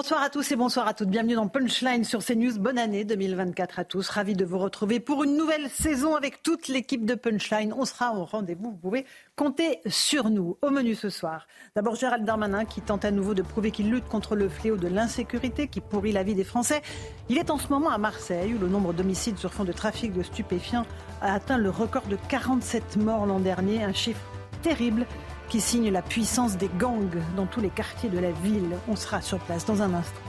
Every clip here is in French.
Bonsoir à tous et bonsoir à toutes. Bienvenue dans Punchline sur CNews. Bonne année 2024 à tous. Ravi de vous retrouver pour une nouvelle saison avec toute l'équipe de Punchline. On sera au rendez-vous. Vous pouvez compter sur nous. Au menu ce soir. D'abord Gérald Darmanin qui tente à nouveau de prouver qu'il lutte contre le fléau de l'insécurité qui pourrit la vie des Français. Il est en ce moment à Marseille où le nombre d'homicides sur fond de trafic de stupéfiants a atteint le record de 47 morts l'an dernier. Un chiffre terrible qui signe la puissance des gangs dans tous les quartiers de la ville. On sera sur place dans un instant.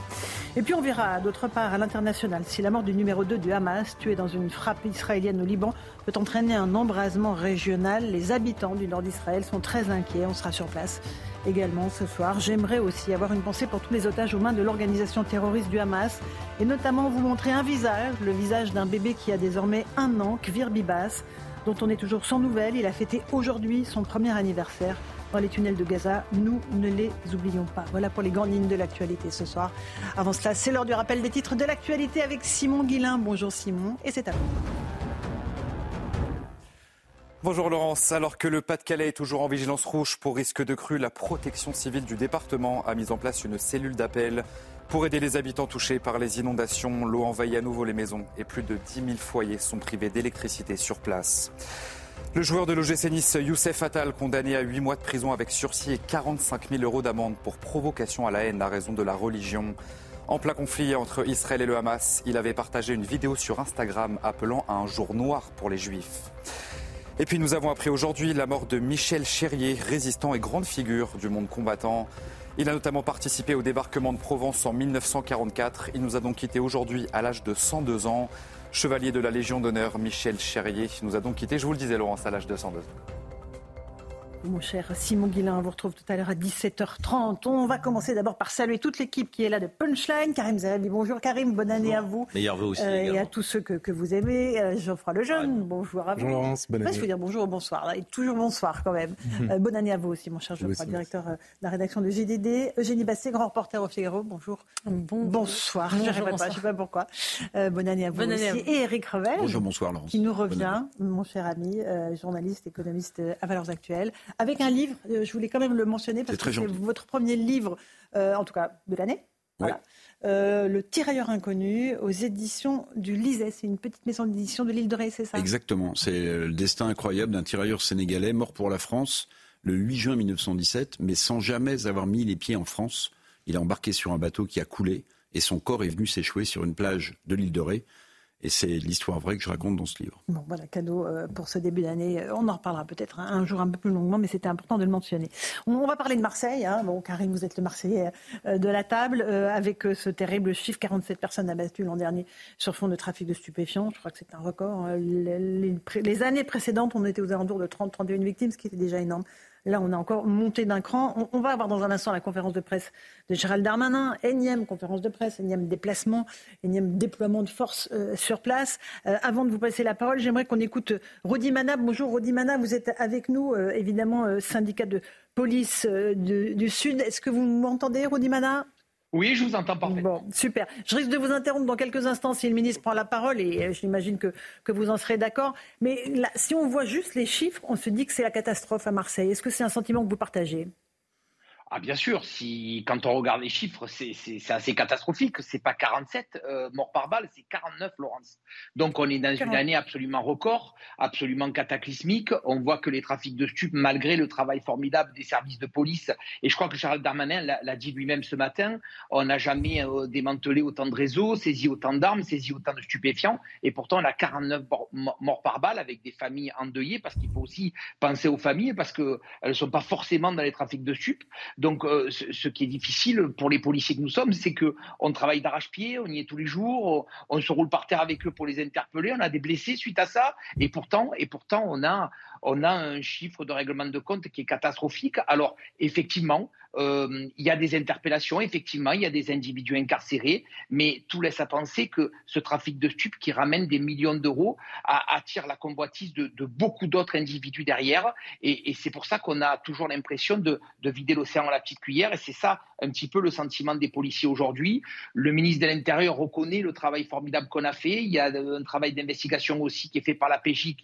Et puis on verra d'autre part à l'international si la mort du numéro 2 du Hamas, tué dans une frappe israélienne au Liban, peut entraîner un embrasement régional. Les habitants du nord d'Israël sont très inquiets. On sera sur place également ce soir. J'aimerais aussi avoir une pensée pour tous les otages aux mains de l'organisation terroriste du Hamas et notamment vous montrer un visage, le visage d'un bébé qui a désormais un an, Kvir Bibas dont on est toujours sans nouvelles. Il a fêté aujourd'hui son premier anniversaire dans les tunnels de Gaza. Nous ne les oublions pas. Voilà pour les grandes lignes de l'actualité ce soir. Avant cela, c'est l'heure du rappel des titres de l'actualité avec Simon Guillain. Bonjour Simon, et c'est à vous. Bonjour Laurence. Alors que le Pas-de-Calais est toujours en vigilance rouge pour risque de crue, la protection civile du département a mis en place une cellule d'appel pour aider les habitants touchés par les inondations, l'eau envahit à nouveau les maisons et plus de 10 000 foyers sont privés d'électricité sur place. Le joueur de l'OGC Nice, Youssef Attal, condamné à 8 mois de prison avec sursis et 45 000 euros d'amende pour provocation à la haine à raison de la religion. En plein conflit entre Israël et le Hamas, il avait partagé une vidéo sur Instagram appelant à un jour noir pour les Juifs. Et puis nous avons appris aujourd'hui la mort de Michel Chérier, résistant et grande figure du monde combattant. Il a notamment participé au débarquement de Provence en 1944. Il nous a donc quitté aujourd'hui à l'âge de 102 ans. Chevalier de la Légion d'honneur, Michel Cherrier nous a donc quitté, je vous le disais Laurence, à l'âge de 102 ans. Mon cher Simon Guillain, on vous retrouve tout à l'heure à 17h30. On va commencer d'abord par saluer toute l'équipe qui est là de Punchline. Karim Zerabi, bonjour Karim, bonne année à vous. Meilleur vœu aussi. Euh, et à tous ceux que, que vous aimez. Euh, Geoffroy Lejeune, bonjour à vous. Bonjour Laurence, bonne année. je veux dire bonjour ou bonsoir, là, et toujours bonsoir quand même. Euh, bonne année à vous aussi, mon cher Geoffroy, directeur euh, de la rédaction de GDD. Eugénie Basset, grand reporter au Figaro, bonjour. Bonsoir, je ne pas, je sais pas pourquoi. Euh, bonne année à vous Bonne aussi. année à vous. Et Eric Revel. Bonjour, bonsoir Laurence. qui nous revient, mon cher ami, euh, journaliste, économiste à Valeurs Actuelles, avec un livre, euh, je voulais quand même le mentionner parce que c'est votre premier livre, euh, en tout cas de l'année. Voilà. Euh, le Tirailleur inconnu aux éditions du Liset. C'est une petite maison d'édition de l'île de Ré, c'est ça? Exactement. C'est le destin incroyable d'un tirailleur sénégalais mort pour la France le 8 juin 1917, mais sans jamais avoir mis les pieds en France. Il a embarqué sur un bateau qui a coulé et son corps est venu s'échouer sur une plage de l'île de Ré. Et c'est l'histoire vraie que je raconte dans ce livre. Bon, voilà, cadeau euh, pour ce début d'année. Euh, On en reparlera peut-être un, un jour un peu plus longuement, mais c'était important de le mentionner. On, va parler de Marseille. Hein. Bon, Karim, vous êtes le Marseillais euh, de la table, avec ce terrible chiffre 47 personnes abattues l'an dernier sur fond de trafic de stupéfiants. Je crois que c'est un record. hein. Les années précédentes, on était aux alentours de 30-31 victimes, ce qui était déjà énorme. Là, on a encore monté d'un cran. On, va avoir dans un instant la conférence de presse de Gérald Darmanin, énième conférence de presse, énième déplacement, énième déploiement de force euh, sur place. Euh, avant de vous passer la parole, j'aimerais qu'on écoute Rodi Mana. Bonjour Rodi Mana, vous êtes avec nous, euh, évidemment, syndicat de police du Sud. Est-ce que vous m'entendez, Rodi Mana Oui, je vous entends parfaitement. Bon, super. Je risque de vous interrompre dans quelques instants si le ministre prend la parole et euh, j'imagine que, que vous en serez d'accord. Mais si on voit juste les chiffres, on se dit que c'est la catastrophe à Marseille. Est-ce que c'est un sentiment que vous partagez? Ah bien sûr, si quand on regarde les chiffres, c'est assez catastrophique. C'est pas 47 euh, morts par balle, c'est 49, Laurence. Donc on est dans une 40. année absolument record, absolument cataclysmique. On voit que les trafics de stupes, malgré le travail formidable des services de police, et je crois que Charles Darmanin l'a dit lui-même ce matin, on n'a jamais euh, démantelé autant de réseaux, saisi autant d'armes, saisi autant de stupéfiants, et pourtant on a 49 mor- mo- morts par balle avec des familles endeuillées, parce qu'il faut aussi penser aux familles, parce qu'elles ne sont pas forcément dans les trafics de stupes. Donc, euh, ce, qui est difficile pour les policiers que nous sommes, c'est que on travaille d'arrache-pied, on y est tous les jours, on, on se roule par terre avec eux pour les interpeller, on a des blessés suite à ça, et pourtant, et pourtant, on a, on a un chiffre de règlement de compte qui est catastrophique. Alors, effectivement, euh, il y a des interpellations, effectivement, il y a des individus incarcérés, mais tout laisse à penser que ce trafic de stupes qui ramène des millions d'euros attire la convoitise de, beaucoup d'autres individus derrière. Et, c'est pour ça qu'on a toujours l'impression de, de vider l'océan à la petite cuillère. Et c'est ça un petit peu le sentiment des policiers aujourd'hui. Le ministre de l'Intérieur reconnaît le travail formidable qu'on a fait. Il y a un travail d'investigation aussi qui est fait par la PJ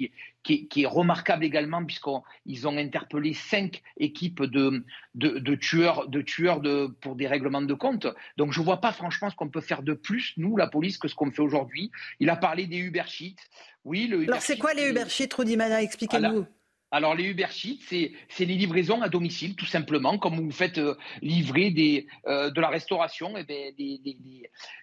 qui, est remarquable également puisqu'ils ont interpellé cinq équipes de, de, tueurs, de tueurs de, pour des règlements de compte. Donc je ne vois pas franchement ce qu'on peut faire de plus, nous, la police, que ce qu'on fait aujourd'hui. Il a parlé des Uber Sheets. Oui, le Alors c'est quoi les Uber Sheets, Rudy Mana Expliquez-nous. Alors les Uber Sheets, c'est les livraisons à domicile, tout simplement, comme vous faites euh, livrer des, euh, de la restauration, et eh bien,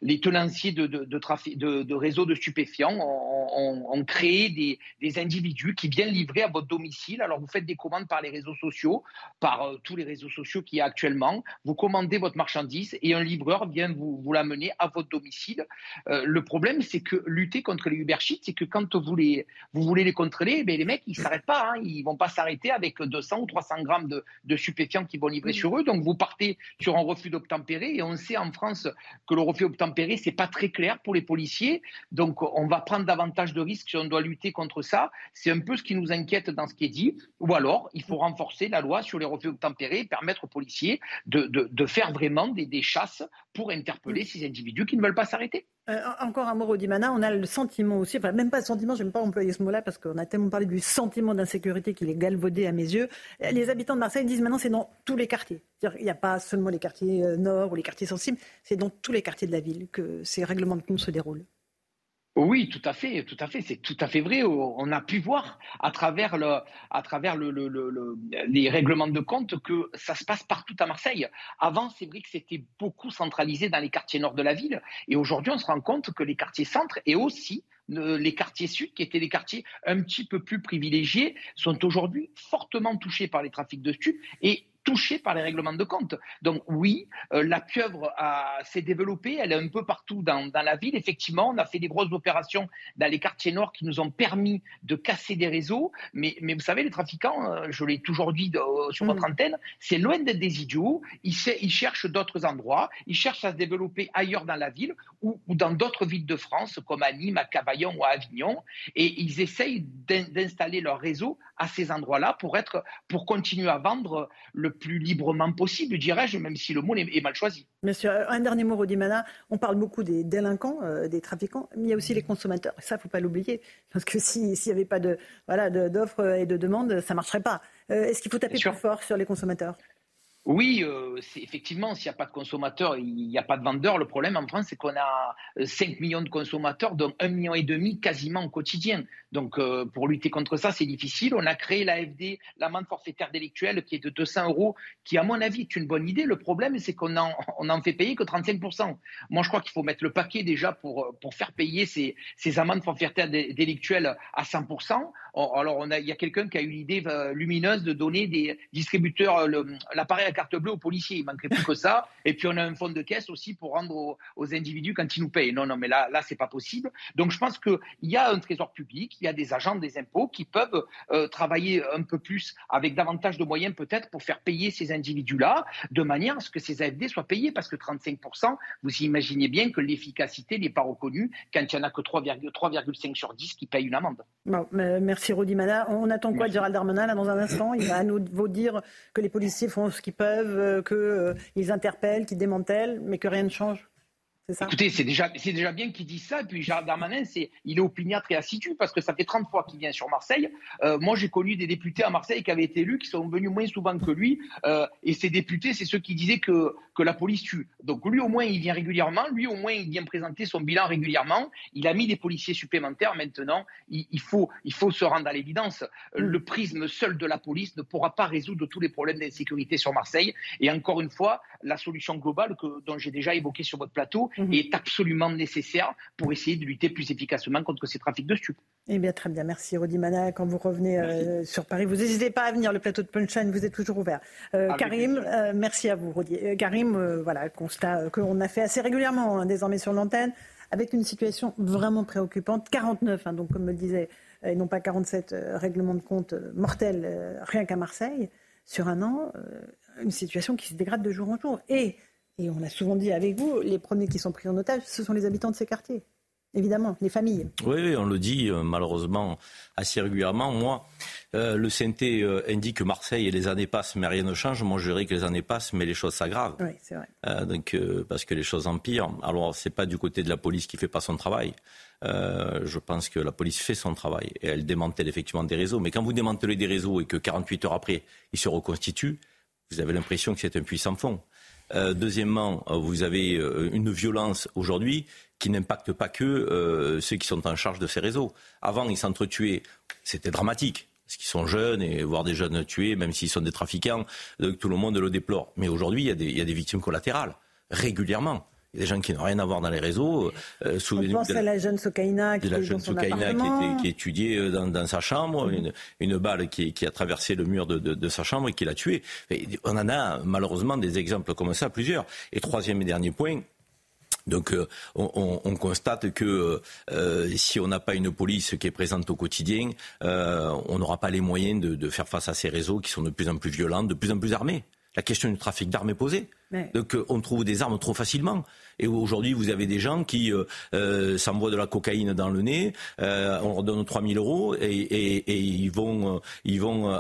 les tenanciers de, de, trafic, de, réseaux de stupéfiants ont, créé des, des, individus qui viennent livrer à votre domicile. Alors vous faites des commandes par les réseaux sociaux, par euh, tous les réseaux sociaux qu'il y a actuellement. Vous commandez votre marchandise et un livreur vient vous, vous l'amener à votre domicile. le problème, c'est que lutter contre les Uber Sheets, c'est que quand vous, les, vous voulez les contrôler, eh les mecs, ils s'arrêtent pas. Hein, ils vont pas s'arrêter avec 200 ou 300 grammes de, de stupéfiants qui vont livrer sur eux. Donc vous partez sur un refus d'obtempérer et on sait en France que le refus d'obtempérer c'est pas très clair pour les policiers. Donc on va prendre davantage de risques si on doit lutter contre ça. C'est un peu ce qui nous inquiète dans ce qui est dit. Ou alors il faut renforcer la loi sur les refus d'obtempérer et permettre aux policiers de, de, de faire vraiment des, des chasses pour interpeller ces individus qui ne veulent pas s'arrêter. Euh, encore un mot, Rodimana. On a le sentiment aussi, enfin, même pas le sentiment, je n'aime pas employer ce mot-là parce qu'on a tellement parlé du sentiment d'insécurité qu'il est galvaudé à mes yeux. Les habitants de Marseille disent maintenant c'est dans tous les quartiers. Il n'y a pas seulement les quartiers euh, nord ou les quartiers sensibles, c'est dans tous les quartiers de la ville que ces règlements de compte se déroulent. Oui, tout à fait, tout à fait, c'est tout à fait vrai. On a pu voir à travers, le, à travers le, les règlements de compte que ça se passe partout à Marseille. Avant, c'est vrai que c'était beaucoup centralisé dans les quartiers nord de la ville, et aujourd'hui, on se rend compte que les quartiers centres et aussi les quartiers sud, qui étaient les quartiers un petit peu plus privilégiés, sont aujourd'hui fortement touchés par les trafics de stupes touchée par les règlements de compte. Donc oui, euh, la pieuvre s'est développée, elle est un peu partout dans, dans, la ville. Effectivement, on a fait des grosses opérations dans les quartiers nord qui nous ont permis de casser des réseaux. Mais, mais vous savez, les trafiquants, euh, je l'ai toujours dit euh, sur votre mm. antenne, c'est loin d'être des idiots. Ils, ils cherchent d'autres endroits, ils cherchent à se développer ailleurs dans la ville ou, ou dans d'autres villes de France, comme à Nîmes, à Cavaillon ou à Avignon. Et ils essayent d'installer leur réseau à ces endroits-là pour, être, pour continuer à vendre le plus librement possible, dirais-je, même si le mot est, mal choisi. Monsieur, un dernier mot, Rodimana. On parle beaucoup des délinquants, euh, des trafiquants, mais il y a aussi les consommateurs. ça, il ne faut pas l'oublier. Parce que s'il n'y avait pas de, voilà, d'offres et de demandes, ça ne marcherait pas. Euh, est-ce qu'il faut taper plus fort sur les consommateurs? Oui, euh, effectivement, s'il n'y a pas de consommateurs, il n'y a pas de vendeurs. Le problème en France, c'est qu'on a 5 euh, millions de consommateurs, dont 1,5 million et demi quasiment au quotidien. Donc, euh, pour lutter contre ça, c'est difficile. On a créé l'AFD, l'amende forfaitaire délictuelle, qui est de 200 euros, qui, à mon avis, est une bonne idée. Le problème, c'est qu'on en, on en fait payer que 35%. Moi, je crois qu'il faut mettre le paquet déjà pour, pour faire payer ces, ces amendes forfaitaires délictuelles à 100%. Alors, on a, il y a quelqu'un qui a eu l'idée lumineuse de donner des distributeurs l'appareil carte bleue aux policiers. Il manquerait plus que ça. Et puis on a un fonds de caisse aussi pour rendre aux, individus quand ils nous payent. Non, non, mais là, là, c'est pas possible. Donc je pense qu'il y a un trésor public, il y a des agents des impôts qui peuvent euh, travailler un peu plus avec davantage de moyens peut-être pour faire payer ces individus-là, de manière à ce que ces AFD soient payés, parce que 35%, vous imaginez bien que l'efficacité n'est pas reconnue quand il n'y en a que 3,5 sur 10 qui payent une amende. Bon, merci Mana. On attend quoi de Gérald Darmanin là dans un instant? Il va à nouveau dire que les policiers font ce qu'ils peuvent euh, qu'ils euh, interpellent, qu'ils démantèlent, mais que rien ne change? Écoutez, c'est déjà, c'est déjà bien qu'il dise ça. Et puis Gérald Darmanin, c'est, il est opiniâtre et assidu parce que ça fait 30 fois qu'il vient sur Marseille. Euh, moi, j'ai connu des députés à Marseille qui avaient été élus, qui sont venus moins souvent que lui. Euh, et ces députés, c'est ceux qui disaient que, que la police tue. Donc lui, au moins, il vient régulièrement. Lui, au moins, il vient présenter son bilan régulièrement. Il a mis des policiers supplémentaires. Maintenant, il, il faut, il faut se rendre à l'évidence. Mm. Le prisme seul de la police ne pourra pas résoudre tous les problèmes d'insécurité sur Marseille. Et encore une fois, la solution globale que, dont j'ai déjà évoquée sur votre plateau, Mhm. est absolument nécessaire pour essayer de lutter plus efficacement contre ces trafics de stupes. Eh bien, très bien. Merci, Rodi Mana. Quand vous revenez euh, sur Paris, vous n'hésitez pas à venir. Le plateau de Punchline, vous êtes toujours ouvert. Euh, Karim, euh, merci à vous, Rodi. Karim, voilà, constat qu'on a fait assez régulièrement hein, désormais sur l'antenne, avec une situation vraiment préoccupante. 49, hein, donc comme me le disait, et non pas 47 règlements de compte mortels rien qu'à Marseille sur un an une situation qui se dégrade de jour en jour. Et, et on a souvent dit avec vous, les premiers qui sont pris en otage, ce sont les habitants de ces quartiers évidemment, les familles. Oui, on le dit euh, malheureusement assez régulièrement. Moi, euh, le CNT euh, indique que Marseille et les années passent, mais rien ne change. Moi, je dirais que les années passent, mais les choses s'aggravent. Oui, c'est vrai. donc, parce que les choses empirent. Alors, c'est pas du côté de la police qui fait pas son travail. je pense que la police fait son travail et elle démantèle effectivement des réseaux. Mais quand vous démantelez des réseaux et que 48 heures après, ils se reconstituent, vous avez l'impression que c'est un puissant fond. deuxièmement, vous avez une violence aujourd'hui qui n'impacte pas que euh, ceux qui sont en charge de ces réseaux. Avant, ils s'entretuaient, c'était dramatique. Parce qu'ils sont jeunes et voir des jeunes tués, même s'ils sont des trafiquants, euh, tout le monde le déplore. Mais aujourd'hui, il, il y, a des victimes collatérales, régulièrement. Il y a des gens qui n'ont rien à voir dans les réseaux. Euh, On pense à la jeune Sokaina qui, la jeune Sokaina qui, qui, étudiait euh, dans, dans sa chambre, une, une, balle qui, qui, a traversé le mur de, de, de sa chambre et qui l'a tué. on en a malheureusement des exemples comme ça, plusieurs. Et troisième et dernier point, donc euh, on, on, constate que euh, si on n'a pas une police qui est présente au quotidien, euh, on n'aura pas les moyens de, faire face à ces réseaux qui sont de plus en plus violents, de plus en plus armés. La question du trafic d'armes est posée. Donc on trouve des armes trop facilement. Et aujourd'hui, vous avez des gens qui euh, euh, s'envoient de la cocaïne dans le nez, euh, on leur donne 3000 euros et, et, et ils vont, ils vont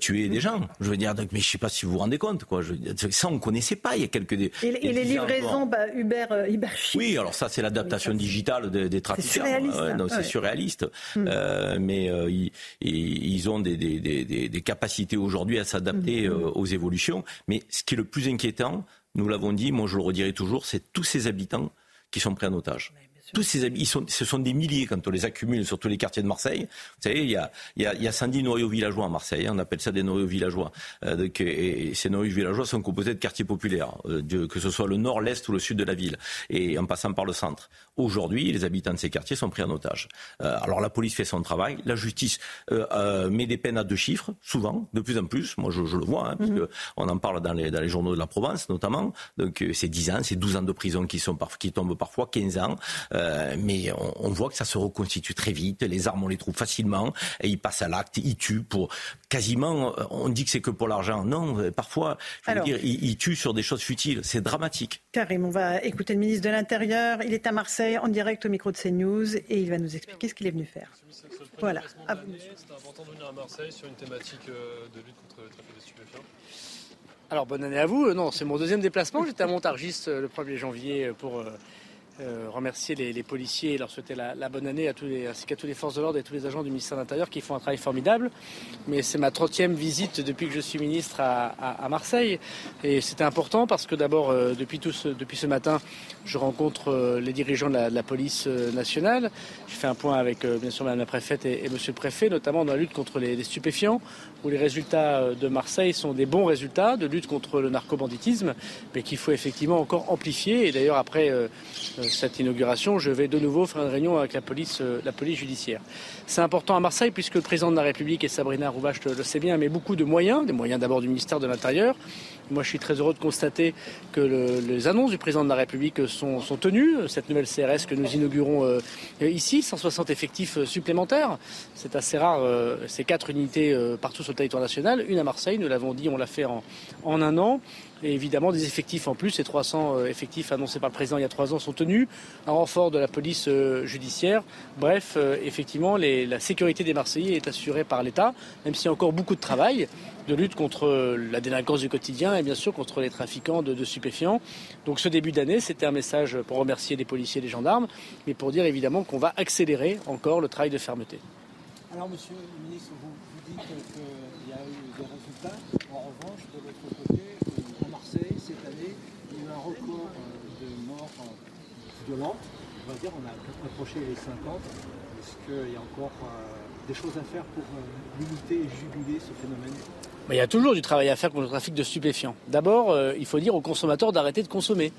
tuer des gens. Je veux dire, donc, mais je ne sais pas si vous vous rendez compte. Quoi. Je, ça, on ne connaissait pas il y a quelques... Des, et, et les livraisons bah, Uber, Uber Oui, alors ça, c'est l'adaptation digitale des, des trafiquants. C'est surréaliste. Ouais, mais ils, ils, ont des, des, des capacités aujourd'hui à s'adapter hmm. aux évolutions. Mais ce qui est le plus inquiétant, nous l'avons dit, moi je le redirai toujours, c'est tous ces habitants qui sont pris en otage. Tous ces ils sont, ce sont des milliers quand on les accumule sur tous les quartiers de Marseille. Vous savez, il y a, il y a, il y a 110 noyaux villageois à Marseille. Hein, on appelle ça des noyaux villageois. Euh, donc, et, ces noyaux villageois sont composés de quartiers populaires, euh, de, que ce soit le nord, l'est ou le sud de la ville, et en passant par le centre. Aujourd'hui, les habitants de ces quartiers sont pris en otage. Euh, alors la police fait son travail, la justice euh, euh, met des peines à deux chiffres, souvent, de plus en plus. Moi, je, je le vois, hein, parce mhm. on en parle dans les, dans les journaux de la Provence, notamment. Donc, c'est 10 ans, c'est 12 ans de prison qui, sont par, qui tombent parfois, 15 ans. Mais on, on, voit que ça se reconstitue très vite. Les armes, on les trouve facilement. Et ils passent à l'acte, ils tuent pour quasiment. On dit que c'est que pour l'argent. Non, parfois, je veux dire, ils, ils, tuent sur des choses futiles. C'est dramatique. Karim, on va écouter le ministre de l'Intérieur. Il est à Marseille, en direct au micro de CNews, et il va nous expliquer ce qu'il est venu faire. Voilà. C'est important de venir à Marseille sur une thématique euh, de lutte contre le trafic de stupéfiants. Alors bonne année à vous. Euh, non, c'est mon deuxième déplacement. J'étais à Montargis euh, le 1er janvier pour euh, remercier les, policiers et leur souhaiter la, bonne année à tous ainsi qu'à toutes les forces de l'ordre et tous les agents du ministère de l'Intérieur qui font un travail formidable. Mais c'est ma 30e visite depuis que je suis ministre à, Marseille. Et c'était important parce que d'abord, euh, depuis, ce, matin, je rencontre euh, les dirigeants de la, police nationale. Je fais un point avec, bien sûr, Madame la préfète et, et, Monsieur le préfet, notamment dans la lutte contre les stupéfiants, où les résultats de Marseille sont des bons résultats de lutte contre le narcobanditisme, mais qu'il faut effectivement encore amplifier. Et d'ailleurs, après cette inauguration, je vais de nouveau faire une réunion avec la police, euh, la police judiciaire. C'est important à Marseille puisque le président de la République et Sabrina Roubache le sait bien, met beaucoup de moyens, des moyens d'abord du ministère de l'Intérieur. Moi, je suis très heureux de constater que le, les annonces du président de la République sont, tenues. Cette nouvelle CRS que nous inaugurons euh, ici, 160 effectifs euh, supplémentaires. C'est assez rare, euh, ces quatre unités partout sur le territoire national. Une à Marseille, nous l'avons dit, on l'a fait en un an et évidemment des effectifs en plus. Ces 300 euh, effectifs annoncés par le président il y a trois ans sont tenus. Un renfort de la police euh, judiciaire. Bref, euh, effectivement, la sécurité des Marseillais est assurée par l'État, même s'il y a encore beaucoup de travail de lutte contre la délinquance du quotidien et bien sûr contre les trafiquants de, stupéfiants. Donc ce début d'année, c'était un message pour remercier les policiers et les gendarmes, mais pour dire évidemment qu'on va accélérer encore le travail de fermeté. Alors monsieur le ministre, vous dites qu'il y a eu des résultats. En revanche, de l'autre côté, record euh, de morts euh, violentes. On va dire, on a approché les 50. Est-ce qu'il y a encore euh, des choses à faire pour limiter et juguler ce phénomène? Il y a toujours du travail à faire contre le trafic de stupéfiants. D'abord, il faut dire aux consommateurs d'arrêter de consommer.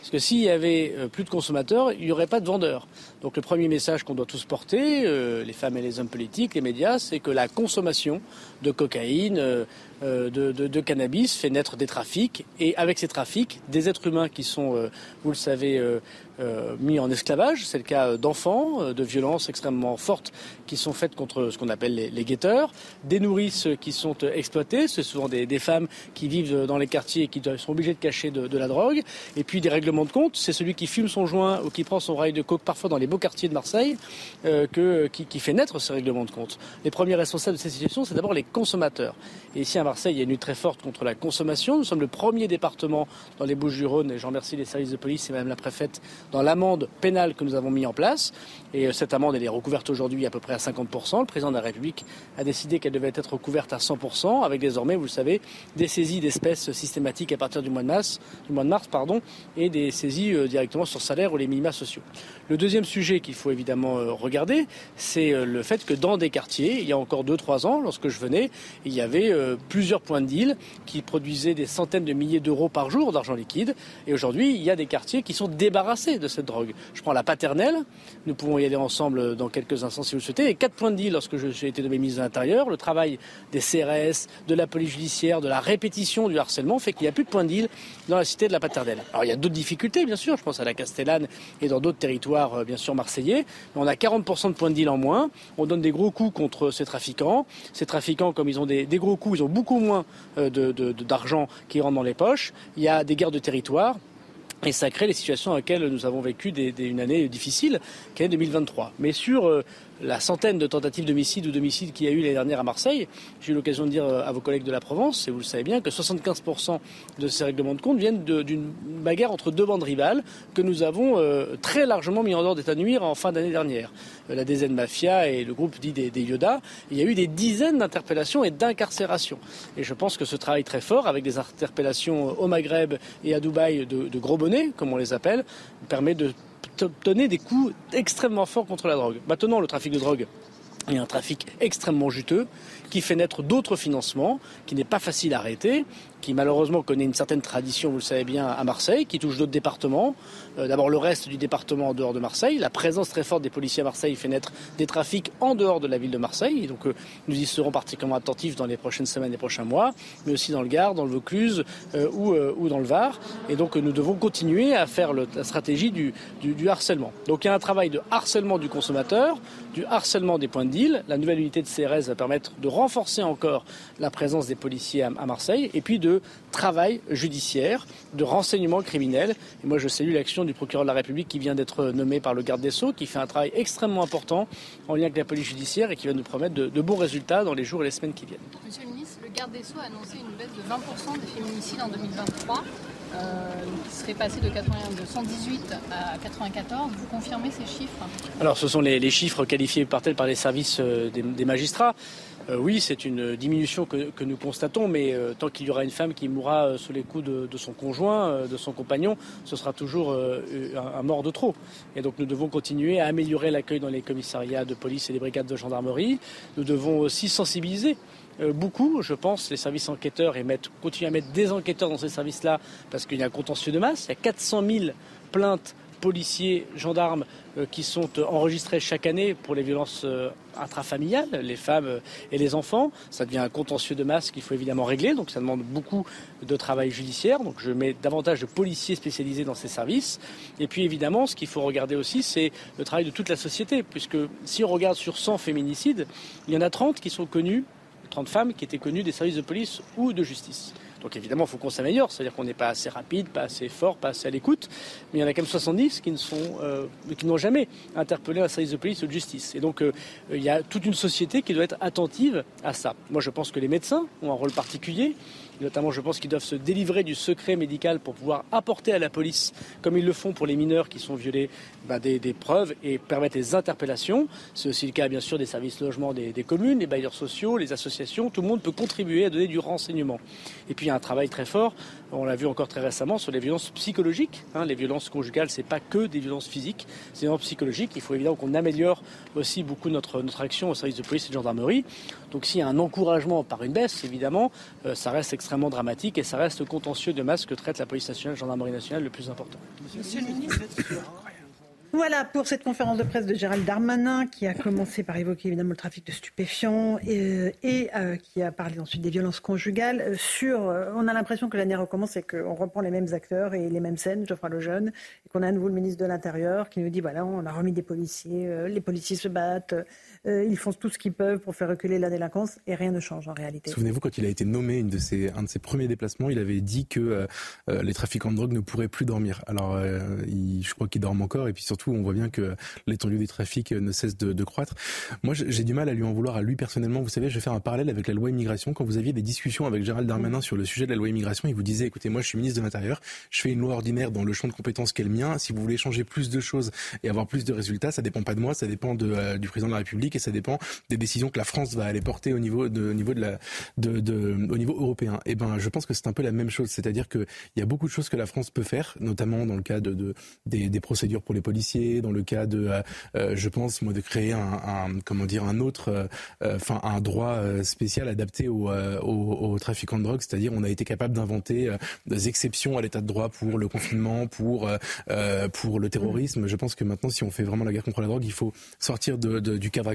Parce que s'il y avait plus de consommateurs, il n'y aurait pas de vendeurs. Donc le premier message qu'on doit tous porter, euh, les femmes et les hommes politiques, les médias, c'est que la consommation de cocaïne, euh, de, cannabis fait naître des trafics et avec ces trafics, des êtres humains qui sont, vous le savez, euh, mis en esclavage. C'est le cas d'enfants, euh, de violences extrêmement fortes qui sont faites contre ce qu'on appelle les, guetteurs, des nourrices qui sont euh, exploitées, c'est souvent des, femmes qui vivent dans les quartiers et qui sont obligées de cacher de, la drogue, et puis des règlements de compte, c'est celui qui fume son joint ou qui prend son rail de coke parfois dans les beaux quartiers de Marseille que, qui, qui, fait naître ces règlements de compte. Les premiers responsables de ces situations, c'est d'abord les consommateurs. Et ici à Marseille, il y a une lutte très forte contre la consommation. Nous sommes le premier département dans les Bouches-du-Rhône, et j'en remercie les services de police et même la préfète dans l'amende pénale que nous avons mis en place. Et euh, cette amende, elle est recouverte aujourd'hui à peu près à 50%. Le président de la République a décidé qu'elle devait être recouverte à 100%, avec désormais, vous le savez, des saisies d'espèces systématiques à partir du mois de mars, du mois de mars pardon, et des saisies euh, directement sur salaire ou les minima sociaux. Le deuxième sujet qu'il faut évidemment euh, regarder, c'est le fait que dans des quartiers, il y a encore 2-3 ans, lorsque je venais, il y avait plusieurs points de deal qui produisaient des centaines de milliers d'euros par jour d'argent liquide. Et aujourd'hui, il y a des quartiers qui sont débarrassés de cette drogue. Je prends la paternelle. Nous pouvons y aller ensemble dans quelques instants si vous le souhaitez. Et quatre points de deal lorsque j'ai été mes ministre de l'Intérieur. Le travail des CRS, de la police judiciaire, de la répétition du harcèlement fait qu'il n'y a plus de points de deal dans la cité de la paternelle. Alors il y a d'autres difficultés, bien sûr. Je pense à la Castellane et dans d'autres territoires, euh, bien sûr, marseillais. Mais on a 40% de points de deal en moins. On donne des gros coups contre ces trafiquants. Ces trafiquants, comme ils ont des, gros coups, ils ont beaucoup moins euh, d'argent qui rentre dans les poches. Il y a des guerres de territoire. Et ça crée les situations dans lesquelles nous avons vécu une année difficile, qui est 2023. Mais sur euh, la centaine de tentatives d'homicide ou d'homicide qu'il y a eu l'année dernière à Marseille, j'ai eu l'occasion de dire euh, à vos collègues de la Provence, et vous le savez bien, que 75% de ces règlements de compte viennent d'une bagarre entre deux bandes rivales que nous avons euh, très largement mis en ordre d'état nuire en fin d'année dernière. Euh, la DZ Mafia et le groupe dit des, Yoda, il y a eu des dizaines d'interpellations et d'incarcérations. Et je pense que ce travail très fort, avec des interpellations au Maghreb et à Dubaï de gros bonnets, comme on les appelle, permet de donner des coups extrêmement forts contre la drogue. Maintenant, le trafic de drogue est un trafic extrêmement juteux qui fait naître d'autres financements, qui n'est pas facile à arrêter, qui malheureusement connaît une certaine tradition, vous le savez bien, à Marseille, qui touche d'autres départements. Euh, d'abord le reste du département en dehors de Marseille. La présence très forte des policiers à Marseille fait naître des trafics en dehors de la ville de Marseille. donc euh, nous y serons particulièrement attentifs dans les prochaines semaines et prochains mois, mais aussi dans le Gard, dans le Vaucluse euh, ou, dans le Var. Et donc nous devons continuer à faire la stratégie du, harcèlement. Donc il y a un travail de harcèlement du consommateur, du harcèlement des points de deal. La nouvelle unité de CRS va permettre de renforcer encore la présence des policiers à, à Marseille et puis de de travail judiciaire, de renseignement criminel. Et moi, je salue l'action du procureur de la République qui vient d'être nommé par le garde des Sceaux, qui fait un travail extrêmement important en lien avec la police judiciaire et qui va nous promettre de, bons résultats dans les jours et les semaines qui viennent. Monsieur le ministre, le garde des Sceaux a annoncé une baisse de 20% des féminicides en 2023. Euh, qui serait passé de, 118 à 94. Vous confirmez ces chiffres? Alors, ce sont les, chiffres qualifiés par tel par les services euh, des magistrats. Euh, oui, c'est une diminution que, nous constatons, mais euh, tant qu'il y aura une femme qui mourra euh, sous les coups de, son conjoint, de son compagnon, ce sera toujours un, mort de trop. Et donc nous devons continuer à améliorer l'accueil dans les commissariats de police et les brigades de gendarmerie. Nous devons aussi sensibiliser beaucoup, je pense, les services enquêteurs et mettre, continuer à mettre des enquêteurs dans ces services-là parce qu'il y a un contentieux de masse. Il y a 400 000 plaintes policiers, gendarmes qui sont euh, enregistrés chaque année pour les violences euh, intrafamiliales, les femmes et les enfants. Ça devient un contentieux de masse qu'il faut évidemment régler, donc ça demande beaucoup de travail judiciaire. Donc je mets davantage de policiers spécialisés dans ces services. Et puis évidemment, ce qu'il faut regarder aussi, c'est le travail de toute la société, puisque si on regarde sur 100 féminicides, il y en a 30 qui sont connus, 30 femmes qui étaient connues des services de police ou de justice. Donc évidemment, il faut qu'on s'améliore, c'est-à-dire qu'on n'est pas assez rapide, pas assez fort, pas assez à l'écoute. Mais il y en a quand même 70 qui ne sont, euh, qui n'ont jamais interpellé un service de police ou de justice. Et donc euh, il y a toute une société qui doit être attentive à ça. Moi, je pense que les médecins ont un rôle particulier. Notamment, je pense qu'ils doivent se délivrer du secret médical pour pouvoir apporter à la police, comme ils le font pour les mineurs qui sont violés, bah, des, preuves et permettre les interpellations. C'est aussi le cas, bien sûr, des services logement des, des, communes, les bailleurs sociaux, les associations. Tout le monde peut contribuer à donner du renseignement. Et puis, il y a un travail très fort on l'a vu encore très récemment sur les violences psychologiques. Hein. les violences conjugales, c'est pas que des violences physiques, c'est des violences psychologiques. Il faut évidemment qu'on améliore aussi beaucoup notre, action au service de police et de gendarmerie. Donc s'il y a un encouragement par une baisse, évidemment, euh, ça reste extrêmement dramatique et ça reste contentieux de masse que traite la police nationale, la gendarmerie nationale le plus important. Voilà pour cette conférence de presse de Gérald Darmanin qui a commencé par évoquer évidemment le trafic de stupéfiants et, et euh, qui a parlé ensuite des violences conjugales. Euh, euh, on a l'impression que l'année recommence et qu'on reprend les mêmes acteurs et les mêmes scènes, Geoffroy Lejeune, et qu'on a à nouveau le ministre de l'Intérieur qui nous dit voilà, on a remis des policiers, les policiers se battent, ils font tout ce qu'ils peuvent pour faire reculer la délinquance et rien ne change en réalité. Souvenez-vous quand il a été nommé une de ses, un de ses premiers déplacements, il avait dit que les trafiquants de drogue ne pourraient plus dormir. Alors je crois qu'ils dorment encore et puis surtout on voit bien que l'étendue des trafics ne cesse de, croître. Moi, j'ai du mal à lui en vouloir à lui personnellement. Vous savez, je vais faire un parallèle avec la loi immigration. Quand vous aviez des discussions avec Gérald Darmanin sur le sujet de la loi immigration, il vous disait, écoutez, moi, je suis ministre de l'Intérieur, je fais une loi ordinaire dans le champ de compétences qu'est le mien. Si vous voulez changer plus de choses et avoir plus de résultats, ça dépend pas de moi, ça dépend euh, du président de la République et ça dépend des décisions que la France va aller porter au niveau au niveau européen. Et eh ben, je pense que c'est un peu la même chose, c'est-à-dire qu'il y a beaucoup de choses que la France peut faire, notamment dans le cas de, de des, procédures pour les policiers, dans le cas de, euh, euh, je pense, moi, de créer un, comment dire, un autre, euh, enfin, un droit spécial adapté aux au, au trafiquants de drogue, c'est-à-dire on a été capable d'inventer des exceptions à l'état de droit pour le confinement, pour pour le terrorisme. Je pense que maintenant, si on fait vraiment la guerre contre la drogue, il faut sortir du cadre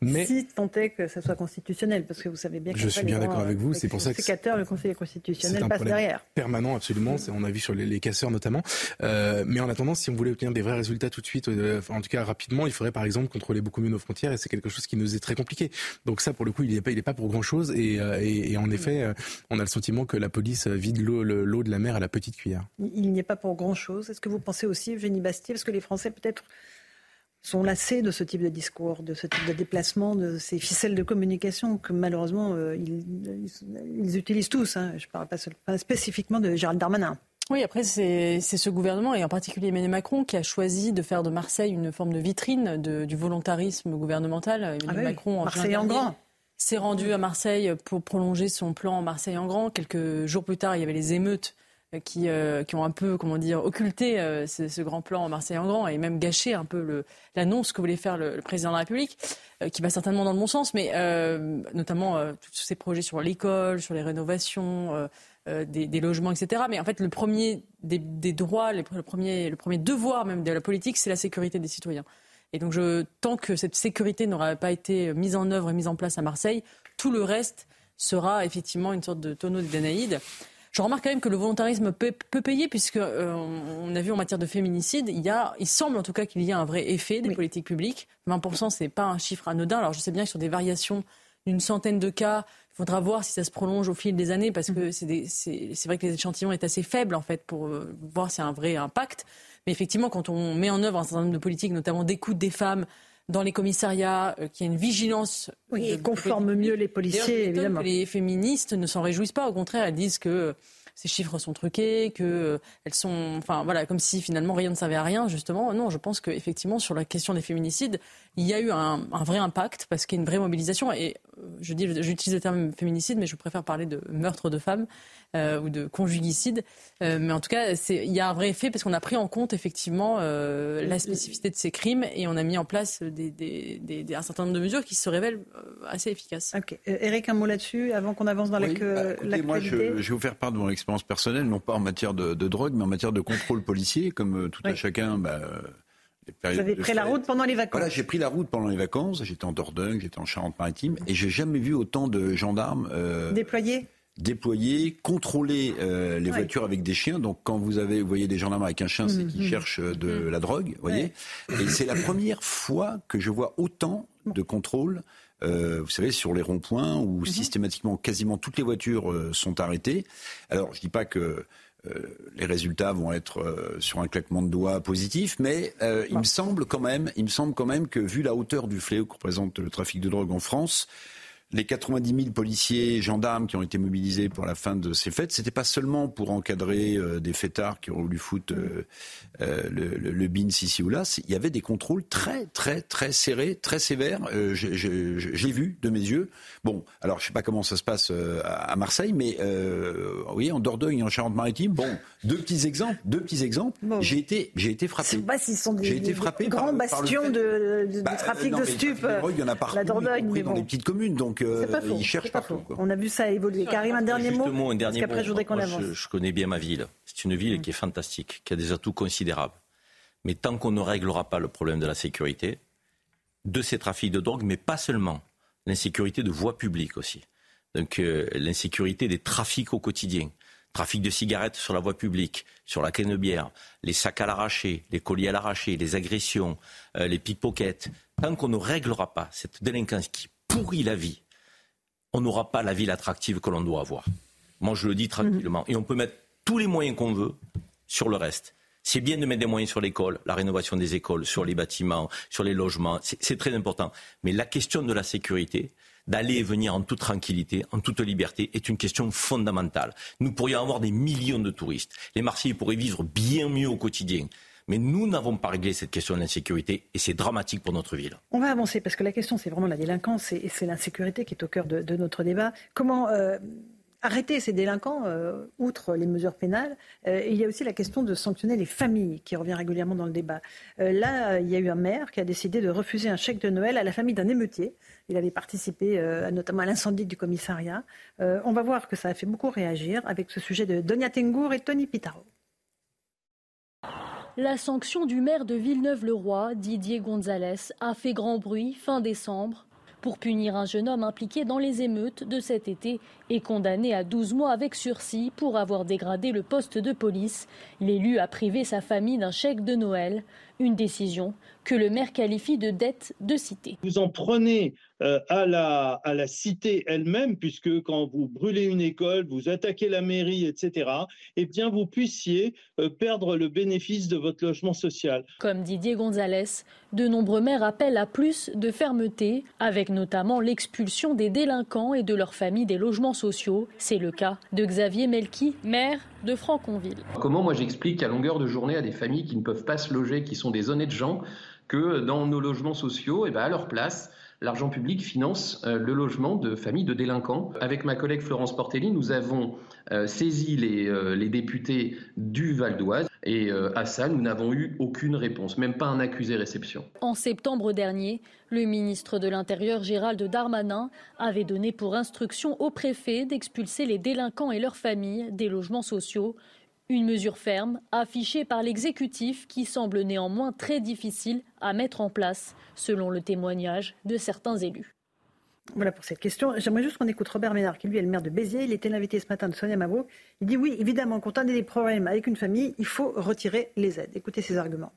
Mais si tant est que ça soit constitutionnel, parce que vous savez bien que je suis bien d'accord avec vous. C'est pour ça que le Conseil constitutionnel passe derrière. Permanent, absolument. On a vu sur les, les casseurs notamment. Euh, mais en attendant, si on voulait obtenir des vrais résultats tout de suite, en tout cas rapidement, il faudrait par exemple contrôler beaucoup mieux nos frontières et c'est quelque chose qui nous est très compliqué. Donc ça, pour le coup, il n'est pas, il est pas pour grand chose et, euh, et, et, en effet, euh, on a le sentiment que la police vide l'eau de la mer à la petite cuillère. Il n'y est pas pour grand chose. Est-ce que vous pensez aussi, Eugénie Bastier, parce que les Français peut-être sont lassés de ce type de discours, de ce type de déplacement, de ces ficelles de communication que malheureusement euh, ils, ils, utilisent tous. Hein. Je ne parle pas, spécifiquement de Gérald Darmanin. Oui, après, c'est ce gouvernement, et en particulier Emmanuel Macron, qui a choisi de faire de Marseille une forme de vitrine de, du volontarisme gouvernemental. Emmanuel ah Macron, en Marseille en grand s'est rendu à Marseille pour prolonger son plan Marseille en grand. Quelques jours plus tard, il y avait les émeutes euh, qui, euh, qui ont un peu, comment dire, occulté euh, ce, grand plan Marseille en grand et même gâché un peu l'annonce que voulait faire le, président de la République, qui va certainement dans le bon sens, mais notamment tous ces projets sur l'école, sur les rénovations, euh, des, logements, etc. Mais en fait, le premier des, droits, le, premier, le premier devoir même de la politique, c'est la sécurité des citoyens. Et donc, tant que cette sécurité n'aura pas été mise en œuvre et mise en place à Marseille, tout le reste sera effectivement une sorte de tonneau de Danaïde. Je remarque quand même que le volontarisme peut, payer, puisque euh, on a vu en matière de féminicide, il, y a, il semble en tout cas qu'il y a un vrai effet des politiques publiques. 20%, c'est pas un chiffre anodin. Alors je sais bien que sur des variations d'une centaine de cas, il faudra voir si ça se prolonge au fil des années parce que mm. c'est vrai que l'échantillon est assez faible en fait pour euh, voir s'il y a un vrai impact. Mais effectivement, quand on met en œuvre un certain nombre de politiques, notamment d'écoute des femmes dans les commissariats, euh, qu'il y a une vigilance. Oui, et conforme mieux les policiers, évidemment. les féministes ne s'en réjouissent pas. Au contraire, elles disent que ces chiffres sont truqués, que euh, elles sont, enfin voilà, comme si finalement rien ne servait à rien. Justement, non, je pense qu'effectivement sur la question des féminicides, il y a eu un, un vrai impact parce qu'il y a une vraie mobilisation. Et euh, je dis, j'utilise le terme féminicide, mais je préfère parler de meurtre de femmes euh, ou de conjugicide. Euh, mais en tout cas, il y a un vrai effet parce qu'on a pris en compte effectivement euh, la spécificité de ces crimes et on a mis en place des, des, des, un certain nombre de mesures qui se révèlent assez efficaces. Ok. Eric, un mot là-dessus avant qu'on avance dans oui, bah, Moi, je, je, vais vous faire part de mon expérience personnelle, non pas en matière de, de drogue, mais en matière de contrôle policier, comme tout à chacun. Bah, vous avez pris la route pendant les vacances Voilà, j'ai pris la route pendant les vacances. J'étais en Dordogne, j'étais en Charente-Maritime, et j'ai jamais vu autant de gendarmes euh, déployés déployer, contrôler euh, les voitures avec des chiens. Donc quand vous avez, vous voyez des gendarmes avec un chien, c'est qu'ils mhm. cherchent de mhm. la drogue, voyez. Et c'est la première fois que je vois autant de contrôles. Euh, vous savez, sur les ronds-points où mhm. systématiquement quasiment toutes les voitures euh, sont arrêtées. Alors, je dis pas que euh, les résultats vont être euh, sur un claquement de doigts positif, mais euh, il me semble quand même, il me semble quand même que vu la hauteur du fléau que représente le trafic de drogue en France, les 90 000 policiers gendarmes qui ont été mobilisés pour la fin de ces fêtes, c'était pas seulement pour encadrer euh, des fêtards qui ont voulu foutre euh, euh, le, le, le BINS ici ou là. Il y avait des contrôles très, très, très serrés, très sévères. J'ai vu de mes yeux. Bon, alors je sais pas comment ça se passe à Marseille, mais oui, en Dordogne, en Charente-Maritime. Bon, deux petits exemples, deux petits exemples. J'ai été, j'ai été frappé. Pas s'ils sont des, été frappé grands bastions de, de, bah, trafic de stupes. Il y en a partout, la Dordogne, mais bon. dans des petites communes, donc ils cherchent partout. On a vu ça évoluer. Karim, un dernier mot. Un dernier mot. je, je, connais bien ma ville. C'est une ville qui est fantastique, qui a des atouts considérables. Mais tant qu'on ne réglera pas le problème de la sécurité, de ces trafics de drogue, mais pas seulement, l'insécurité de voies publiques aussi. Donc euh, l'insécurité des trafics au quotidien. Trafic de cigarettes sur la voie publique, sur la bière, les sacs à l'arraché, les colis à l'arraché, les agressions, euh, les pickpockets. Tant qu'on ne réglera pas cette délinquance qui pourrit la vie, on n'aura pas la ville attractive que l'on doit avoir. Moi, je le dis tranquillement. Et on peut mettre tous les moyens qu'on veut sur le reste. C'est bien de mettre des moyens sur l'école, la rénovation des écoles, sur les bâtiments, sur les logements. C'est très important. Mais la question de la sécurité, d'aller et venir en toute tranquillité, en toute liberté, est une question fondamentale. Nous pourrions avoir des millions de touristes. Les Marseillais pourraient vivre bien mieux au quotidien. Mais nous n'avons pas réglé cette question de l'insécurité et c'est dramatique pour notre ville. On va avancer parce que la question, c'est vraiment la délinquance et c'est l'insécurité qui est au cœur de, notre débat. Comment euh, arrêter ces délinquants, euh, outre les mesures pénales, euh, il y a aussi la question de sanctionner les familles qui revient régulièrement dans le débat. Là, il y a eu un maire qui a décidé de refuser un chèque de Noël à la famille d'un émeutier. Il avait participé notamment à l'incendie du commissariat. on va voir que ça a fait beaucoup réagir avec ce sujet de Donia Tengour et Tony Pitaro. La sanction du maire de Villeneuve-le-Roi, Didier Gonzalez, a fait grand bruit fin décembre pour punir un jeune homme impliqué dans les émeutes de cet été et condamné à 12 mois avec sursis pour avoir dégradé le poste de police. L'élu a privé sa famille d'un chèque de Noël, une décision que le maire qualifie de dette de cité. Vous en prenez euh, à, la, à la cité elle-même, puisque quand vous brûlez une école, vous attaquez la mairie, etc., eh bien vous puissiez euh, perdre le bénéfice de votre logement social. Comme Didier Gonzalez, de nombreux maires appellent à plus de fermeté, avec notamment l'expulsion des délinquants et de leurs familles des logements sociaux. C'est le cas de Xavier Melki, maire de Franconville. Comment moi j'explique à longueur de journée à des familles qui ne peuvent pas se loger, qui sont des honnêtes gens, que dans nos logements sociaux, eh ben à leur place, l'argent public finance euh, le logement de familles de délinquants. Avec ma collègue Florence Portelli, nous avons euh, saisi les, euh, les, députés du Val d'Oise et à ça, nous n'avons eu aucune réponse, même pas un accusé réception. En septembre dernier, le ministre de l'Intérieur Gérald Darmanin avait donné pour instruction au préfet d'expulser les délinquants et leurs familles des logements sociaux. Une mesure ferme, affichée par l'exécutif, qui semble néanmoins très difficile à mettre en place, selon le témoignage de certains élus. Voilà pour cette question. J'aimerais juste qu'on écoute Robert Ménard, qui lui est le maire de Béziers. Il était l'invité ce matin de Sonia Mabrouk. Il dit oui, évidemment, quand on a des problèmes avec une famille, il faut retirer les aides. Écoutez ses arguments.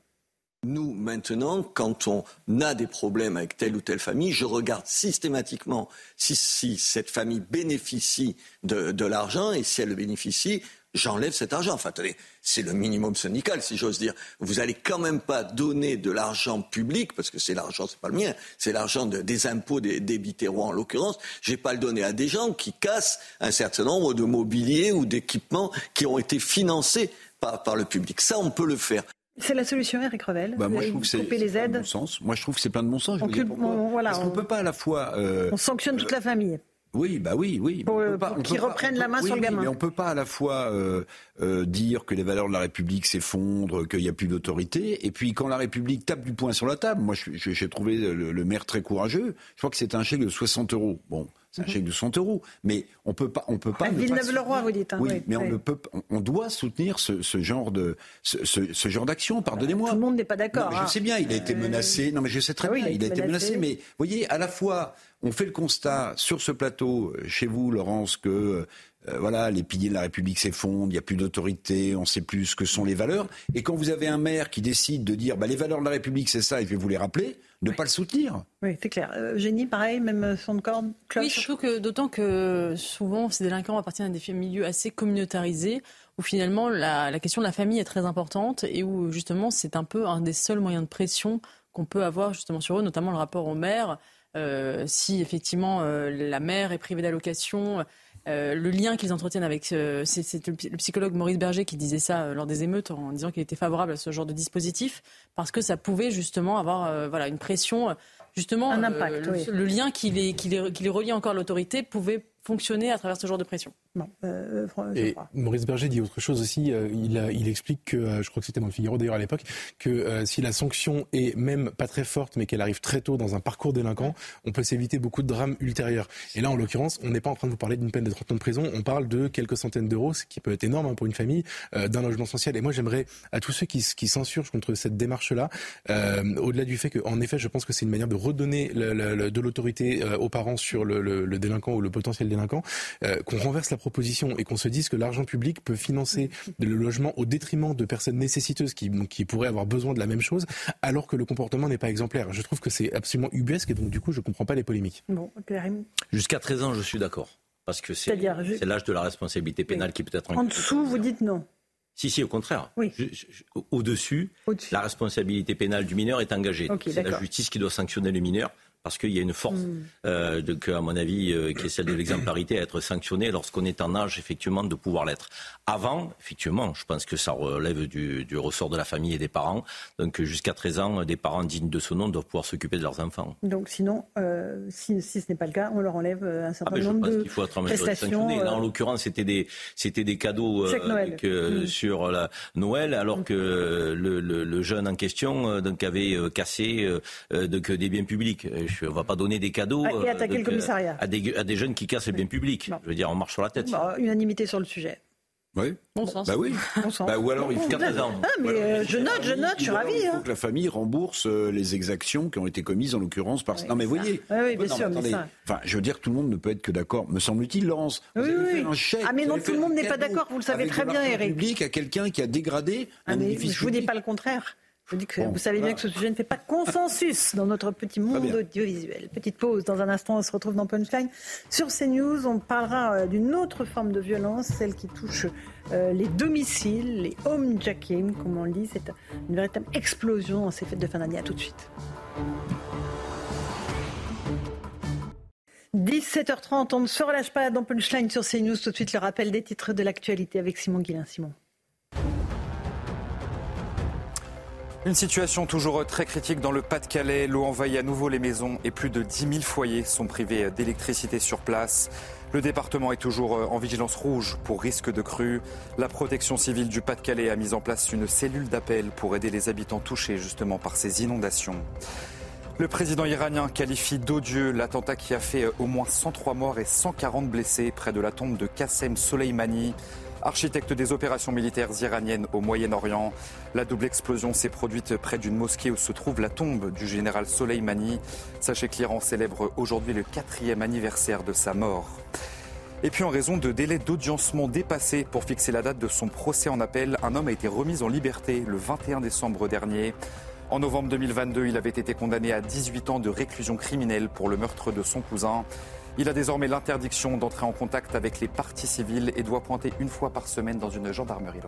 Nous, maintenant, quand on a des problèmes avec telle ou telle famille, je regarde systématiquement si, cette famille bénéficie de, de l'argent et si elle le bénéficie, j'enlève cet argent. Enfin, attendez, c'est le minimum syndical, si j'ose dire. Vous allez quand même pas donner de l'argent public, parce que c'est l'argent, c'est pas le mien, c'est l'argent des impôts des, des en l'occurrence. Je vais pas le donner à des gens qui cassent un certain nombre de mobiliers ou d'équipements qui ont été financés par, par le public. Ça, on peut le faire. C'est la solution, Eric Revel. Bah, moi, je trouve que c'est les aides. Bon sens. Moi, je trouve que c'est plein de bon sens. On, voilà, Parce qu'on peut pas à la fois. Euh, on sanctionne toute la famille. Oui, bah oui, oui. Pour, qu'ils reprennent la main sur le gamin. mais on peut pas à la fois euh, euh, dire que les valeurs de la République s'effondrent, qu'il n'y a plus d'autorité, et puis quand la République tape du poing sur la table, moi j'ai trouvé le, maire très courageux. Je crois que c'est un chèque de 60 euros. Bon, c'est un mhm. chèque de 100 euros, mais on peut pas, on peut pas. Villeneuve-le-Roi, vous dites. Hein, oui, mais on ne peut, on, doit soutenir ce, genre de, ce, genre d'action. Pardonnez-moi. Tout le monde n'est pas d'accord. Je hein. sais bien, il a été euh, menacé. Non, mais je sais très ah bien, il a, été menacé. Mais vous voyez, à la fois on fait le constat sur ce plateau, euh, chez vous, Laurence, que euh, euh, voilà, les piliers de la République s'effondrent, il n'y a plus d'autorité, on ne sait plus ce que sont les valeurs. Et quand vous avez un maire qui décide de dire bah, les valeurs de la République, c'est ça, et je vais vous les rappeler, ne pas le soutenir. Oui, c'est clair. Génie, pareil, même son corps Oui, surtout que d'autant que souvent ces délinquants appartiennent à des milieux assez communautarisés où finalement la, la, question de la famille est très importante et où justement c'est un peu un des seuls moyens de pression qu'on peut avoir justement sur eux, notamment le rapport au maire. Euh, si effectivement euh, la mère est privée d'allocation, euh, le lien qu'ils entretiennent avec, c'est le psychologue Maurice Berger qui disait ça lors des émeutes en disant qu'il était favorable à ce genre de dispositif parce que ça pouvait justement avoir voilà une pression, justement un impact, le, lien qui les, qui, les, qui les relie encore à l'autorité pouvait fonctionner à travers ce genre de pression. Non, euh, et Maurice Berger dit autre chose aussi. Euh, il, il, explique que, euh, je crois que c'était dans le Figaro d'ailleurs à l'époque, que si la sanction est même pas très forte, mais qu'elle arrive très tôt dans un parcours délinquant, on peut s'éviter beaucoup de drames ultérieurs. Et là, en l'occurrence, on n'est pas en train de vous parler d'une peine de 30 ans de prison. On parle de quelques centaines d'euros, ce qui peut être énorme hein, pour une famille, d'un logement social. Et moi, j'aimerais à tous ceux qui, qui s'insurgent contre cette démarche-là, au-delà du fait qu'en effet, je pense que c'est une manière de redonner le, de l'autorité aux parents sur le, le, délinquant ou le potentiel délinquant, qu'on renverse la proposition et qu'on se dise que l'argent public peut financer le logement au détriment de personnes nécessiteuses qui, qui pourraient avoir besoin de la même chose, alors que le comportement n'est pas exemplaire. Je trouve que c'est absolument ubuesque et donc du coup je ne comprends pas les polémiques. Bon, Jusqu'à 13 ans, je suis d'accord. Parce que c'est l'âge de la responsabilité pénale qui peut être en, en dessous, vous dites non. Si, si, au contraire. Au-dessus, la responsabilité pénale du mineur est engagée. c'est la justice qui doit sanctionner le mineur parce qu'il y a une force, mm. euh, de, à mon avis, euh, qui est celle de l'exemplarité, à être sanctionné lorsqu'on est en âge, effectivement, de pouvoir l'être. Avant, effectivement, je pense que ça relève du, du ressort de la famille et des parents. Donc, jusqu'à 13 ans, des parents dignes de ce nom doivent pouvoir s'occuper de leurs enfants. Donc, sinon, euh, si, si, ce n'est pas le cas, on leur enlève un certain ah, nombre de faut être prestations. Là, en l'occurrence, c'était des, c'était des cadeaux que, mm. sur la Noël, alors mm. que le, le, le, jeune en question donc, avait cassé donc, des biens publics on ne va pas donner des cadeaux ah, et attaquer le euh, commissariat. À, des, à, des, jeunes qui cassent le bien public. Je veux dire, on marche sur la tête. Bah, unanimité sur le sujet. Oui. Bon sens. Bah oui. Bon sens. Bah, ou alors il faut 14 ans. Ah, mais euh, je note, je note, je suis ravi. Il faut hein. que la famille rembourse euh, les exactions qui ont été commises en l'occurrence par. non mais voyez. Oui, oui bien sûr. Mais ça... Enfin, je veux dire, tout le monde ne peut être que d'accord. Me semble-t-il, Laurence. Vous oui, avez fait un chèque. Ah mais non, tout le monde n'est pas d'accord. Vous le savez très bien, Eric. Public à quelqu'un qui a dégradé ah, un mais Je vous dis pas le contraire. Je vous dis que vous savez bien que ce sujet ne fait pas consensus dans notre petit monde audiovisuel. Petite pause. Dans un instant, on se retrouve dans Punchline. Sur CNews, on parlera euh, d'une autre forme de violence, celle qui touche euh, les domiciles, les homejacking, comme on le dit. C'est une véritable explosion en ces fêtes de fin d'année. À tout de suite. 17h30, on ne se relâche pas dans Punchline sur CNews. Tout de suite, le rappel des titres de l'actualité avec Simon Guillain. Simon. Une situation toujours très critique dans le Pas-de-Calais. L'eau envahit à nouveau les maisons et plus de 10 000 foyers sont privés d'électricité sur place. Le département est toujours en vigilance rouge pour risque de crue. La protection civile du Pas-de-Calais a mis en place une cellule d'appel pour aider les habitants touchés justement par ces inondations. Le président iranien qualifie d'odieux l'attentat qui a fait au moins 103 morts et 140 blessés près de la tombe de Qassem Soleimani architecte des opérations militaires iraniennes au Moyen-Orient. La double explosion s'est produite près d'une mosquée où se trouve la tombe du général Soleimani. Sachez que l'Iran célèbre aujourd'hui le quatrième anniversaire de sa mort. Et puis en raison de délais d'audiencement dépassés pour fixer la date de son procès en appel, un homme a été remis en liberté le 21 décembre dernier. En novembre 2022, il avait été condamné à 18 ans de réclusion criminelle pour le meurtre de son cousin. Il a désormais l'interdiction d'entrer en contact avec les parties civiles et doit pointer une fois par semaine dans une gendarmerie.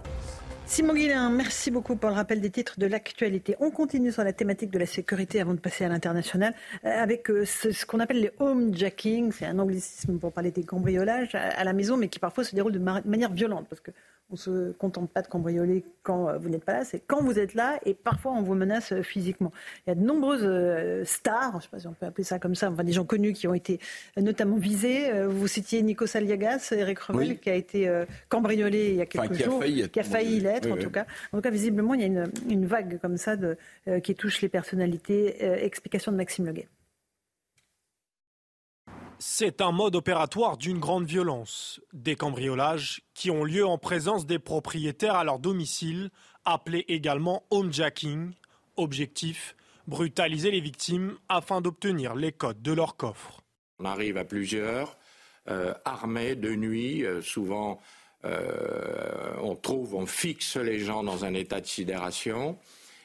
Simon Guillain, merci beaucoup pour le rappel des titres de l'actualité. On continue sur la thématique de la sécurité avant de passer à l'international euh, avec euh, ce, qu'on appelle les homejacking. C'est un anglicisme pour parler des cambriolages à la maison, mais qui parfois se déroulent de manière violente. Parce que on ne se contente pas de cambrioler quand euh, vous n'êtes pas là, c'est quand vous êtes là et parfois on vous menace euh, physiquement. Il y a de nombreuses euh, stars, je ne sais pas si on peut appeler ça comme ça, enfin des gens connus qui ont été notamment visés. Vous citiez Nico Aliagas, Eric Revel, qui a été cambriolé il y a quelques jours, qui a failli l'être en tout cas. En tout cas, visiblement, il y a une, vague comme ça de, qui touche les personnalités. explication de Maxime Leguet. C'est un mode opératoire d'une grande violence. Des cambriolages qui ont lieu en présence des propriétaires à leur domicile, appelés également homejacking. Objectif brutaliser les victimes afin d'obtenir les codes de leur coffre. On arrive à plusieurs, euh, armés de nuit, euh, souvent euh, on trouve, on fixe les gens dans un état de sidération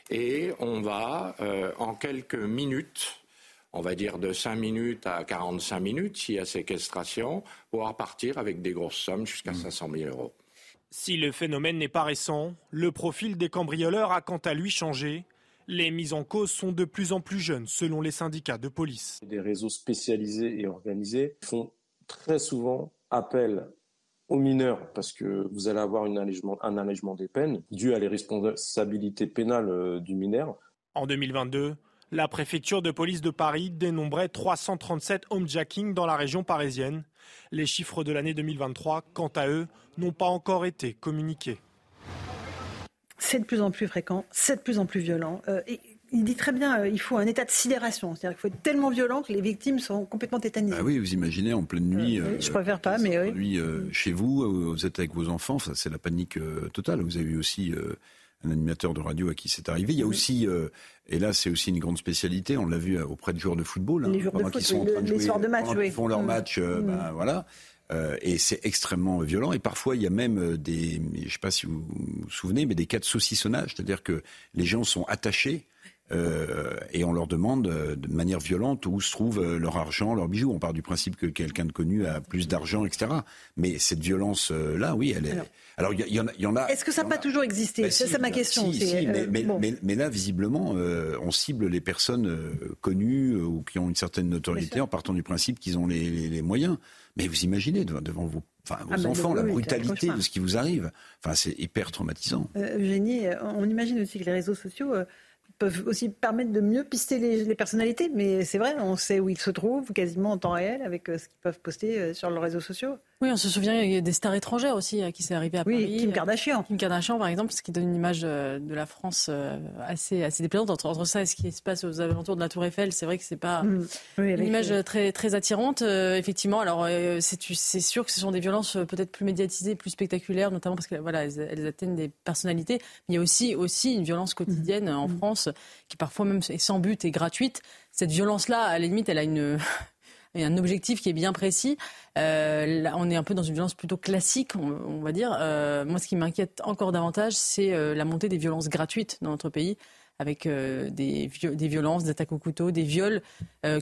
et on va en quelques minutes on va dire de 5 minutes à 45 minutes, s'il y a séquestration, pouvoir partir avec des grosses sommes jusqu'à 500 mmh. 000 euros. Si le phénomène n'est pas récent, le profil des cambrioleurs a quant à lui changé. Les mises en cause sont de plus en plus jeunes, selon les syndicats de police. Des réseaux spécialisés et organisés font très souvent appel aux mineurs parce que vous allez avoir un allègement des peines dû à les responsabilités pénales euh, du mineur. En 2022, la préfecture de police de Paris dénombrait 337 homejacking dans la région parisienne. Les chiffres de l'année 2023, quant à eux, n'ont pas encore été communiqués. C'est de plus en plus fréquent, c'est de plus en plus violent. Euh, et il dit très bien, euh, il faut un état de sidération. C'est-à-dire qu'il faut être tellement violent que les victimes sont complètement tétanisées. Ah oui, vous imaginez en pleine nuit. Euh, je préfère pas, mais oui. Nuit, chez vous, vous êtes avec vos enfants, ça, c'est la panique totale. Vous avez eu aussi un animateur de radio à qui c'est arrivé. Il y a aussi, et là c'est aussi une grande spécialité, on l'a vu auprès de joueurs de football, hein, les joueurs de foot, qui sont en train de jouer, soirs de match, pendant qu'ils font leur Mm. match, Mm. ben, voilà. Euh, et c'est extrêmement violent. Et parfois, il y a même des, je ne sais pas si vous vous souvenez, mais des cas de saucissonnage, c'est-à-dire que les gens sont attachés. Euh, et on leur demande euh, de manière violente où se trouve euh, leur argent, leurs bijoux. On part du principe que quelqu'un de connu a plus d'argent, etc. Mais cette violence-là, oui, elle est. Alors- il y, en a. Est-ce que ça n'a pas toujours existé bah, C'est si, ma question. si, c'est, si, mais, mais- bon. mais- mais là, visiblement, euh, on cible les personnes connues ou qui ont une certaine notoriété en partant du principe qu'ils ont les, les- les moyens. Mais vous imaginez devant, devant vos, enfin, vos Ah, bah, enfants la brutalité de ce qui vous arrive. Enfin, c'est hyper traumatisant. Euh, Eugénie, on imagine aussi que les réseaux sociaux peuvent aussi permettre de mieux pister les, les personnalités. Mais c'est vrai, on sait où ils se trouvent quasiment en temps réel avec euh, ce qu'ils peuvent poster euh, sur leurs réseaux sociaux. Oui, on se souvient il y a des stars étrangères aussi à qui c'est arrivé à Oui, Paris. Kim Kardashian. Kim Kardashian, par exemple, ce qui donne une image euh, de la France euh, assez, assez déplaisante. Entre, entre ça et ce qui se passe aux alentours de la Tour Eiffel, c'est vrai que c'est pas Mm. Oui, une image euh, très, très attirante. euh, effectivement, alors euh, c'est sûr que ce sont des violences euh, peut-être plus médiatisées, plus spectaculaires, notamment parce que voilà, elles, elles atteignent des personnalités. Mais il y a aussi, aussi une violence quotidienne en France qui parfois même est sans but et gratuite. Cette violence-là, à la limite, elle a une un objectif qui est bien précis. Euh, là, on est un peu dans une violence plutôt classique, on, on va dire. Euh, moi, ce qui m'inquiète encore davantage, c'est euh, la montée des violences gratuites dans notre pays, avec des, vio- des violences, des attaques au couteau, des viols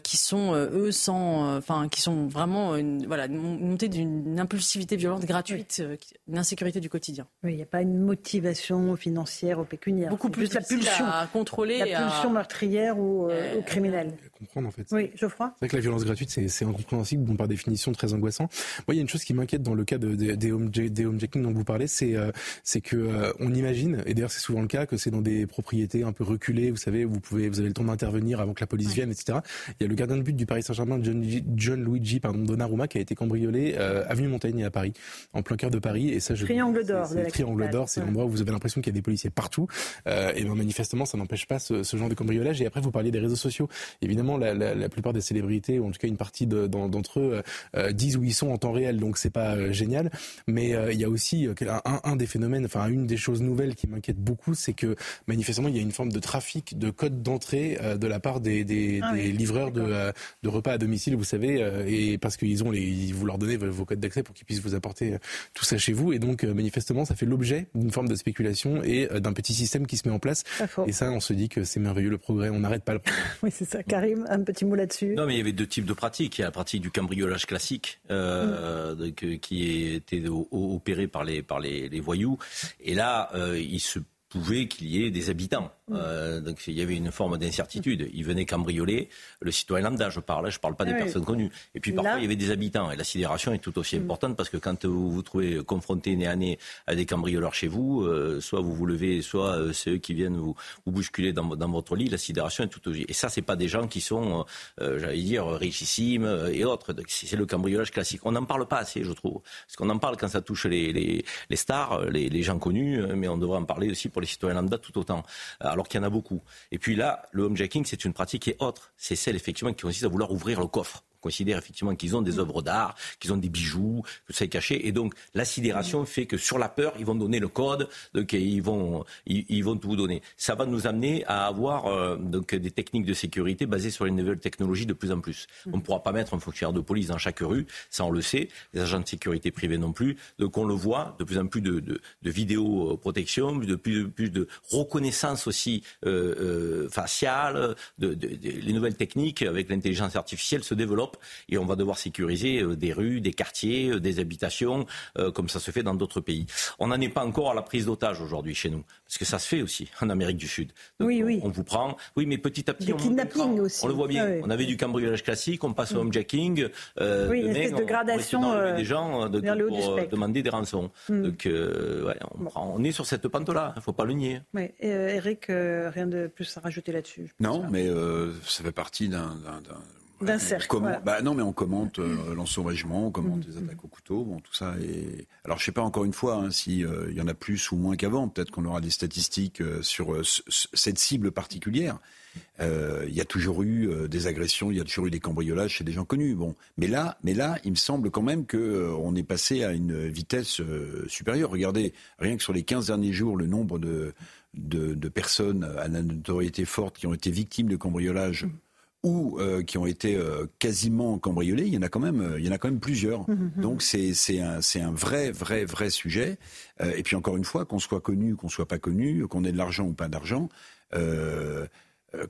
qui sont eux sans, enfin, qui sont vraiment une, voilà, une montée d'une impulsivité violente gratuite, une insécurité du quotidien. Oui, il n'y a pas une motivation financière ou pécuniaire. Beaucoup plus la pulsion, à contrôler, la pulsion à- meurtrière ou, ou criminelle. Comprendre en fait. Oui, Geoffroy C'est vrai que la violence gratuite, c'est incompréhensible, bon, par définition très angoissant. Moi, il y a une chose qui m'inquiète dans le cas de, de- des, home, des homejacking dont vous parlez, c'est euh, c'est que euh, on imagine, et d'ailleurs c'est souvent le cas, que c'est dans des propriétés un peu reculées, vous savez, vous pouvez, vous avez le temps d'intervenir avant que la police vienne, etc. Il y a le gardien de but du Paris Saint-Germain, John, John Luigi pardon, Donnarumma, qui a été cambriolé euh, avenue Montaigne à Paris, en plein cœur de Paris, et ça, je Triangle d'or le triangle d'or, c'est l'endroit où vous avez l'impression qu'il y a des policiers partout, euh, et ben manifestement, ça n'empêche pas ce, ce genre de cambriolage. Et après, vous parliez des réseaux sociaux. Évidemment, la, la, la plupart des célébrités, ou en tout cas une partie de- d'en- d'entre eux, euh, disent où ils sont en temps réel, donc c'est pas euh, génial. Mais euh, il y a aussi euh, un, un des phénomènes, enfin une des choses nouvelles qui m'inquiète beaucoup, c'est que manifestement il y a une forme de trafic de codes d'entrée euh, de la part des, des, Ah des oui, livreurs de, euh, de repas à domicile, vous savez, euh, et parce qu'ils ont les, ils vous leur donnez vos, codes d'accès pour qu'ils puissent vous apporter euh, tout ça chez vous, et donc euh, manifestement ça fait l'objet d'une forme de spéculation et euh, d'un petit système qui se met en place. Et ça, on se dit que c'est merveilleux le progrès, on n'arrête pas le progrès. Oui, c'est ça. Karim, un petit mot là-dessus. Non, mais il y avait deux types de pratiques. Il y a la pratique du cambriolage classique, euh, euh, qui était o- o- opéré par les, par les, les voyous. Et là, euh, il se pouvait qu'il y ait des habitants. Euh, donc il y avait une forme d'incertitude. Ils venaient cambrioler le citoyen lambda, je parle, je parle pas des Ah oui. personnes connues. Et puis Là- parfois il y avait des habitants. Et la sidération est tout aussi importante parce que quand vous vous trouvez confronté nez à nez à des cambrioleurs chez vous, euh, soit vous vous levez, soit euh, c'est eux qui viennent vous, vous bousculer dans, dans votre lit, la sidération est tout aussi. Et ça, c'est pas des gens qui sont, j'allais dire, richissimes et autres. C'est le cambriolage classique. On n'en parle pas assez, je trouve. Parce qu'on en parle quand ça touche les, les, les stars, les, les gens connus, mais on devrait en parler aussi pour les citoyens lambda tout autant. Alors qu'il y en a beaucoup. Et puis là, le homejacking, c'est une pratique qui est autre. C'est celle, effectivement, qui consiste à vouloir ouvrir le coffre. On considère effectivement qu'ils ont des œuvres d'art, qu'ils ont des bijoux, que ça est caché. Et donc, la sidération fait que sur la peur, ils vont donner le code, donc ils vont, ils, ils vont tout vous donner. Ça va nous amener à avoir euh, donc des techniques de sécurité basées sur les nouvelles technologies de plus en plus. On ne pourra pas mettre un fonctionnaire de police dans chaque rue, ça on le sait. Les agents de sécurité privés non plus. Donc on le voit, de plus en plus de, de, de vidéoprotection, de plus, plus de reconnaissance aussi euh, euh, faciale. De- les nouvelles techniques avec l'intelligence artificielle se développent et on va devoir sécuriser euh, des rues, des quartiers, euh, des habitations, euh, comme ça se fait dans d'autres pays. On n'en est pas encore à la prise d'otage aujourd'hui chez nous, parce que ça se fait aussi en Amérique du Sud. Donc, Oui, on- oui. On, vous prend, oui, mais petit à petit, on, cran. aussi. on le voit bien. Ah oui. On avait du cambriolage classique, on passe au homejacking. Euh, Oui, une espèce de on- on gradation, d'enlever euh, des gens de- vers le haut du pour demander des rançons. Mm. Donc, euh, ouais, on, prend- on est sur cette pente-là. Il ne faut pas le nier. Oui. Et, euh, Eric, euh, rien de plus à rajouter là-dessus. Non, mais euh, ça fait partie d'un d'un- d'un cercle. Comment bah non, mais on commente euh, l'ensauvagement, on commente les attaques au couteau, bon, tout ça. Et alors, je sais pas encore une fois hein, s'il il y en a plus ou moins qu'avant. Peut-être qu'on aura des statistiques sur cette cible particulière. Il y a toujours eu des agressions, il y a toujours eu des cambriolages chez des gens connus. Bon, mais là, mais là, il me semble quand même que on est passé à une vitesse supérieure. Regardez, rien que sur les 15 derniers jours, le nombre de de, personnes à la notoriété forte qui ont été victimes de cambriolage ou euh, qui ont été euh, quasiment cambriolés, il y en a quand même, euh, il y en a quand même plusieurs. Mmh, mmh. Donc c'est c'est un c'est un vrai vrai vrai sujet. et puis encore une fois, qu'on soit connu, qu'on soit pas connu, qu'on ait de l'argent ou pas d'argent.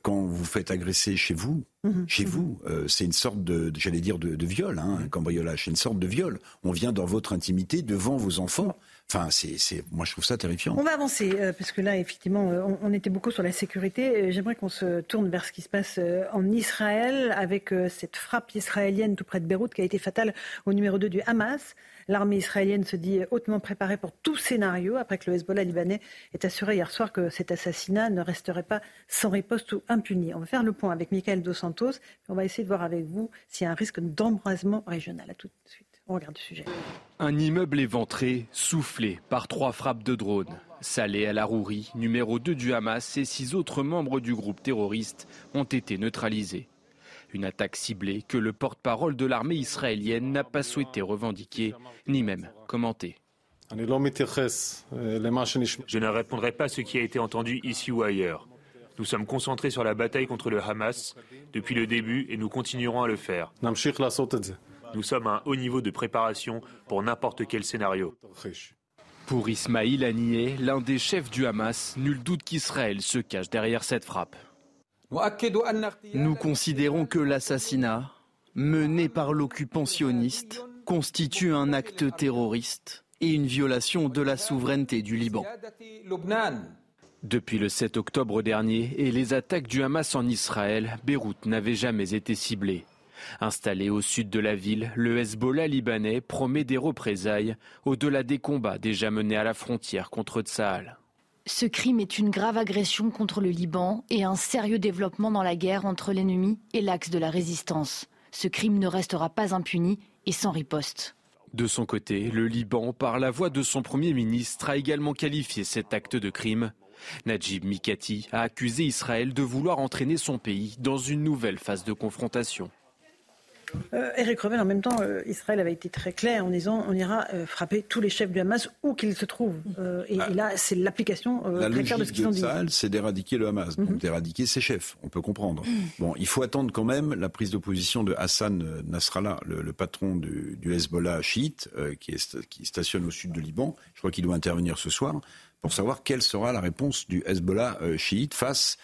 quand vous faites agresser chez vous, mmh, chez vous, c'est une sorte de, j'allais dire, de, de viol, hein, un cambriolage. C'est une sorte de viol. On vient dans votre intimité, devant vos enfants. Enfin, c'est, moi, je trouve ça terrifiant. On va avancer, euh, parce que là, effectivement, euh, on, était beaucoup sur la sécurité. Euh, j'aimerais qu'on se tourne vers ce qui se passe en Israël, avec cette frappe israélienne tout près de Beyrouth qui a été fatale au numéro 2 du Hamas. L'armée israélienne se dit hautement préparée pour tout scénario, après que le Hezbollah libanais ait assuré hier soir que cet assassinat ne resterait pas sans riposte ou impuni. On va faire le point avec Michael Dos Santos, on va essayer de voir avec vous s'il y a un risque d'embrasement régional. À tout de suite. On regarde le sujet. Un immeuble éventré, soufflé par trois frappes de drones. Salé à la rourie, numéro 2 du Hamas et six autres membres du groupe terroriste ont été neutralisés. Une attaque ciblée que le porte-parole de l'armée israélienne n'a pas souhaité revendiquer, ni même commenter. Je ne répondrai pas à ce qui a été entendu ici ou ailleurs. Nous sommes concentrés sur la bataille contre le Hamas depuis le début et nous continuerons à le faire. Nous sommes à un haut niveau de préparation pour n'importe quel scénario. Pour Ismail Haniyeh, l'un des chefs du Hamas, nul doute qu'Israël se cache derrière cette frappe. Nous considérons que l'assassinat, mené par l'occupant sioniste, constitue un acte terroriste et une violation de la souveraineté du Liban. Depuis le 7 octobre dernier et les attaques du Hamas en Israël, Beyrouth n'avait jamais été ciblée. Installé au sud de la ville, le Hezbollah libanais promet des représailles au-delà des combats déjà menés à la frontière contre Tsahal. Ce crime est une grave agression contre le Liban et un sérieux développement dans la guerre entre l'ennemi et l'axe de la résistance. Ce crime ne restera pas impuni et sans riposte. De son côté, le Liban, par la voix de son Premier ministre, a également qualifié cet acte de crime. Najib Mikati a accusé Israël de vouloir entraîner son pays dans une nouvelle phase de confrontation. Euh, Eric Revel, en même temps, euh, Israël avait été très clair en disant on ira euh, frapper tous les chefs du Hamas où qu'ils se trouvent. Et, ah. là, c'est l'application très claire de ce qu'ils ont dit. c'est d'éradiquer le Hamas, donc mhm. d'éradiquer ses chefs. On peut comprendre. Mhm. Bon, il faut attendre quand même la prise d'opposition de Hassan Nasrallah, le, patron du, Hezbollah chiite, qui, est, qui stationne au sud de Liban. Je crois qu'il doit intervenir ce soir pour savoir quelle sera la réponse du Hezbollah chiite face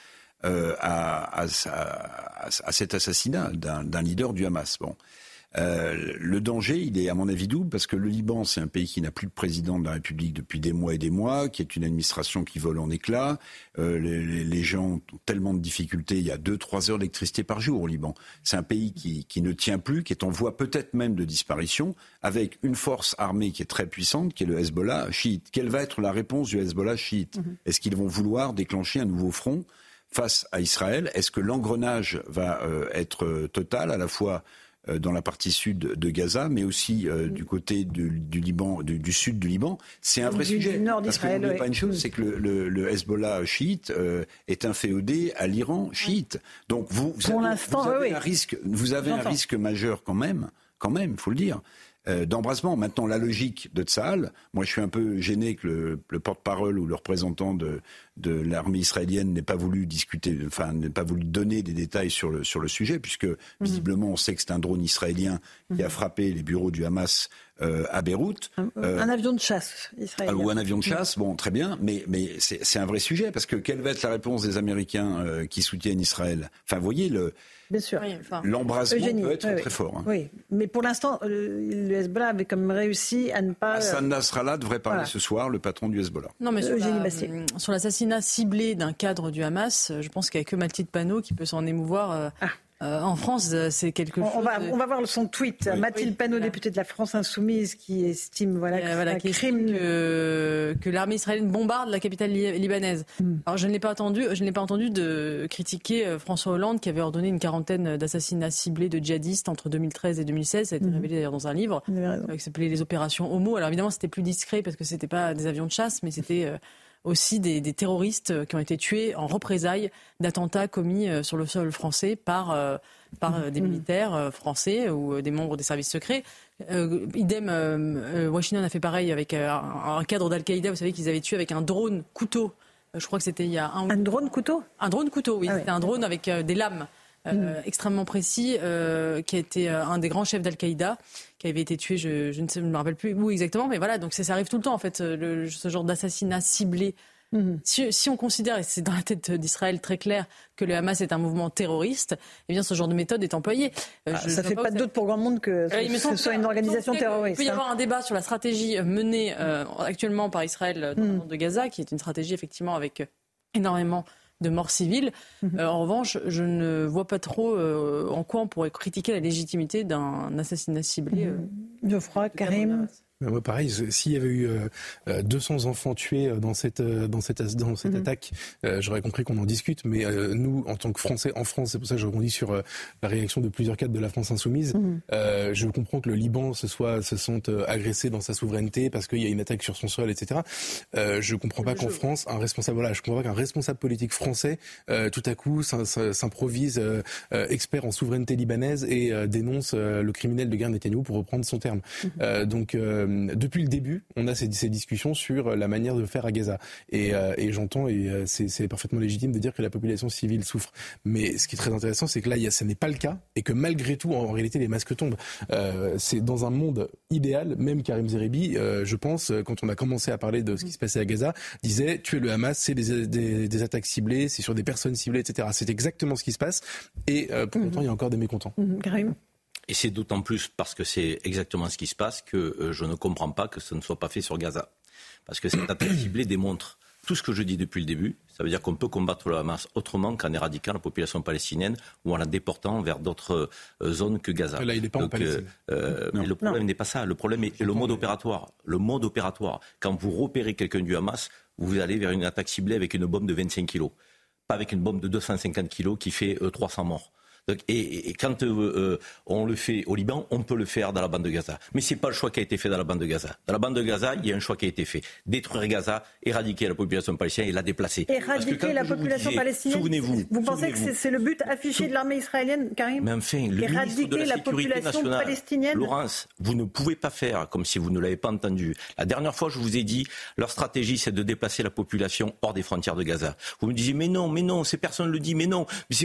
euh, à, à, cet assassinat d'un leader du Hamas. Bon. Euh, le danger, il est à mon avis double parce que le Liban, c'est un pays qui n'a plus de président de la République depuis des mois et des mois, qui est une administration qui vole en éclats. Euh, les, les, gens ont tellement de difficultés. Il y a deux, trois heures d'électricité par jour au Liban. C'est un pays qui, qui, ne tient plus, qui est en voie peut-être même de disparition, avec une force armée qui est très puissante, qui est le Hezbollah chiite. Quelle va être la réponse du Hezbollah chiite? Mm-hmm. Est-ce qu'ils vont vouloir déclencher un nouveau front? Face à Israël. Est-ce que l'engrenage va euh, être euh, total à la fois euh, dans la partie sud de Gaza, mais aussi du côté du, Liban, du, sud du Liban, c'est un vrai sujet. Nord Parce que pas une chose, c'est que le, Hezbollah chiite est inféodé à l'Iran chiite. Donc vous, vous avez, un risque, vous avez un risque majeur quand même, quand même, faut le dire. Euh, d'embrasement. Maintenant, la logique de Tsahal, moi je suis un peu gêné que le, porte-parole ou le représentant de, de l'armée israélienne n'ait pas voulu discuter, enfin n'ait pas voulu donner des détails sur le, sur le sujet, puisque mhm. visiblement on sait que c'est un drone israélien qui a mhm. frappé les bureaux du Hamas euh, à Beyrouth. Un, euh, avion de chasse israélien. Ou un avion de chasse, bon, très bien, mais, mais c'est un vrai sujet, parce que quelle va être la réponse des Américains qui soutiennent Israël? Enfin, vous voyez, le, Bien sûr. L'embrasement peut être très fort. Hein. Oui, mais pour l'instant, le Hezbollah avait quand même réussi à ne pas. Hassan Nasrallah devrait parler ce soir, le patron du Hezbollah. Non, mais sur, l'assassinat ciblé d'un cadre du Hamas, je pense qu'il n'y a que Mathilde Panot qui peut s'en émouvoir. Euh, ah. Euh, en France, euh, c'est quelque chose. On va, on va voir son tweet. Mathilde oui, Panot, députée de la France Insoumise, qui estime voilà, que voilà, c'est un crime. Que, que l'armée israélienne bombarde la capitale libanaise. Mm. Alors je ne l'ai pas entendu, je n'ai pas entendu de critiquer euh, François Hollande qui avait ordonné une quarantaine d'assassinats ciblés de djihadistes entre 2013 et 2016. Ça a été mm. révélé d'ailleurs dans un livre qui s'appelait Les opérations Homo. Alors évidemment, c'était plus discret parce que c'était pas des avions de chasse, mais c'était aussi des, des, terroristes qui ont été tués en représailles d'attentats commis euh, sur le sol français par, euh, par euh, des mmh. militaires français ou des membres des services secrets. Euh, idem, euh, Washington a fait pareil avec un, un cadre d'Al-Qaïda. Vous savez qu'ils avaient tué avec un drone couteau. Je crois que c'était il y a un. Un drone couteau? Un drone couteau, oui. Ah c'était un drone avec des lames. Euh, extrêmement précis, euh, qui a été euh, un des grands chefs d'Al-Qaïda, qui avait été tué, je, je, ne sais, me rappelle plus où exactement, mais voilà, donc ça, ça arrive tout le temps en fait, le, ce genre d'assassinat ciblé. Mmh. Si, si, on considère, et c'est dans la tête d'Israël très clair, que le Hamas est un mouvement terroriste, eh bien ce genre de méthode est employée. Ah, je, ça ne fait pas de doute pour grand monde que ce, ce soit une organisation terroriste. Il peut y hein. avoir un débat sur la stratégie menée euh, actuellement par Israël dans mmh. le monde de Gaza, qui est une stratégie effectivement avec énormément de morts civiles. Mmh. Euh, en revanche, je ne vois pas trop euh, en quoi on pourrait critiquer la légitimité d'un assassinat ciblé. Mmh. Geoffroy, Karim moi, pareil, s'il y avait eu euh, 200 euh, enfants tués euh, dans cette, euh, dans cette, dans cette mmh. attaque, euh, j'aurais compris qu'on en discute. Mais nous, en tant que Français, en France, c'est pour ça que je rebondis sur la réaction de plusieurs cadres de la France insoumise. Mmh. je comprends que le Liban se soit se sont agressés dans sa souveraineté parce qu'il y a une attaque sur son sol, etc. je comprends pas qu'en France, un responsable, voilà, je comprends pas qu'un responsable politique français, tout à coup, s'improvise expert en souveraineté libanaise et dénonce le criminel de guerre Netanyahu pour reprendre son terme. Mmh. donc euh, depuis le début, on a ces, ces, discussions sur la manière de faire à Gaza. Et, euh, et j'entends, et euh, c'est parfaitement légitime de dire que la population civile souffre. Mais ce qui est très intéressant, c'est que là, ce n'est pas le cas, et que malgré tout, en, réalité, les masques tombent. c'est dans un monde idéal, même Karim Zeribi, je pense, quand on a commencé à parler de ce qui se passait à Gaza, disait tuer le Hamas, c'est des, des, des, attaques ciblées, c'est sur des personnes ciblées, etc. C'est exactement ce qui se passe. Et pour mmh. autant, il y a encore des mécontents. Mmh. Karim? Et c'est d'autant plus parce que c'est exactement ce qui se passe que euh, je ne comprends pas que ce ne soit pas fait sur Gaza. Parce que cette attaque ciblée démontre tout ce que je dis depuis le début. Ça veut dire qu'on peut combattre le Hamas autrement qu'en éradiquant la population palestinienne ou en la déportant vers d'autres euh, zones que Gaza. Là, il n'est pas en Palestine. Euh, mais le problème n'est pas ça. Le problème est le mode opératoire. Le mode opératoire. Quand vous repérez quelqu'un du Hamas, vous allez vers une attaque ciblée avec une bombe de 25 kilos. Pas avec une bombe de 250 kilos qui fait 300 morts. Donc, et, et, quand euh, euh, on le fait au Liban, on peut le faire dans la bande de Gaza. Mais ce n'est pas le choix qui a été fait dans la bande de Gaza. Dans la bande de Gaza, il y a un choix qui a été fait. Détruire Gaza, éradiquer la population palestinienne et la déplacer. Éradiquer la population disais, palestinienne Souvenez-vous. Vous pensez que c'est le but affiché de l'armée israélienne, Karim? Mais enfin, le éradiquer de la, la population nationale, palestinienne? Laurence, vous ne pouvez pas faire comme si vous ne l'avez pas entendu. La dernière fois, je vous ai dit, leur stratégie, c'est de déplacer la population hors des frontières de Gaza. Vous me disiez, mais non, mais non, ces personnes le disent, mais non. Mais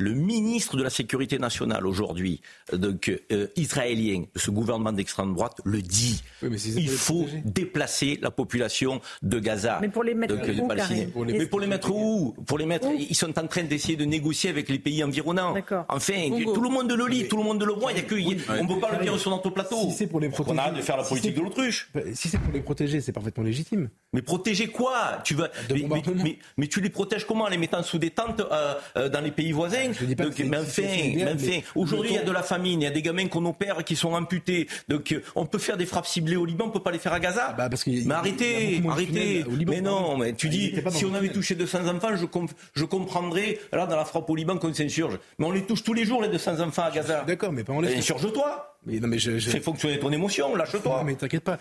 le ministre de la Sécurité nationale aujourd'hui, donc euh, israélien, ce gouvernement d'extrême droite, le dit. Oui, Il faut déplacer la population de Gaza. Mais pour les mettre donc, où, pour les... Mais pour les mettre où? Pour les mettre, où? ils sont en train d'essayer de négocier avec les pays environnants. Enfin, Congo. tout le monde le lit, tout le monde le voit. Il y a que, oui, on ne peut pas le dire sur notre plateau. Si c'est pour les protéger, on arrête de faire la politique si de l'autruche. Si c'est pour les protéger, c'est parfaitement légitime. Mais protéger quoi? Tu vas, mais, mais, mais, mais, tu les protèges comment? En les mettant sous des tentes euh, euh, dans les pays voisins? Je dis pas donc, que mais enfin, mais enfin, aujourd'hui il y a de la famine, il y a des gamins qu'on opère qui sont amputés. Donc on peut faire des frappes ciblées au Liban, on peut pas les faire à Gaza. Bah parce mais arrêtez, arrêtez. mais non, mais tu dis, si on avait touché 200 enfants, je, comp je comprendrais, là dans la frappe au Liban qu'on s'insurge. Mais on les touche tous les jours les 200 enfants à Gaza. D'accord, mais pas on les Insurge-toi. Mais non, mais je, je... Fais fonctionner ton émotion, lâche-toi. mais t'inquiète pas.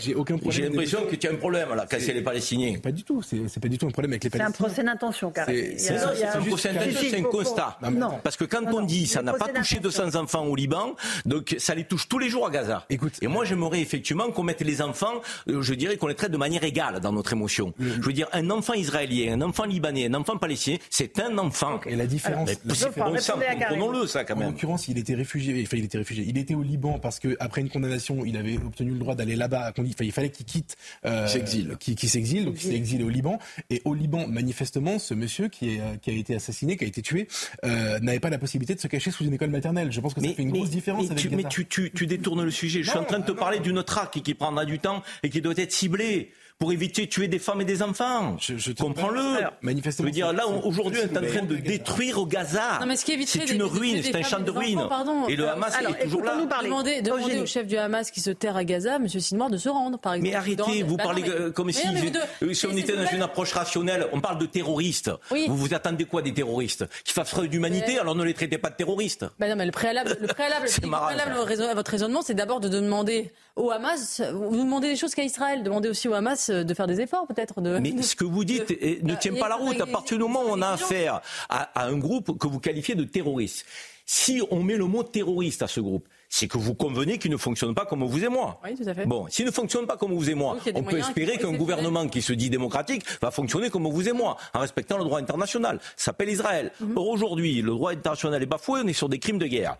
J'ai aucun problème. J'ai l'impression que tu as un problème là, casser les Palestiniens. Pas du tout. C'est pas du tout un problème avec les Palestiniens. C'est un procès d'intention, car C'est un procès d'intention, c'est un constat. Non. Parce que quand on dit ça n'a pas touché 200 enfants au Liban, donc ça les touche tous les jours à Gaza. Écoute. Et moi j'aimerais effectivement qu'on mette les enfants, je dirais qu'on les traite de manière égale dans notre émotion. Je veux dire, un enfant israélien, un enfant libanais, un enfant palestinien, c'est un enfant. Et la différence. Comprenons-le ça quand même. En l'occurrence, il était réfugié. Enfin, il était réfugié. Il était au Liban parce que après une condamnation, il avait obtenu le droit d'aller là-bas. Il fallait qu'il quitte, euh, s'exile, qui, qui s'exile, donc il s'est exilé au Liban. Et au Liban, manifestement, ce monsieur qui, est, qui a été assassiné, qui a été tué, euh, n'avait pas la possibilité de se cacher sous une école maternelle. Je pense que ça mais, fait une mais, grosse différence. Mais, avec tu, Gaza. mais tu, tu, tu, détournes le sujet. Je suis en train de te parler d'une traque qui prendra du temps et qui doit être ciblée. Pour éviter de tuer des femmes et des enfants. Je, Comprends-le. Manifestement. Je veux dire, là, aujourd'hui, on est en train de détruire au Gaza. Non, mais ce qui éviterait C'est une ruine, c'est un champ de ruines. Et le Euh, Hamas alors, est toujours là. Demandez, demandez au chef du Hamas qui se terre à Gaza, M. Sinwar, de se rendre, par exemple. Mais arrêtez, vous parlez euh, comme si, euh, si on était dans une approche rationnelle. On parle de terroristes. Oui. Vous vous attendez quoi des terroristes Qui fassent preuve d'humanité, Ouais. alors ne les traitez pas de terroristes. Bah non, mais le préalable, le préalable, votre raisonnement, c'est d'abord de demander au Hamas, vous demandez des choses qu'à Israël, demandez aussi au Hamas euh, de faire des efforts peut-être. De... Mais ce que vous dites ne tient pas la route. À partir du moment où on a affaire à, à un groupe que vous qualifiez de terroriste, si on met le mot terroriste à ce groupe, c'est que vous convenez qu'il ne fonctionne pas comme vous et moi. Oui, tout à fait. Bon, s'il ne fonctionne pas comme vous et moi, on peut espérer qu'un gouvernement qui se dit démocratique va fonctionner comme vous et moi, en respectant le droit international. Ça s'appelle Israël. Mhm. Or, aujourd'hui, le droit international est bafoué, on est sur des crimes de guerre.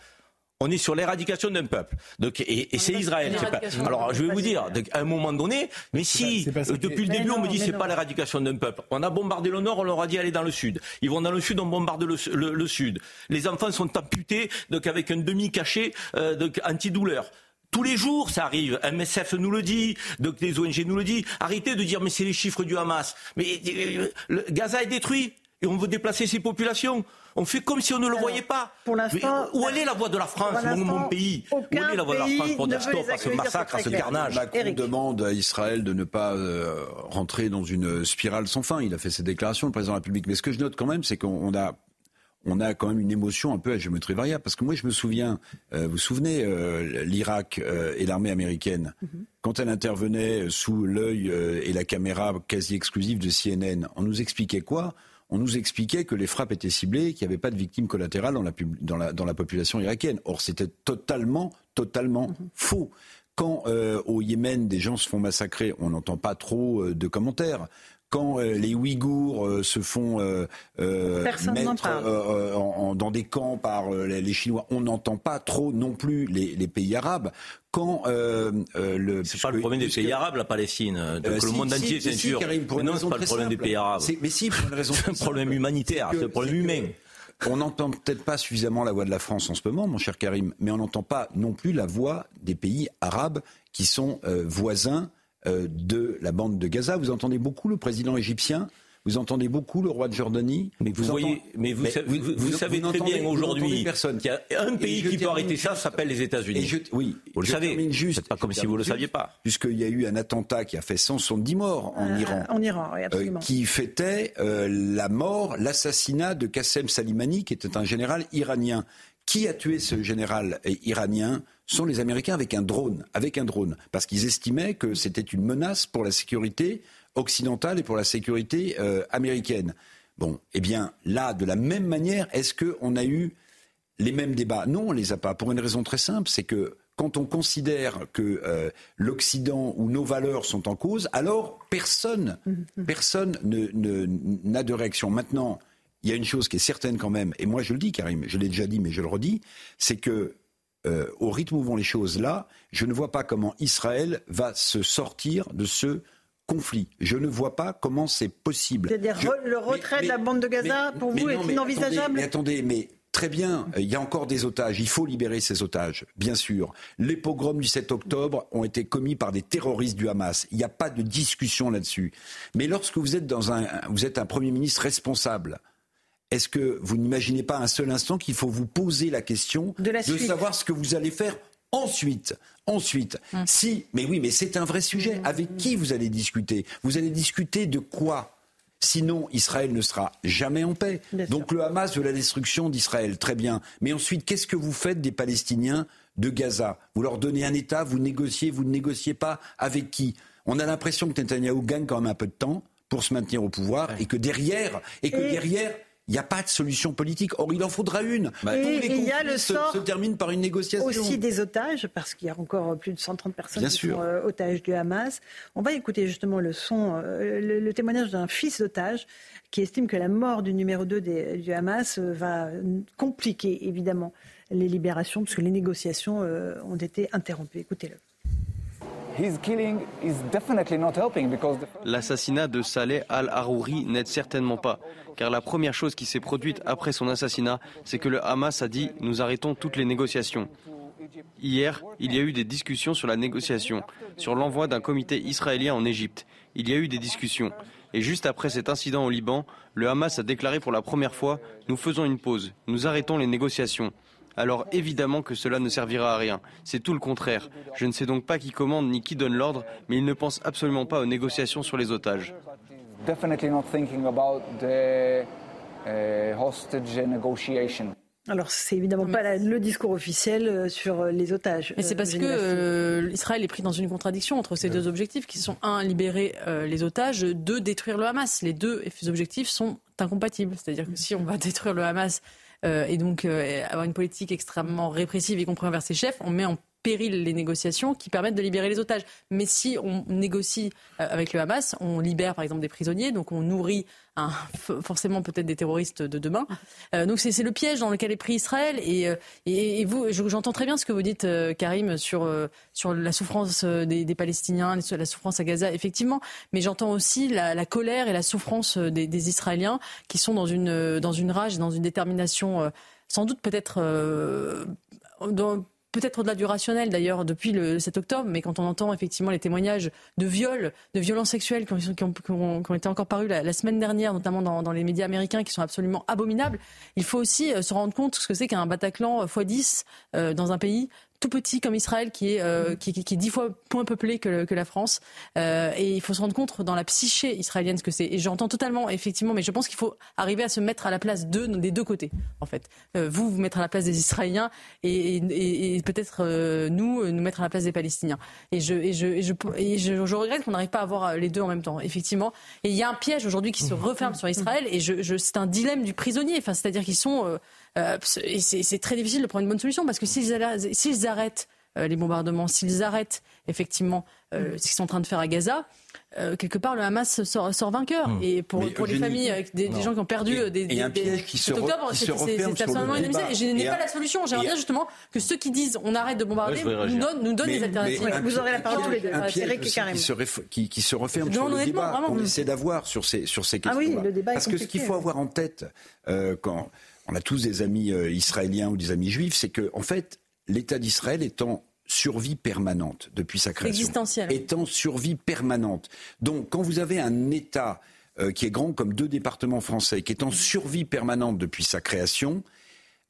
On est sur l'éradication d'un peuple. Donc, et, et c'est Israël. c'est pas- l'éradication Alors, je vais vous dire, donc, à un moment donné, mais si, pas euh, depuis le début, on me dit c'est pas l'éradication d'un peuple. On a bombardé le nord, on leur a dit allez dans le sud. Ils vont dans le sud, on bombarde le, le- le sud. Les enfants sont amputés, donc avec un demi-cachet euh, donc antidouleur. Tous les jours, ça arrive. MSF nous le dit, donc les ONG nous le dit. Arrêtez de dire mais c'est les chiffres du Hamas. Mais euh, le Gaza est détruit et on veut déplacer ces populations. On fait comme si on ne le voyait pas. pour l'instant- où elle est la voix de la France, Pour mon, mon pays? Où est la voix de la France pour dire stop à ce massacre, à ce carnage? Macron Eric. demande à Israël de ne pas euh, rentrer dans une spirale sans fin. Il a fait ses déclarations, le président de la République. Mais ce que je note quand même, c'est qu'on on a, on a quand même une émotion un peu à géométrie variable. Parce que moi, je me souviens, euh, vous vous souvenez, euh, l'Irak euh, et l'armée américaine, quand elle intervenait sous l'œil euh, et la caméra quasi exclusive de CNN, on nous expliquait quoi? On nous expliquait que les frappes étaient ciblées, qu'il n'y avait pas de victimes collatérales dans la, pub- dans la, dans la population irakienne. Or, c'était totalement, totalement faux. Quand euh, au Yémen, des gens se font massacrer, on n'entend pas trop euh, de commentaires. Quand euh, les Ouïghours euh, se font euh, euh, mettre parle. euh, en- en- dans des camps par euh, les les Chinois, on n'entend pas trop non plus les, les pays arabes. Quand euh, euh, le C'est pas le problème des pays arabes, la Palestine. Donc le monde si, entier. Karim, pour Mais non, c'est pas le problème des pays arabes. C'est- Mais si, pour une raison C'est un problème humanitaire, c'est un problème que- humain. On n'entend peut-être pas suffisamment la voix de la France en ce moment, mon cher Karim, mais on n'entend pas non plus la voix des pays arabes qui sont euh, voisins de la bande de Gaza. Vous entendez beaucoup le président égyptien vous entendez beaucoup le roi de Jordanie Mais vous, voyez, entendez- mais vous, savez, vous- vous savez très bien aujourd'hui personne. qu'il y a un pays qui peut arrêter ça, juste- ça s'appelle les États-Unis. oui, Vous le je savez. termine juste. C'est pas comme si vous le termine saviez pas. Puisqu'il y a eu un attentat qui a fait 170 morts en Euh, Iran. En Iran, oui, euh, absolument. qui fêtait euh, la mort, l'assassinat de Qassem Salimani, qui était un général iranien. Qui a tué ce général euh, iranien? Sont les Américains avec un drone, avec un drone, parce qu'ils estimaient que c'était une menace pour la sécurité occidentale et pour la sécurité euh, américaine. Bon, eh bien là, de la même manière, est-ce qu'on a eu les mêmes débats? Non, on les a pas. Pour une raison très simple, c'est que quand on considère que euh, l'Occident ou nos valeurs sont en cause, alors personne, personne ne- ne- n'a de réaction. Maintenant, il y a une chose qui est certaine quand même, et moi je le dis, Karim, je l'ai déjà dit, mais je le redis, c'est que euh, au rythme où vont les choses là, je ne vois pas comment Israël va se sortir de ce conflit. Je ne vois pas comment c'est possible. C'est-à-dire Je- le retrait de la bande de Gaza, pour vous, mais est non, inenvisageable attendez, Mais attendez, mais très bien, euh, il y a encore des otages. Il faut libérer ces otages, bien sûr. Les pogroms du 7 octobre ont été commis par des terroristes du Hamas. Il n'y a pas de discussion là-dessus. Mais lorsque vous êtes dans un, vous êtes un premier ministre responsable. Est-ce que vous n'imaginez pas un seul instant qu'il faut vous poser la question De la savoir ce que vous allez faire ensuite? Ensuite, Hum. si, mais oui, mais c'est un vrai sujet. Avec qui vous allez discuter? Vous allez discuter de quoi? Sinon, Israël ne sera jamais en paix. Bien Donc le Hamas veut la destruction d'Israël, très bien. Mais ensuite, qu'est-ce que vous faites des Palestiniens de Gaza? Vous leur donnez un État, vous négociez, vous ne négociez pas avec qui? On a l'impression que Netanyahou gagne quand même un peu de temps pour se maintenir au pouvoir et que derrière, et que Et- derrière, il n'y a pas de solution politique. Or, il en faudra une. Et Tous les il y a le se, sort se terminent par une négociation. aussi des otages, parce qu'il y a encore plus de 130 personnes Bien qui sûr. sont euh, otages du Hamas. On va écouter justement le son, euh, le, le témoignage d'un fils d'otage qui estime que la mort du numéro 2 des- du Hamas euh, va compliquer évidemment les libérations, puisque les négociations euh, ont été interrompues. Écoutez-le. L'assassinat de Saleh al-Harouri n'aide certainement pas, car la première chose qui s'est produite après son assassinat, c'est que le Hamas a dit nous arrêtons toutes les négociations. Hier, il y a eu des discussions sur la négociation, sur l'envoi d'un comité israélien en Égypte. Il y a eu des discussions. Et juste après cet incident au Liban, le Hamas a déclaré pour la première fois Nous faisons une pause, nous arrêtons les négociations. Alors évidemment que cela ne servira à rien. C'est tout le contraire. Je ne sais donc pas qui commande ni qui donne l'ordre, mais il ne pense absolument pas aux négociations sur les otages. Definitely not thinking about the uh, hostage negotiation. Alors, c'est évidemment pas la- le discours officiel euh, sur les otages. Mais c'est euh, parce que euh, Israël est pris dans une contradiction entre ces deux objectifs qui sont un, libérer euh, les otages, deux, détruire le Hamas. Les deux objectifs sont incompatibles. C'est-à-dire que si on va détruire le Hamas euh, et donc euh, avoir une politique extrêmement répressive, y compris envers ses chefs, on met en péril les négociations qui permettent de libérer les otages. Mais si on négocie euh, avec le Hamas, on libère par exemple des prisonniers, donc on nourrit forcément peut-être des terroristes de demain. Euh, donc c'est le piège dans lequel est pris Israël. Et, euh, vous, je- j'entends très bien ce que vous dites, Karim, sur, sur la souffrance des, Palestiniens, la souffrance à Gaza, effectivement. Mais j'entends aussi la, colère et la souffrance des, Israéliens qui sont dans une, dans une rage, dans une détermination, sans doute peut-être peut-être au-delà du rationnel d'ailleurs depuis le 7 octobre, mais quand on entend effectivement les témoignages de viols, de violences sexuelles qui ont, été encore parus la, semaine dernière, notamment dans, dans les médias américains, qui sont absolument abominables, il faut aussi euh, se rendre compte ce que c'est qu'un Bataclan euh, x10 euh, dans un pays tout petit comme Israël, qui est, euh, qui, est dix fois moins peuplé que, la France. Euh, et il faut se rendre compte dans la psyché israélienne ce que c'est. Et j'entends totalement, effectivement, mais je pense qu'il faut arriver à se mettre à la place d'eux, des deux côtés, en fait. Euh, vous, vous mettre à la place des Israéliens et, peut-être nous, nous mettre à la place des Palestiniens. Et je, je, je, je, regrette qu'on n'arrive pas à avoir les deux en même temps, effectivement. Et il y a un piège aujourd'hui qui se referme sur Israël et c'est un dilemme du prisonnier. Enfin, c'est-à-dire qu'ils sont. Euh, et c'est très difficile de prendre une bonne solution parce que s'ils arrêtent, euh, les bombardements, s'ils arrêtent effectivement euh, ce qu'ils sont en train de faire à Gaza, euh, quelque part le Hamas sort, sort vainqueur. Et pour, pour les familles, avec des, des gens qui ont perdu Et- des, et un des- piège qui se octobre, qui c'est- se referme sur le débat. Et je n'ai pas la solution. J'aimerais bien justement que ceux qui disent on arrête de bombarder Ouais, nous donnent, nous donnent Mais- des alternatives. Vous aurez la parole tous les deux. un piège qui qui, se referme Non, sur le débat vraiment. qu'on essaie d'avoir sur ces, sur ces Ah questions. Parce que ce qu'il faut avoir en tête quand on a tous des amis euh, israéliens ou des amis juifs, c'est que en fait, l'État d'Israël est en survie permanente depuis sa création. Existentielle. Est en survie permanente. Donc, quand vous avez un État euh, qui est grand comme deux départements français, qui est en survie permanente depuis sa création,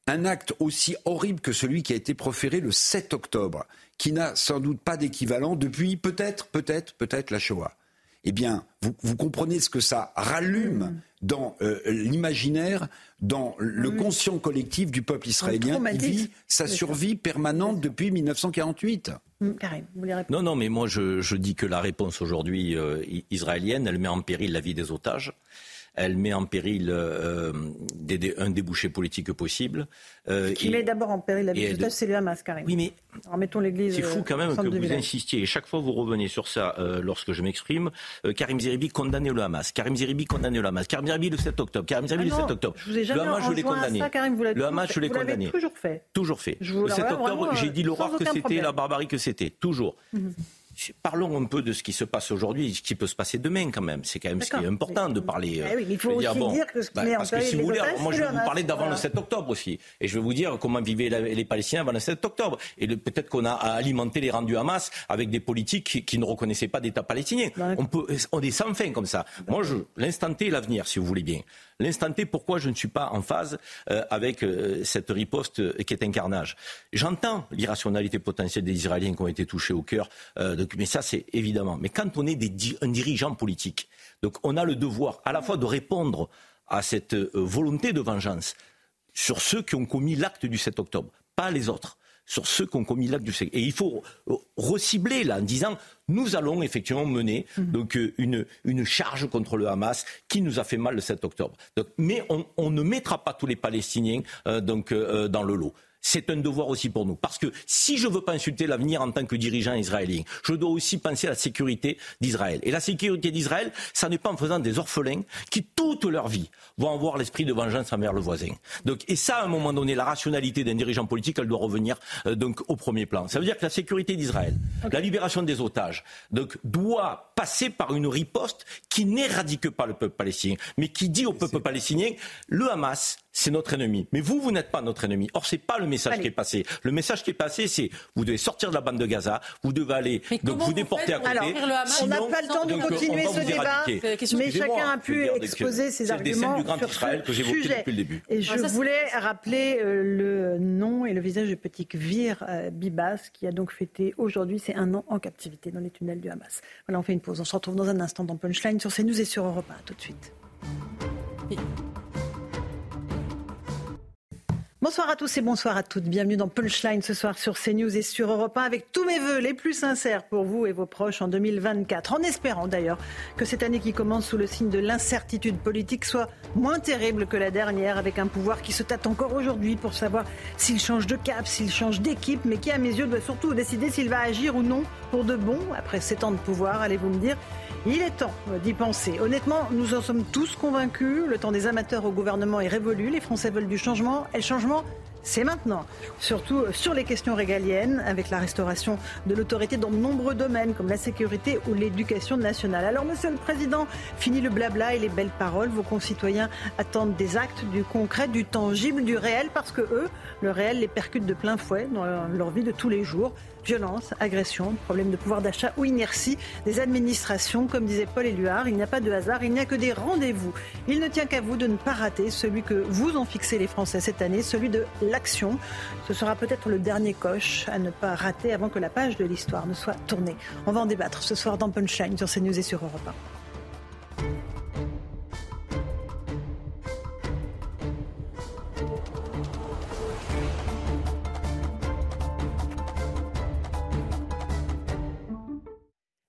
un acte aussi horrible que celui qui a été proféré le 7 octobre, qui n'a sans doute pas d'équivalent depuis peut-être, peut-être, peut-être la Shoah. Eh bien, vous, vous comprenez ce que ça rallume dans euh, l'imaginaire, dans le conscient collectif du peuple israélien qui vit sa survie permanente depuis 1948. Hum, Karim, vous voulez répondre? Non, non, mais moi je, je dis que la réponse aujourd'hui euh, israélienne, elle met en péril la vie des otages. Elle met en péril euh, des- des- un débouché politique possible. euh, Qui et- met d'abord en péril la vie otages, c'est le Hamas, Karim. Oui, mais Alors mettons l'église. c'est fou euh, quand même que vous insistiez. Et chaque fois, vous revenez sur ça euh, lorsque je m'exprime. Euh, Karim Zeribi condamné le Hamas. Karim Zeribi condamné le Hamas. Karim Zeribi le 7 octobre. Karim Zeribi Ah le non, 7 octobre. Je vous ai jamais le Hamas, je l'ai condamné. ça, Karim, vous le Hamas, je l'ai condamné. toujours fait. Toujours fait. Je vous le la 7 vraiment, octobre, j'ai dit l'horreur que c'était, la barbarie que c'était. Toujours. Parlons un peu de ce qui se passe aujourd'hui, ce qui peut se passer demain quand même. C'est quand même ce qui est important de parler. Eh oui, mais il faut aussi dire que ce qui met en parce que si vous voulez, moi je vais vous Hamas. parler d'avant le 7 octobre aussi. Et je vais vous dire comment vivaient la- les Palestiniens avant le 7 octobre. Et peut-être qu'on a alimenté les rangs du Hamas avec des politiques qui, qui ne reconnaissaient pas d'État palestinien. On, peut, on est sans fin comme ça. Moi, je, l'instant T, l'avenir, si vous voulez bien. L'instant T, pourquoi je ne suis pas en phase euh, avec euh, cette riposte euh, qui est un carnage J'entends l'irrationalité potentielle des Israéliens qui ont été touchés au cœur, mais ça c'est évidemment. Mais quand on est un dirigeant politique, on a le devoir à la fois de répondre à cette volonté de vengeance sur ceux qui ont commis l'acte du 7 octobre, pas les autres sur ceux qui ont commis l'acte du 7 Et il faut euh, recibler là en disant nous allons effectivement mener donc euh, une, une charge contre le Hamas qui nous a fait mal le 7 octobre. Donc, mais on, on ne mettra pas tous les Palestiniens euh, donc euh, dans le lot. C'est un devoir aussi pour nous. Parce que si je veux pas insulter l'avenir en tant que dirigeant israélien, je dois aussi penser à la sécurité d'Israël. Et la sécurité d'Israël, ça n'est pas en faisant des orphelins qui, toute leur vie, vont avoir l'esprit de vengeance envers le voisin. Donc, et ça, à un moment donné, la rationalité d'un dirigeant politique, elle doit revenir euh, donc au premier plan. Ça veut dire que la sécurité d'Israël, la libération des otages, donc, doit passer par une riposte qui n'éradique pas le peuple palestinien, mais qui dit au peuple palestinien, le Hamas, c'est notre ennemi. Mais vous, vous n'êtes pas notre ennemi. Or, c'est pas le message Allez. qui est passé. Le message qui est passé, c'est vous devez sortir de la bande de Gaza, vous devez aller Mais donc vous vous déporter à côté. Alors, on n'a pas le temps de continuer ce débat, mais chacun a je pu exposer ses c'est le dessin arguments du grand sur Israël que j'évoquais depuis le début. Et je Ah, ça, c'est- voulais rappeler euh, le nom et le visage de petit Kvir euh, Bibas, qui a donc fêté aujourd'hui ses un an en captivité dans les tunnels du Hamas. Voilà, on fait une pause. On se retrouve dans un instant dans Punchline sur CNews et sur Europe 1. À tout de suite. Bonsoir à tous et bonsoir à toutes. Bienvenue dans Punchline ce soir sur CNews et sur Europe 1 avec tous mes voeux les plus sincères pour vous et vos proches en 2024. En espérant d'ailleurs que cette année qui commence sous le signe de l'incertitude politique soit moins terrible que la dernière avec un pouvoir qui se tâte encore aujourd'hui pour savoir s'il change de cap, s'il change d'équipe, mais qui à mes yeux doit surtout décider s'il va agir ou non pour de bon après sept ans de pouvoir, allez-vous me dire. Il est temps d'y penser. Honnêtement, nous en sommes tous convaincus. Le temps des amateurs au gouvernement est révolu. Les Français veulent du changement. Et le changement, c'est maintenant. Surtout sur les questions régaliennes, avec la restauration de l'autorité dans de nombreux domaines, comme la sécurité ou l'éducation nationale. Alors, Monsieur le Président, fini le blabla et les belles paroles. Vos concitoyens attendent des actes, du concret, du tangible, du réel, parce que eux, le réel les percute de plein fouet dans leur vie de tous les jours. Violence, agression, problème de pouvoir d'achat ou inertie des administrations. Comme disait Paul Éluard, il n'y a pas de hasard, il n'y a que des rendez-vous. Il ne tient qu'à vous de ne pas rater celui que vous ont fixé les Français cette année, celui de l'action. Ce sera peut-être le dernier coche à ne pas rater avant que la page de l'histoire ne soit tournée. On va en débattre ce soir dans Punchline sur CNews et sur Europe 1.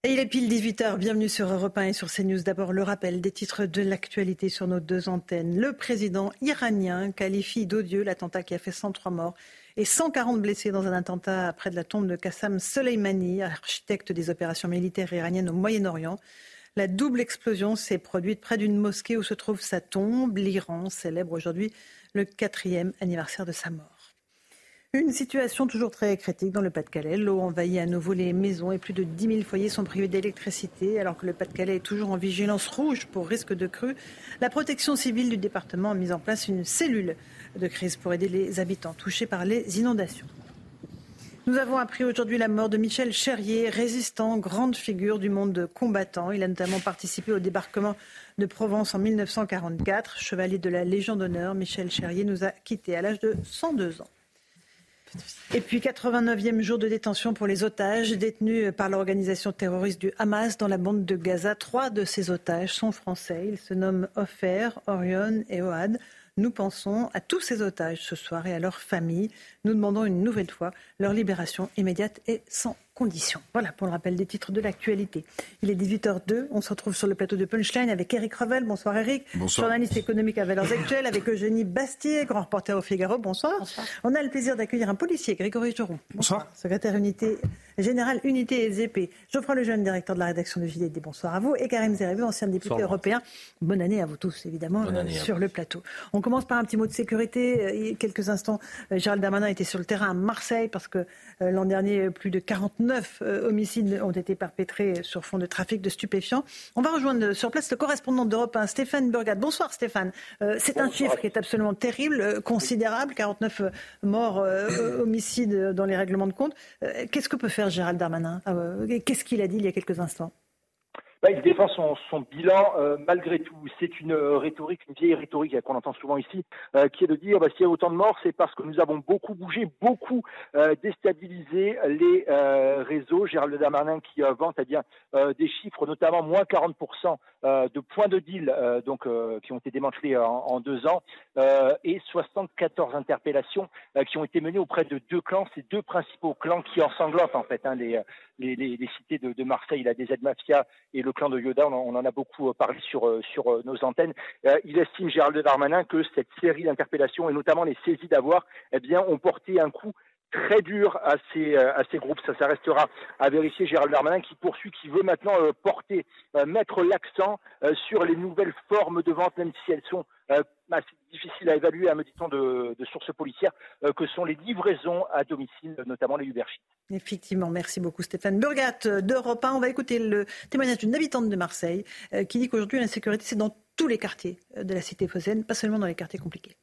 Il est pile 18h, bienvenue sur Europe 1 et sur CNews. D'abord le rappel des titres de l'actualité sur nos deux antennes. Le président iranien qualifie d'odieux l'attentat qui a fait 103 morts et 140 blessés dans un attentat près de la tombe de Qassam Soleimani, architecte des opérations militaires iraniennes au Moyen-Orient. La double explosion s'est produite près d'une mosquée où se trouve sa tombe. L'Iran célèbre aujourd'hui le quatrième anniversaire de sa mort. Une situation toujours très critique dans le Pas-de-Calais. L'eau envahit à nouveau les maisons et plus de 10 000 foyers sont privés d'électricité alors que le Pas-de-Calais est toujours en vigilance rouge pour risque de crue. La protection civile du département a mis en place une cellule de crise pour aider les habitants touchés par les inondations. Nous avons appris aujourd'hui la mort de Michel Cherrier, résistant, grande figure du monde combattant. Il a notamment participé au débarquement de Provence en 1944. Chevalier de la Légion d'honneur, Michel Cherrier nous a quittés à l'âge de 102 ans. Et puis 89e jour de détention pour les otages détenus par l'organisation terroriste du Hamas dans la bande de Gaza. Trois de ces otages sont français. Ils se nomment Ofer, Orion et Ohad. Nous pensons à tous ces otages ce soir et à leurs familles. Nous demandons une nouvelle fois leur libération immédiate et sans condition. Voilà pour le rappel des titres de l'actualité. Il est 18h02. On se retrouve sur le plateau de Punchline avec Eric Revel. Bonsoir Eric. Bonsoir. Journaliste économique à Valeurs Actuelles avec Eugénie Bastier, grand reporter au Figaro. Bonsoir. On a le plaisir d'accueillir un policier, Grégory Joron. Bonsoir. Secrétaire unité, général unité et ZP. Geoffroy Lejeune, directeur de la rédaction de JDD. Bonsoir à vous. Et Karim Zeribi, ancien député Bonsoir. européen. Bonne année à vous tous, évidemment, Bonne euh, sur le plateau. On commence par un petit mot de sécurité. Euh, Il y a quelques instants, euh, Gérald Darmanin était sur le terrain à Marseille parce que euh, l'an dernier, plus de 49 euh, homicides ont été perpétrés sur fond de trafic de stupéfiants. On va rejoindre euh, sur place le correspondant d'Europe 1, Stéphane Burgat. Bonsoir Stéphane. Euh, C'est un chiffre qui est absolument terrible, considérable, 49 euh, morts, homicides dans les règlements de compte. Qu'est-ce que peut faire Gérald Darmanin? Qu'est-ce qu'il a dit il y a quelques instants? Bah, il défend son, son bilan euh, malgré tout. C'est une euh, rhétorique, une vieille rhétorique qu'on entend souvent ici, euh, qui est de dire bah, s'il y a autant de morts, c'est parce que nous avons beaucoup bougé, beaucoup euh, déstabilisé les euh, réseaux. Gérald Darmanin qui vante eh bien, euh, des chiffres, notamment moins 40% euh, de points de deal donc, qui ont été démantelés en, deux ans et 74 interpellations qui ont été menées auprès de deux clans, ces deux principaux clans qui ensanglantent en fait hein, les, les, les, les cités de, de Marseille, la DZ Mafia et clan de Yoda, on en, a beaucoup euh, parlé sur, euh, sur euh, nos antennes. Il estime, Gérald Darmanin, que cette série d'interpellations, et notamment les saisies d'avoir, eh bien, ont porté un coup très dur à ces, euh, à ces groupes. Ça, ça restera à vérifier. Gérald Darmanin qui poursuit, qui veut maintenant euh, porter, euh, mettre l'accent sur les nouvelles formes de vente, même si elles sont assez difficiles à évaluer, à me dit-on, de, sources policières, que sont les livraisons à domicile, notamment les Uber. Effectivement, merci beaucoup Stéphane Burgat d'Europe 1. On va écouter le témoignage d'une habitante de Marseille qui dit qu'aujourd'hui l'insécurité c'est dans tous les quartiers de la cité phocéenne, pas seulement dans les quartiers compliqués.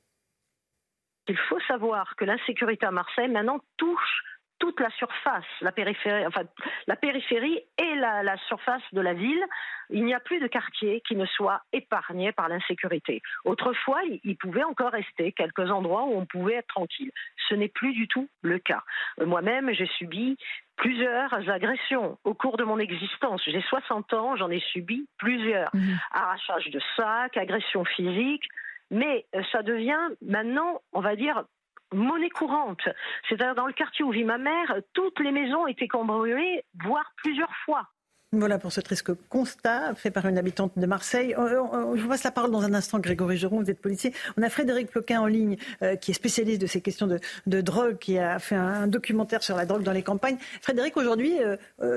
Il faut savoir que l'insécurité à Marseille maintenant touche toute la surface, la périphérie, enfin la périphérie et la, surface de la ville. Il n'y a plus de quartier qui ne soit épargné par l'insécurité. Autrefois, il, pouvait encore rester quelques endroits où on pouvait être tranquille. Ce n'est plus du tout le cas. Euh, moi-même, j'ai subi plusieurs agressions au cours de mon existence. J'ai 60 ans, j'en ai subi plusieurs. Mmh. Arrachage de sacs, agressions physiques. Mais euh, ça devient maintenant, on va dire, monnaie courante. C'est-à-dire dans le quartier où vit ma mère, toutes les maisons étaient cambriolées, voire plusieurs fois. Voilà pour ce triste constat fait par une habitante de Marseille. Euh, euh, je vous passe la parole dans un instant, Grégory Geron, vous êtes policier. On a Frédéric Ploquin en ligne, qui est spécialiste de ces questions de, drogue, qui a fait un, documentaire sur la drogue dans les campagnes. Frédéric, aujourd'hui,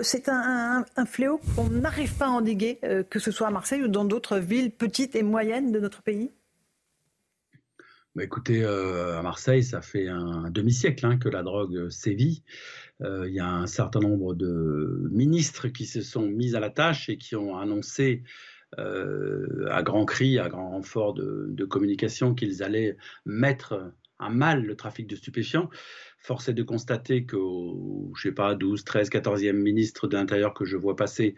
c'est un, fléau qu'on n'arrive pas à endiguer, que ce soit à Marseille ou dans d'autres villes petites et moyennes de notre pays? Bah, écoutez, euh, à Marseille, ça fait un, demi-siècle hein, que la drogue sévit. Euh, il y a un certain nombre de ministres qui se sont mis à la tâche et qui ont annoncé euh, à grands cris, à grand renfort de, de communication, qu'ils allaient mettre à mal le trafic de stupéfiants. Force est de constater qu'au, je sais pas, 12, 13, 14e ministre de l'Intérieur que je vois passer,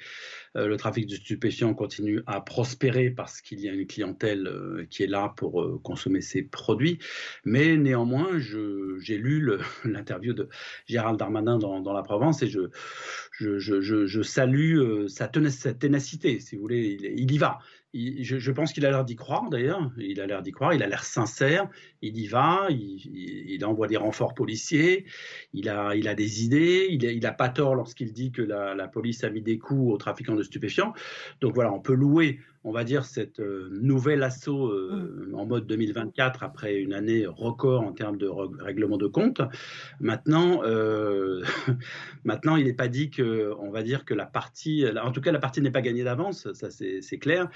euh, le trafic de stupéfiants continue à prospérer parce qu'il y a une clientèle euh, qui est là pour euh, consommer ces produits. Mais néanmoins, j'ai lu l'interview de Gérald Darmanin dans, la Provence et je, je, je, je salue sa, ténacité, si vous voulez. il y va je, pense qu'il a l'air d'y croire d'ailleurs. Il a l'air d'y croire. Il a l'air sincère. Il y va. Il, envoie des renforts policiers. Il a, des idées. Il n'a pas tort lorsqu'il dit que la, la, police a mis des coups aux trafiquants de stupéfiants. Donc voilà, on peut louer on va dire, cette euh, nouvelle assaut euh, mm. en mode 2024 après une année record en termes de règlement de compte. Maintenant, euh, maintenant, il n'est pas dit que, on va dire que la partie, en tout cas, la partie n'est pas gagnée d'avance, ça c'est clair.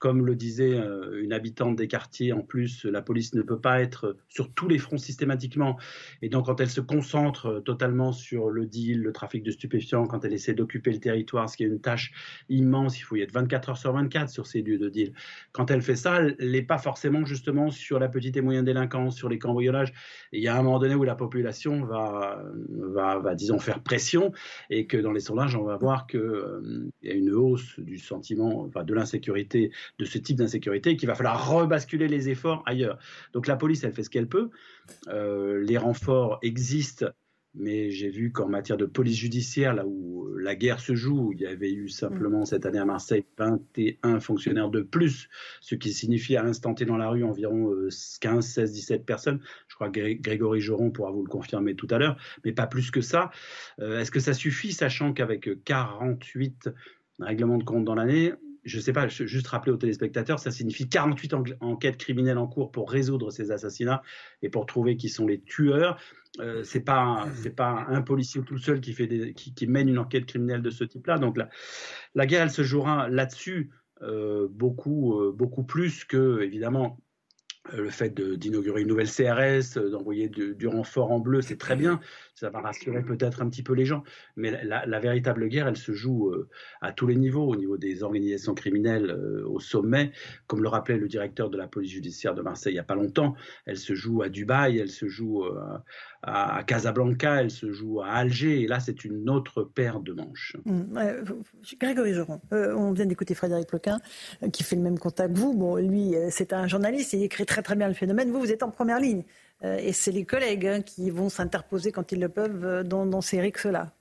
Comme le disait euh, une habitante des quartiers, en plus, la police ne peut pas être sur tous les fronts systématiquement. Et donc, quand elle se concentre euh, totalement sur le deal, le trafic de stupéfiants, quand elle essaie d'occuper le territoire, ce qui est une tâche immense, il faut y être 24 heures sur 24 sur ces lieux de deal. Quand elle fait ça, elle n'est pas forcément justement sur la petite et moyenne délinquance, sur les cambriolages. Il y a un moment donné où la population va, va, va disons, faire pression et que dans les sondages, on va voir qu'il euh, y a une hausse du sentiment, enfin, de l'insécurité de ce type d'insécurité et qu'il va falloir rebasculer les efforts ailleurs. Donc la police, elle fait ce qu'elle peut. Euh, les renforts existent, mais j'ai vu qu'en matière de police judiciaire, là où euh, la guerre se joue, il y avait eu simplement cette année à Marseille 21 fonctionnaires de plus, ce qui signifie à l'instant T dans la rue environ 15, 16, 17 personnes. Je crois que Grégory Joron pourra vous le confirmer tout à l'heure, mais pas plus que ça. Euh, est-ce que ça suffit, sachant qu'avec 48 règlements de compte dans l'année, je ne sais pas, juste rappeler aux téléspectateurs, ça signifie 48 enquêtes criminelles en cours pour résoudre ces assassinats et pour trouver qui sont les tueurs. Euh, c'est pas c'est pas un policier tout seul qui fait qui, mène une enquête criminelle de ce type-là. Donc la, la guerre, elle se jouera là-dessus euh, beaucoup euh, beaucoup plus que évidemment euh, le fait d'inaugurer une nouvelle CRS, d'envoyer du, renfort en bleu, c'est très bien. Ça va rassurer peut-être un petit peu les gens. Mais la, véritable guerre, elle se joue euh, à tous les niveaux, au niveau des organisations criminelles, au sommet. Comme le rappelait le directeur de la police judiciaire de Marseille il n'y a pas longtemps, elle se joue à Dubaï, elle se joue à Casablanca, elle se joue à Alger. Et là, c'est une autre paire de manches. Mmh, Grégory Joron, on vient d'écouter Frédéric Ploquin, qui fait le même contact que vous. Bon, lui, c'est un journaliste, il écrit très très bien le phénomène. Vous, vous êtes en première ligne. Euh, et c'est les collègues hein, qui vont s'interposer quand ils le peuvent euh, dans, dans ces rixes-là.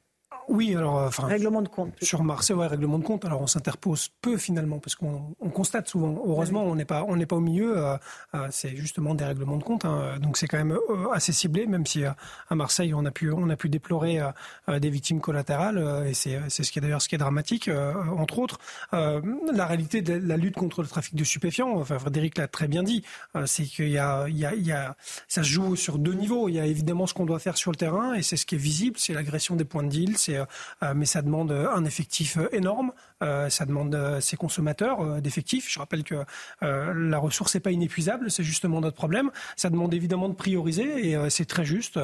Oui, alors, euh, enfin, règlement de compte. Sur Marseille, ouais, règlement de compte. Alors, on s'interpose peu finalement, parce qu'on constate souvent. Heureusement, on n'est pas, on pas au milieu. Euh, euh, c'est justement des règlements de compte. Hein. donc, c'est quand même assez ciblé, même si à Marseille, on a pu, on a pu déplorer des victimes collatérales, et c'est, c'est ce qui est d'ailleurs ce qui est dramatique, entre autres. la réalité de la lutte contre le trafic de stupéfiants, enfin, Frédéric l'a très bien dit, c'est qu'il y a, il y a, il y a, ça se joue sur deux niveaux. Il y a évidemment ce qu'on doit faire sur le terrain, et c'est ce qui est visible, c'est l'agression des points de deal, c'est mais, mais ça demande un effectif énorme. ça demande ses consommateurs d'effectifs. Je rappelle que la ressource n'est pas inépuisable, c'est justement notre problème. Ça demande évidemment de prioriser et c'est très juste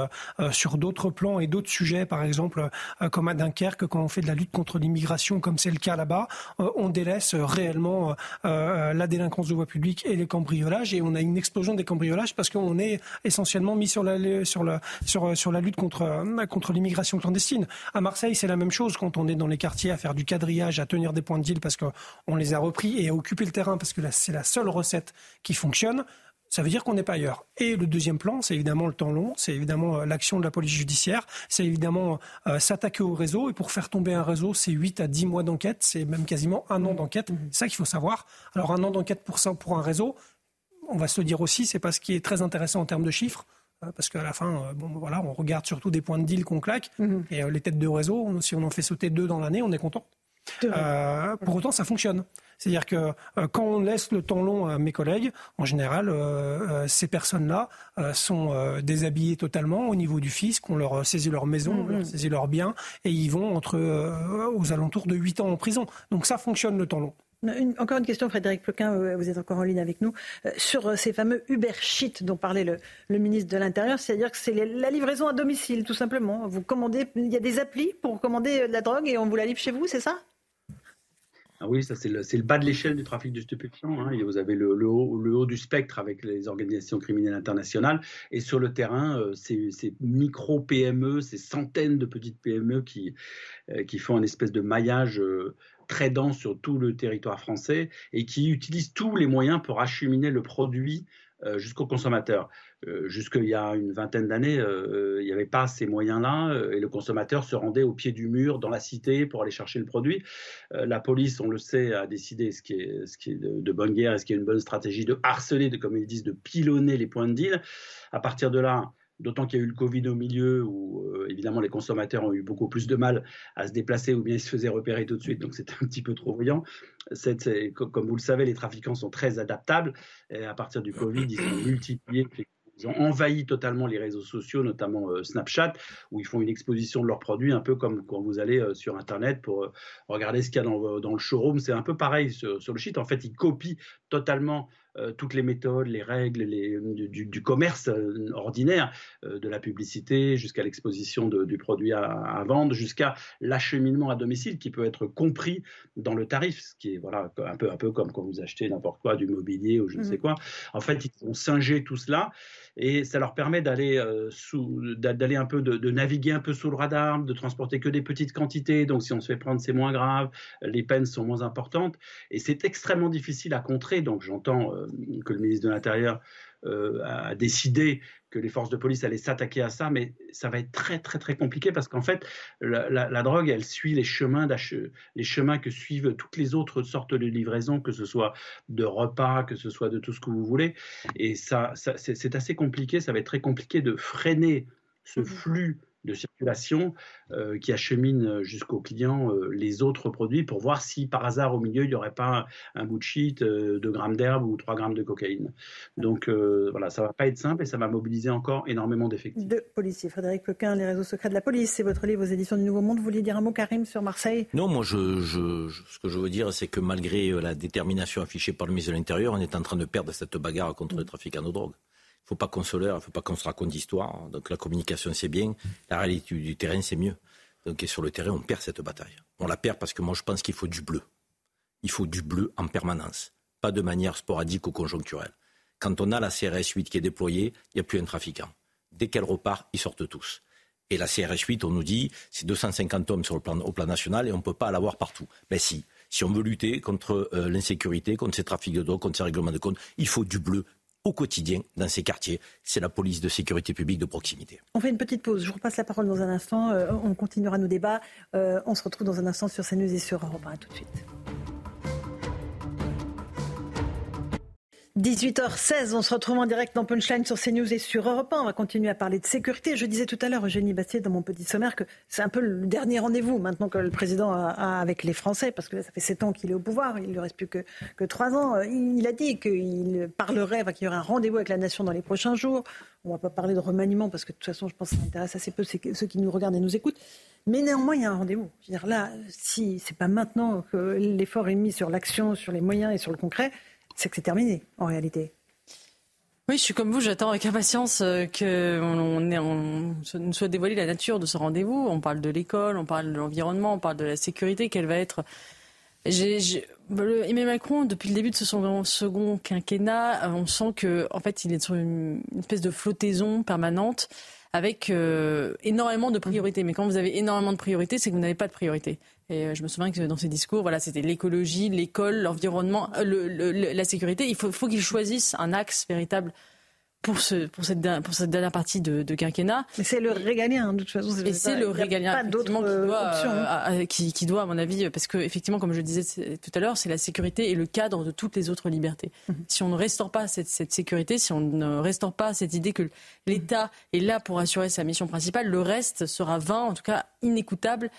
sur d'autres plans et d'autres sujets, par exemple comme à Dunkerque, quand on fait de la lutte contre l'immigration, comme c'est le cas là-bas, on délaisse réellement la délinquance de voie publique et les cambriolages et on a une explosion des cambriolages parce qu'on est essentiellement mis sur la, lutte contre, l'immigration clandestine. C'est la même chose quand on est dans les quartiers à faire du quadrillage, à tenir des points de deal parce qu'on les a repris et à occuper le terrain parce que c'est la seule recette qui fonctionne ça veut dire qu'on n'est pas ailleurs. Et le deuxième plan, c'est évidemment le temps long, c'est évidemment euh, l'action de la police judiciaire, c'est évidemment euh, s'attaquer au réseau. Et pour faire tomber un réseau, c'est 8 à 10 mois d'enquête, c'est même quasiment un an d'enquête. C'est ça qu'il faut savoir. Alors un an d'enquête pour, pour un réseau, on va se le dire aussi, c'est pas ce qui est très intéressant en termes de chiffres. Euh, parce qu'à la fin, bon, voilà, on regarde surtout des points de deal qu'on claque. Mhm. Et les têtes de réseau, si on en fait sauter deux dans l'année, on est content. Euh, pour autant, ça fonctionne. C'est-à-dire que euh, quand on laisse le temps long à mes collègues, en général, euh, ces personnes-là sont déshabillées totalement au niveau du fisc. On leur saisit leur maison, on leur mmh. saisit leurs biens, et ils vont entre aux alentours de 8 ans en prison. Donc ça fonctionne le temps long. Encore une question, Frédéric Ploquin, vous êtes encore en ligne avec nous, sur ces fameux Uber Sheet dont parlait le, ministre de l'Intérieur, c'est-à-dire que c'est la livraison à domicile, tout simplement. Vous commandez, il y a des applis pour commander de la drogue et on vous la livre chez vous, c'est ça? Ah oui, ça c'est le, bas de l'échelle du trafic de stupéfiants. Hein. Vous avez le, haut, du spectre avec les organisations criminelles internationales. Et sur le terrain, euh, ces, micro-PME, ces centaines de petites PME qui, euh, font un espèce de maillage euh, très dense sur tout le territoire français et qui utilisent tous les moyens pour acheminer le produit euh, jusqu'au consommateur. Euh, une vingtaine d'années, euh, il n'y avait pas ces moyens-là et le consommateur se rendait au pied du mur dans la cité pour aller chercher le produit. la police, on le sait, a décidé ce qui est, de, bonne guerre et ce qui est une bonne stratégie de harceler, comme ils disent, de pilonner les points de deal. À partir de là, D'autant qu'il y a eu le Covid au milieu où, évidemment, les consommateurs ont eu beaucoup plus de mal à se déplacer ou bien ils se faisaient repérer tout de suite, donc c'était un petit peu trop brillant comme vous le savez, les trafiquants sont très adaptables. À partir du Covid, ils sont multipliés. Ils ont envahi totalement les réseaux sociaux, notamment euh, Snapchat, où ils font une exposition de leurs produits, un peu comme quand vous allez euh, sur Internet pour euh, regarder ce qu'il y a dans, le showroom. C'est un peu pareil sur, le site. En fait, ils copient totalement euh, toutes les méthodes, les règles les, du, commerce euh, ordinaire, euh, de la publicité jusqu'à l'exposition du produit à, vendre, jusqu'à l'acheminement à domicile qui peut être compris dans le tarif, ce qui est voilà, un, peu, un peu comme quand vous achetez n'importe quoi, du mobilier ou je ne sais mmh. quoi. En fait, ils ont singé tout cela et ça leur permet d'aller d'aller un peu de, naviguer un peu sous le radar, de transporter que des petites quantités. Donc si on se fait prendre, c'est moins grave, les peines sont moins importantes et c'est extrêmement difficile à contrer. Donc j'entends euh, que le ministre de l'Intérieur euh, a décidé que les forces de police allaient s'attaquer à ça, mais ça va être très très très compliqué parce qu'en fait, la, drogue, elle suit les chemins, les chemins que suivent toutes les autres sortes de livraisons, que ce soit de repas, que ce soit de tout ce que vous voulez. Et ça, c'est assez compliqué, ça va être très compliqué de freiner ce mmh flux de circulation euh, qui achemine jusqu'au client euh, les autres produits pour voir si par hasard au milieu il n'y aurait pas un, bout de shit, 2 euh, grammes d'herbe ou 3 grammes de cocaïne. Donc voilà, ça va pas être simple et ça va mobiliser encore énormément d'effectifs. De policiers. Frédéric Plequin, les réseaux secrets de la police, c'est votre livre aux éditions du Nouveau Monde. Vous vouliez dire un mot, Karim, sur Marseille? Non, moi je, je, ce que je veux dire, c'est que malgré la détermination affichée par le ministre de l'Intérieur, on est en train de perdre cette bagarre contre le trafic en drogue ne faut pas qu'on se leurre, il ne faut pas qu'on se raconte d'histoire. Donc la communication, c'est bien. La réalité du terrain, c'est mieux. Donc sur le terrain, on perd cette bataille. On la perd parce que moi, je pense qu'il faut du bleu. Il faut du bleu en permanence, pas de manière sporadique ou conjoncturelle. Quand on a la CRS 8 qui est déployée, il n'y a plus un trafiquant. Dès qu'elle repart, ils sortent tous. Et la CRS 8, on nous dit, c'est 250 hommes sur le plan, au plan national et on ne peut pas l'avoir partout. Mais si, si on veut lutter contre euh, l'insécurité, contre ces trafics de drogue, contre ces règlements de compte, il faut du bleu au quotidien dans ces quartiers. C'est la police de sécurité publique de proximité. On fait une petite pause. Je vous repasse la parole dans un instant. Euh, on continuera nos débats. Euh, on se retrouve dans un instant sur CNews et sur Europe 1. tout de suite. 18h16, on se retrouve en direct dans Punchline sur CNews et sur Europe 1. On va continuer à parler de sécurité. Je disais tout à l'heure, Eugénie Bastier, dans mon petit sommaire, que c'est un peu le dernier rendez-vous maintenant que le président a, avec les Français, parce que ça fait sept ans qu'il est au pouvoir, il ne reste plus que, que 3 ans. Il a dit qu'il parlerait, qu'il y aurait un rendez-vous avec la nation dans les prochains jours. On ne va pas parler de remaniement, parce que de toute façon, je pense que ça intéresse assez peu ceux qui nous regardent et nous écoutent. Mais néanmoins, il y a un rendez-vous. Là, si c'est pas maintenant que l'effort est mis sur l'action, sur les moyens et sur le concret, c'est que c'est terminé, en réalité. Oui, je suis comme vous, j'attends avec impatience euh, que on, nous soit dévoilée la nature de ce rendez-vous. On parle de l'école, on parle de l'environnement, on parle de la sécurité, quelle va être. Emmanuel Macron, depuis le début de ce second, quinquennat, euh, on sent que, en fait, il est sur une, espèce de flottaison permanente avec euh, énormément de priorités. Mais quand vous avez énormément de priorités, c'est que vous n'avez pas de priorité. Et euh, je me souviens que dans ses discours, voilà, c'était l'écologie, l'école, l'environnement, euh, la sécurité. Il faut, faut qu'il choisisse un axe véritable pour, ce, pour, cette, pour cette dernière partie de, quinquennat. Mais c'est le régalien, de toute façon. Et c'est le régalien pas d'autres qui, doit, euh, qui, qui, doit, à mon avis, parce que effectivement, comme je le disais tout à l'heure, c'est la sécurité et le cadre de toutes les autres libertés. Mhm. Si on ne restaure pas cette, cette, sécurité, si on ne restaure pas cette idée que l'État est là pour assurer sa mission principale, le reste sera vain, en tout cas inécoutable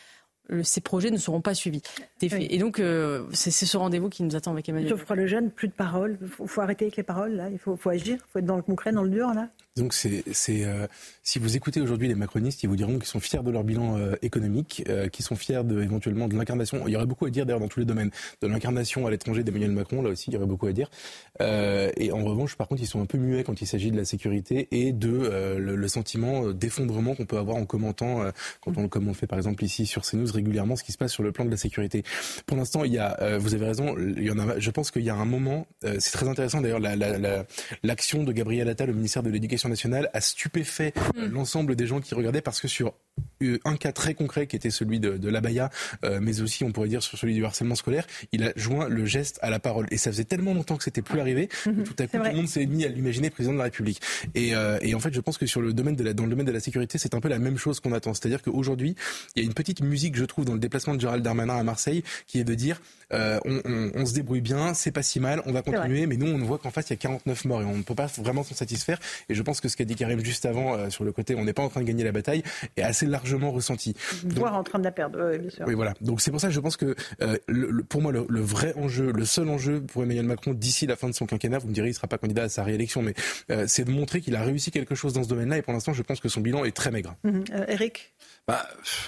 ces projets ne seront pas suivis. Et donc, euh, c'est ce rendez-vous qui nous attend avec Emmanuel. Geoffroy Lejeune, plus de paroles. Il faut, arrêter avec les paroles, là. Il faut, faut agir. Il faut être dans le concret, dans le dur, là. Donc c'est, euh, si vous écoutez aujourd'hui les macronistes, ils vous diront qu'ils sont fiers de leur bilan euh, économique, euh, qu'ils sont fiers de, éventuellement de l'incarnation. Il y aurait beaucoup à dire d'ailleurs dans tous les domaines, de l'incarnation à l'étranger d'Emmanuel Macron, là aussi il y aurait beaucoup à dire. et en revanche, par contre, ils sont un peu muets quand il s'agit de la sécurité et de le, sentiment d'effondrement qu'on peut avoir en commentant, quand on, comme on le fait par exemple ici sur CNews régulièrement, ce qui se passe sur le plan de la sécurité. Pour l'instant, il y a, vous avez raison, il y en a. Je pense qu'il y a un moment, c'est très intéressant d'ailleurs l'action la, de Gabriel Attal, le ministère de l'Éducation nationale a stupéfait euh, mm. l'ensemble des gens qui regardaient parce que sur euh, un cas très concret qui était celui de, de l'abaya, euh, mais aussi on pourrait dire sur celui du harcèlement scolaire, il a joint le geste à la parole. Et ça faisait tellement longtemps que c'était plus arrivé que mm-hmm. tout à coup tout le monde s'est mis à l'imaginer président de la République. Et, et, en fait, je pense que sur le domaine de la, dans le domaine de la sécurité, c'est un peu la même chose qu'on attend. C'est-à-dire qu'aujourd'hui, il y a une petite musique, je trouve, dans le déplacement de Gérald Darmanin à Marseille, qui est de dire on, on, on, se débrouille bien, c'est pas si mal, on va continuer, mais nous on voit qu'en face il y a 49 morts et on ne peut pas vraiment s'en satisfaire. Et je pense que ce qu'a dit Karim juste avant euh, sur le côté, on n'est pas en train de gagner la bataille, est assez largement ressenti. Voire en train de la perdre, oui, bien sûr. Oui, voilà. Donc c'est pour ça que je pense que euh, le, pour moi, le, vrai enjeu, le seul enjeu pour Emmanuel Macron d'ici la fin de son quinquennat, vous me direz, il ne sera pas candidat à sa réélection, mais euh, c'est de montrer qu'il a réussi quelque chose dans ce domaine-là. Et pour l'instant, je pense que son bilan est très maigre. Mhm. Eric bah,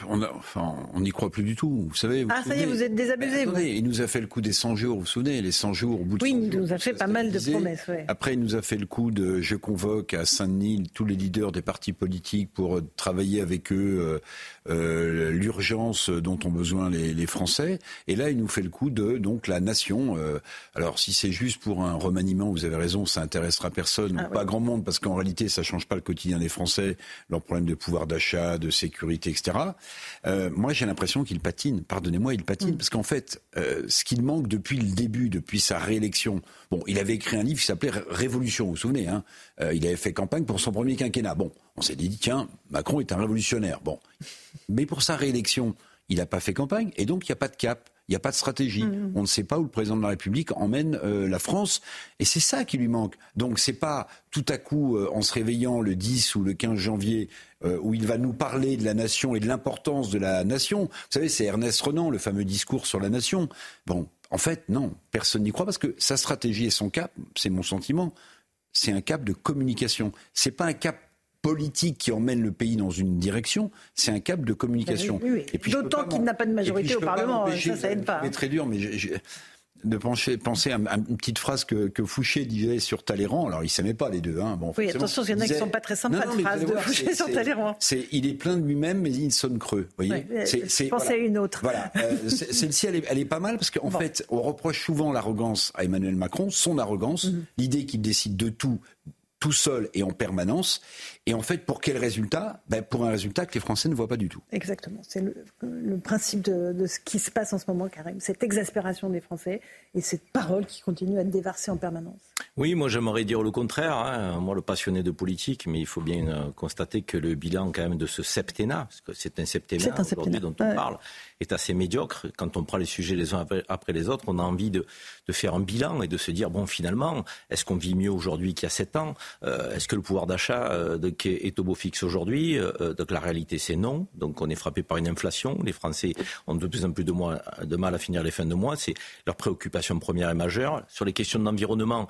on enfin, on n'y croit plus du tout. Vous savez. ah, ça y est, vous êtes désabusé. vous. il nous a fait le coup des 100 jours. Vous vous souvenez, les 100 jours au bout de Oui, il nous a fait pas mal de promesses. Ouais. Après, il nous a fait le coup de je convoque à Saint-Denis tous les leaders des partis politiques pour euh, travailler avec eux euh, l'urgence dont ont besoin les, les, Français. Et là, il nous fait le coup de donc la nation. Euh, alors, si c'est juste pour un remaniement, vous avez raison, ça intéressera personne, ah pas grand monde, parce qu'en réalité, ça change pas le quotidien des Français, leurs problèmes de pouvoir d'achat, de sécurité, etc. Euh, moi, j'ai l'impression qu'il patine. Pardonnez-moi, il patine, mm. parce qu'en fait, ce qu'il manque depuis le début, depuis sa réélection, bon, il avait écrit un livre qui s'appelait Révolution, vous vous souvenez, hein euh, il avait fait campagne pour son premier quinquennat. Bon, on s'est dit, tiens, Macron est un révolutionnaire. Bon, mais pour sa réélection, il n'a pas fait campagne, et donc il n'y a pas de cap. Il n'y a pas de stratégie. Mm. On ne sait pas où le président de la République emmène euh, la France. Et c'est ça qui lui manque. Donc c'est pas tout à coup, euh, en se réveillant le 10 ou le 15 janvier, euh, où il va nous parler de la nation et de l'importance de la nation. Vous savez, c'est Ernest Renan, le fameux discours sur la nation. Bon, en fait, non, personne n'y croit parce que sa stratégie et son cap, c'est mon sentiment, c'est un cap de communication. C'est pas un cap politique qui emmène le pays dans une direction, c'est un cap de communication. D'autant qu'il n'a pas de majorité au Parlement, ça, ça aide pas. C'est très dur, mais de penser, penser à, une petite phrase que, Fouché disait sur Talleyrand. Alors, ils s'aimaient pas les deux. Hein. Bon, oui, attention, il y en a qui sont pas très sympas, de phrase de Fouché sur Talleyrand. il est plein de lui-même, mais il sonne creux. Voyez je pensais à une autre. Voilà. Euh, celle-ci, elle, elle, est pas mal parce qu'en fait, on reproche souvent l'arrogance à Emmanuel Macron, son arrogance, mhm. l'idée qu'il décide de tout tout seul et en permanence. Et en fait, pour quel résultat? Ben Pour un résultat que les Français ne voient pas du tout. Exactement. C'est le, principe de, ce qui se passe en ce moment, Karim. Cette exaspération des Français et cette parole qui continue à être déversée en permanence. Oui, moi j'aimerais dire le contraire. Hein. Moi, le passionné de politique, mais il faut bien euh, constater que le bilan quand même de ce septennat, parce que c'est un septennat, aujourd'hui dont on parle, est assez médiocre. Quand on prend les sujets les uns après les autres, on a envie de, de faire un bilan et de se dire bon, finalement, est-ce qu'on vit mieux aujourd'hui qu'il y a sept ans? Euh, Est-ce que le pouvoir d'achat euh, est au beau fixe aujourd'hui Donc la réalité, c'est non. Donc on est frappé par une inflation. Les Français ont de plus en plus de mal à finir les fins de mois. C'est leur préoccupation première et majeure. Sur les questions d'environnement,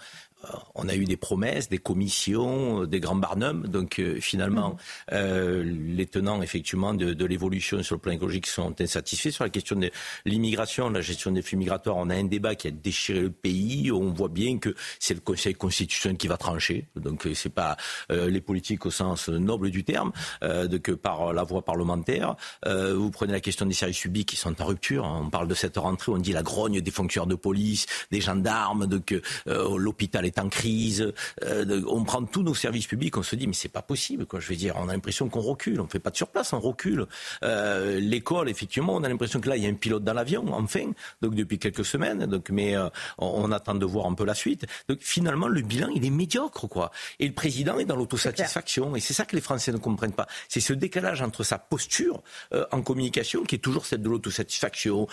on a eu des promesses, des commissions, des grands barnums. Donc euh, finalement, mmh. euh, les tenants effectivement de, l'évolution sur le plan écologique sont insatisfaits. Sur la question de l'immigration, la gestion des flux migratoires, on a un débat qui a déchiré le pays. On voit bien que c'est le Conseil constitutionnel qui va trancher. Donc euh, c'est pas les politiques au sens noble du terme, que par la voie parlementaire. vous prenez la question des services publics qui sont en rupture. On parle de cette rentrée, on dit la grogne des fonctionnaires de police, des gendarmes, donc l'hôpital est en crise, euh, on prend tous nos services publics, on se dit mais c'est pas possible quoi. Je veux dire, on a l'impression qu'on recule, on fait pas de surplace, on recule. Euh, l'école, effectivement, on a l'impression que là il y a un pilote dans l'avion, enfin, donc depuis quelques semaines, donc mais euh, on, attend de voir un peu la suite. Donc finalement le bilan il est médiocre quoi. Et le président est dans l'autosatisfaction et c'est ça que les Français ne comprennent pas. C'est ce décalage entre sa posture en communication qui est toujours celle de l'autosatisfaction.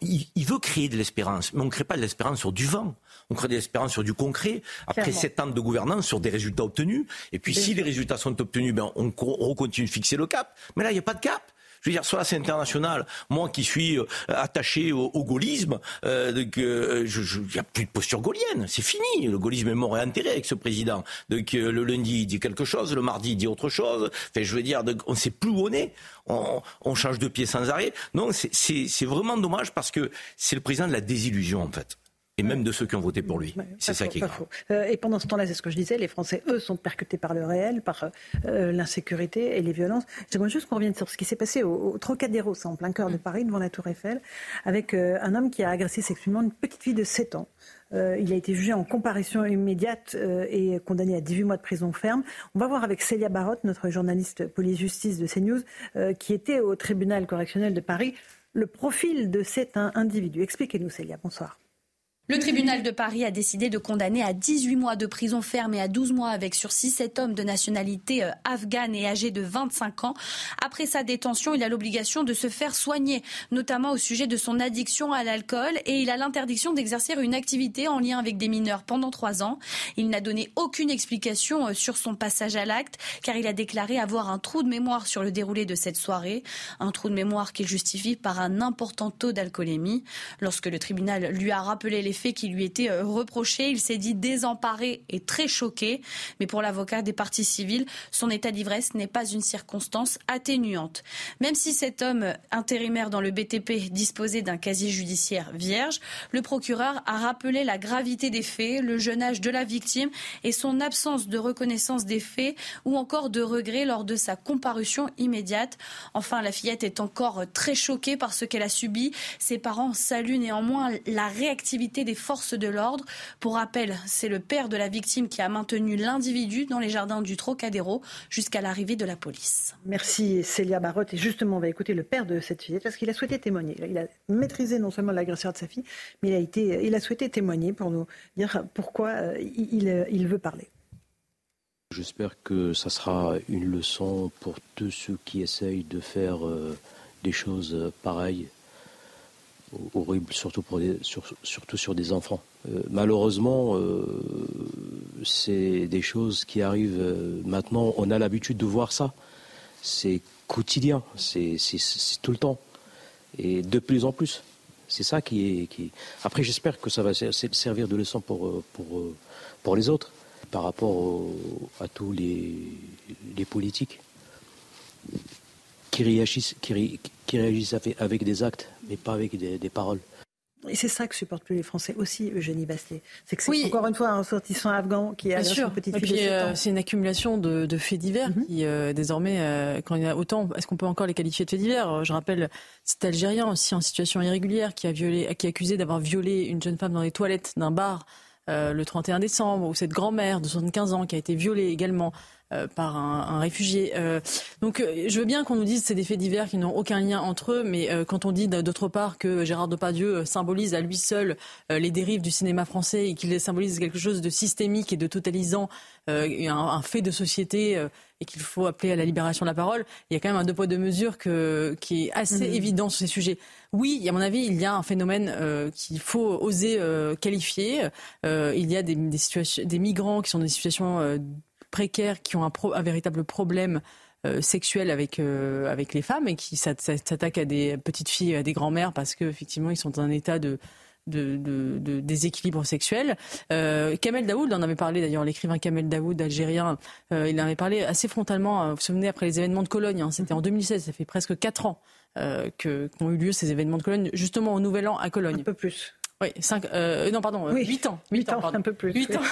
Il, il, veut créer de l'espérance, mais on ne crée pas de l'espérance sur du vent. On crée de l'espérance sur du concret après sept ans de gouvernance sur des résultats obtenus. Et puis si les résultats sont obtenus, ben, on, continue de fixer le cap. Mais là, il n'y a pas de cap. Je veux dire, soit c'est international, moi qui suis euh, attaché au, gaullisme, euh, il n'y a plus de posture gaulienne, c'est fini. Le gaullisme est mort et enterré avec ce président. Donc euh, le lundi il dit quelque chose, le mardi il dit autre chose. Enfin, je veux dire, on ne sait plus où on est. On, on change de pied sans arrêt. Non, c'est vraiment dommage parce que c'est le président de la désillusion en fait et même de ceux qui ont voté pour lui. c'est ça qui est grave. Euh, et pendant ce temps-là, c'est ce que je disais, les Français, eux, sont percutés par le réel, par euh, l'insécurité et les violences. J'aimerais juste qu'on revienne sur ce qui s'est passé au, Trocadéro, c'est en plein cœur de Paris, devant la Tour Eiffel, avec euh, un homme qui a agressé sexuellement une petite fille de 7 ans. il a été jugé en comparution immédiate et condamné à 18 mois de prison ferme. On va voir avec Célia Barotte, notre journaliste police-justice de CNews, qui était au tribunal correctionnel de Paris, le profil de cet individu. Expliquez-nous, Célia. Bonsoir. Le tribunal de Paris a décidé de condamner à 18 mois de prison ferme et à 12 mois avec sursis cet homme de nationalité euh, afghane et âgé de 25 ans. Après sa détention, il a l'obligation de se faire soigner, notamment au sujet de son addiction à l'alcool et il a l'interdiction d'exercer une activité en lien avec des mineurs pendant trois ans. Il n'a donné aucune explication euh, sur son passage à l'acte car il a déclaré avoir un trou de mémoire sur le déroulé de cette soirée, un trou de mémoire qu'il justifie par un important taux d'alcoolémie. Lorsque le tribunal lui a rappelé les faits qui lui étaient euh, reprochés. Il s'est dit désemparé et très choqué. Mais pour l'avocat des parties civiles, son état d'ivresse n'est pas une circonstance atténuante. Même si cet homme intérimaire dans le BTP disposait d'un casier judiciaire vierge, le procureur a rappelé la gravité des faits, le jeune âge de la victime et son absence de reconnaissance des faits ou encore de regret lors de sa comparution immédiate. Enfin, la fillette est encore très choquée par ce qu'elle a subi. Ses parents saluent néanmoins la réactivité des forces de l'ordre. Pour rappel, c'est le père de la victime qui a maintenu l'individu dans les jardins du Trocadéro jusqu'à l'arrivée de la police. Merci Célia Barotte. Et justement, on va écouter le père de cette fille parce qu'il a souhaité témoigner. Il a maîtrisé non seulement l'agresseur de sa fille, mais il a, été, il a souhaité témoigner pour nous dire pourquoi euh, il, il veut parler. J'espère que ça sera une leçon pour tous ceux qui essayent de faire euh, des choses pareilles horrible, surtout, pour surtout sur des enfants. Euh, malheureusement, euh, c'est des choses qui arrivent euh, maintenant. On a l'habitude de voir ça. C'est quotidien, c'est tout le temps. Et de plus en plus. C'est ça qui. Après, j'espère que ça va servir de leçon pour, les autres, par rapport à tous les politiques qui réagissent, qui, qui réagissent avec, des actes, mais pas avec des, paroles. Et c'est ça que supportent plus les Français aussi, Eugénie Bastet. C'est que c'est encore une fois un sortissant afghan qui a une petite fille euh, C'est une accumulation de, faits divers mhm. qui, euh, désormais, euh, quand il y a autant, est-ce qu'on peut encore les qualifier de faits divers? Je rappelle cet Algérien aussi en situation irrégulière qui a violé, qui est accusé d'avoir violé une jeune femme dans les toilettes d'un bar le 31 décembre, ou cette grand-mère de 75 ans qui a été violée également euh, par un, réfugié. Euh, donc euh, je veux bien qu'on nous dise que c'est des faits divers qui n'ont aucun lien entre eux, mais quand on dit d'autre part que Gérard Depardieu symbolise à lui seul les dérives du cinéma français et qu'il symbolise quelque chose de systémique et de totalisant, un, fait de société et qu'il faut appeler à la libération de la parole, il y a quand même un deux poids deux mesures que, qui est assez mhm. évident sur ces sujets. Oui, à mon avis, il y a un phénomène qu'il faut oser qualifier. il y a des, des, situations, des migrants qui sont dans des situations précaires qui ont un, véritable problème euh, sexuel avec euh, avec les femmes et qui s'attaquent à des petites filles, à des grands-mères parce qu'effectivement ils sont dans un état de de, déséquilibre sexuel. Euh, Kamel Daoud en avait parlé d'ailleurs, l'écrivain Kamel Daoud, algérien, il en avait parlé assez frontalement, vous vous souvenez, après les événements de Cologne, hein, c'était en 2016, ça fait presque 4 ans qu'ont eu lieu ces événements de Cologne, justement au Nouvel An à Cologne. Un peu plus. Oui, 5, euh, non, pardon, oui. 8 ans. 8, ans, un peu plus. 8 ans,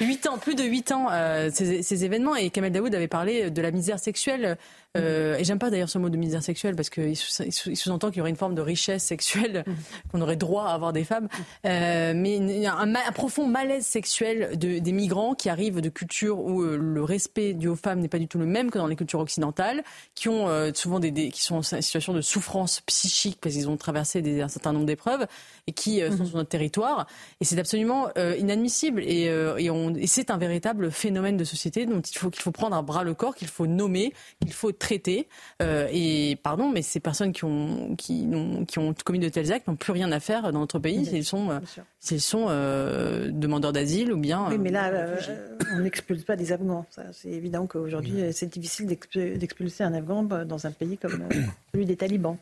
8 ans, plus de 8 ans, euh, ces, ces, événements. Et Kamel Daoud avait parlé de la misère sexuelle euh, et j'aime pas d'ailleurs ce mot de misère sexuelle parce qu'il sous-entend qu'il y aurait une forme de richesse sexuelle, mm. qu'on aurait droit à avoir des femmes. Euh, mais il y a un, profond malaise sexuel de, des migrants qui arrivent de cultures où euh, le respect dû aux femmes n'est pas du tout le même que dans les cultures occidentales, qui ont euh, souvent des, des, qui sont en situation de souffrance psychique parce qu'ils ont traversé des, un certain nombre d'épreuves et qui sont mm-hmm. sur notre territoire. Et c'est absolument inadmissible. Et, et c'est un véritable phénomène de société dont il faut qu'il faut prendre à bras le corps, qu'il faut nommer, qu'il faut traiter. Euh, et pardon, mais ces personnes qui ont, qui, ont, qui ont commis de tels actes n'ont plus rien à faire dans notre pays s'ils sont, euh, s'ils sont euh, demandeurs d'asile ou bien. Oui, mais là, on n'expulse pas des Afghans. C'est évident qu'aujourd'hui, c'est difficile d'expulser un Afghan dans un pays comme celui des talibans.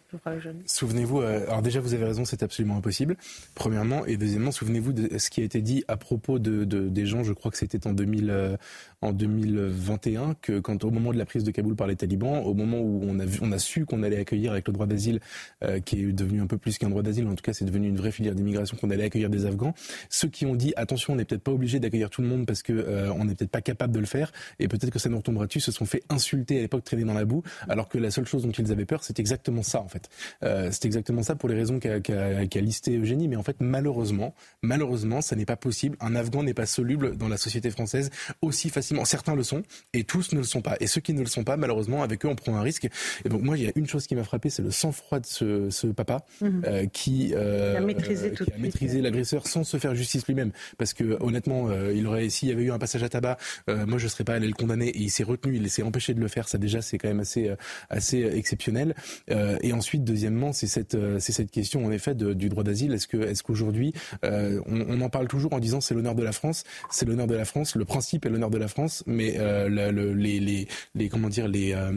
Souvenez-vous, alors déjà, vous avez raison, c'est absolument impossible, premièrement. Et deuxièmement, souvenez-vous de ce qui a été dit à propos de, des gens, je crois que c'était en 2000 en 2021 que quand au moment de la prise de Kaboul par les talibans, au moment où on a, vu, on a su qu'on allait accueillir avec le droit d'asile, euh, qui est devenu un peu plus qu'un droit d'asile, en tout cas c'est devenu une vraie filière d'immigration, qu'on allait accueillir des Afghans, ceux qui ont dit attention, on n'est peut-être pas obligé d'accueillir tout le monde parce que euh, on n'est peut-être pas capable de le faire et peut-être que ça nous retombera dessus, se sont fait insulter à l'époque, traîner dans la boue, alors que la seule chose dont ils avaient peur, c'est exactement ça en fait. Euh, c'est exactement ça pour les raisons qu'a qu listé Eugénie, mais en fait malheureusement, malheureusement, ça n'est pas possible. Un Afghan n'est pas soluble dans la société française aussi facilement Certains le sont et tous ne le sont pas. Et ceux qui ne le sont pas, malheureusement, avec eux, on prend un risque. Et donc moi, il y a une chose qui m'a frappé, c'est le sang-froid de ce, papa mhm. euh, qui, euh, a maîtrisé, maîtrisé l'agresseur sans se faire justice lui-même. Parce que honnêtement, euh, il aurait, s'il y avait eu un passage à tabac, moi je serais pas allé le condamner. Et il s'est retenu, il s'est empêché de le faire. Ça déjà, c'est quand même assez, assez exceptionnel. et ensuite, deuxièmement, c'est cette, c'est cette question en effet de, du droit d'asile. Est-ce que, est-ce qu'aujourd'hui, on, on, en parle toujours en disant c'est l'honneur de la France, c'est l'honneur de la France. Le principe est l'honneur de la France, mais euh, le, les, les, les, comment dire les euh,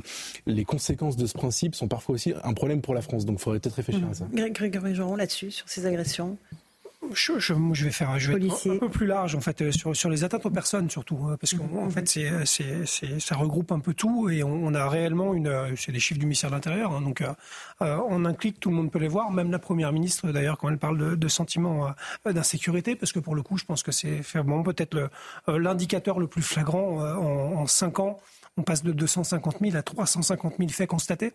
les conséquences de ce principe sont parfois aussi un problème pour la France. Donc, il faudrait peut-être réfléchir à ça. Grégory Joron là-dessus sur ces agressions. Je, je, je, vais faire je vais être un peu plus large en fait euh, sur, sur les atteintes aux personnes surtout hein, parce qu'en fait c'est, c'est, c'est, ça regroupe un peu tout et on, on a réellement une c'est des chiffres du ministère de l'Intérieur hein, donc euh, en un clic tout le monde peut les voir. Même la première ministre d'ailleurs quand elle parle de, de sentiments d'insécurité parce que pour le coup je pense que c'est vraiment peut-être le, l'indicateur le plus flagrant en, en cinq ans on passe de 250 000 à 350 000 faits constatés.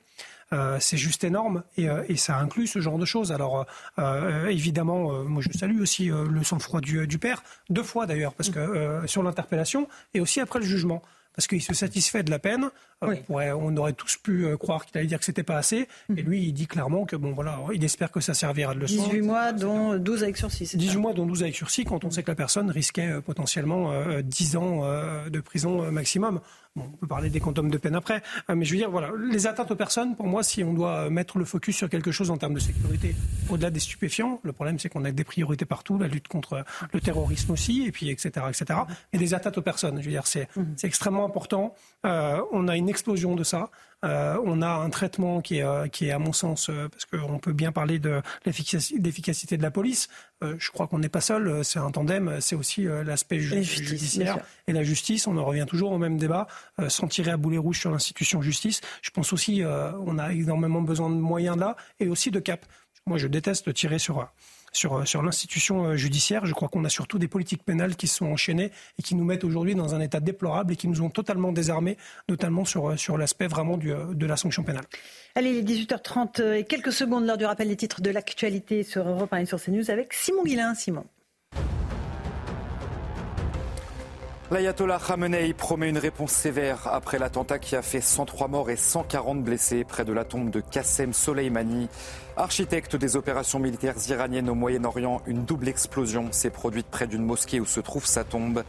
Euh, c'est juste énorme et, euh, et, ça inclut ce genre de choses. Alors euh, évidemment, moi je salue aussi le sang-froid du, du, père, deux fois d'ailleurs, parce que sur l'interpellation et aussi après le jugement parce qu'il se satisfait de la peine. On, on, aurait tous pu croire qu'il allait dire que c'était pas assez. Et lui, il dit clairement que bon, voilà, il espère que ça servira de leçon. 18 mois, dont 12 avec sursis. 18 mois, dont 12 avec sursis, quand on sait que la personne risquait potentiellement 10 ans de prison maximum on peut parler des quantums de peine après, euh, mais je veux dire, voilà, les atteintes aux personnes, pour moi, si on doit mettre le focus sur quelque chose en termes de sécurité, au-delà des stupéfiants, le problème c'est qu'on a des priorités partout, la lutte contre le terrorisme aussi, et puis etc., etc. Et des atteintes aux personnes, je veux dire, c'est mmh. extrêmement important. Euh, on a une explosion de ça. Euh, on a un traitement qui est, euh, qui est à mon sens, euh, parce qu'on peut bien parler de l'efficacité de la police. je crois qu'on n'est pas seul, c'est un tandem, c'est aussi l'aspect judiciaire et la justice. On en revient toujours au même débat, sans tirer à boulet rouge sur l'institution justice. Je pense aussi, on a énormément besoin de moyens là et aussi de cap. Moi, je déteste tirer sur sur, euh, sur l'institution euh, judiciaire. Je crois qu'on a surtout des politiques pénales qui sont enchaînées et qui nous mettent aujourd'hui dans un état déplorable et qui nous ont totalement désarmés, notamment sur, euh, sur l'aspect vraiment du, de la sanction pénale. Allez, il est 18h30 et quelques secondes lors du rappel des titres de l'actualité sur Europe 1 et sur CNews avec Simon Guillain. Simon. L'ayatollah Khamenei promet une réponse sévère après l'attentat qui a fait 103 morts et 140 blessés près de la tombe de Qassem Soleimani. Architecte des opérations militaires iraniennes au Moyen-Orient, une double explosion s'est produite près d'une mosquée où se trouve sa tombe.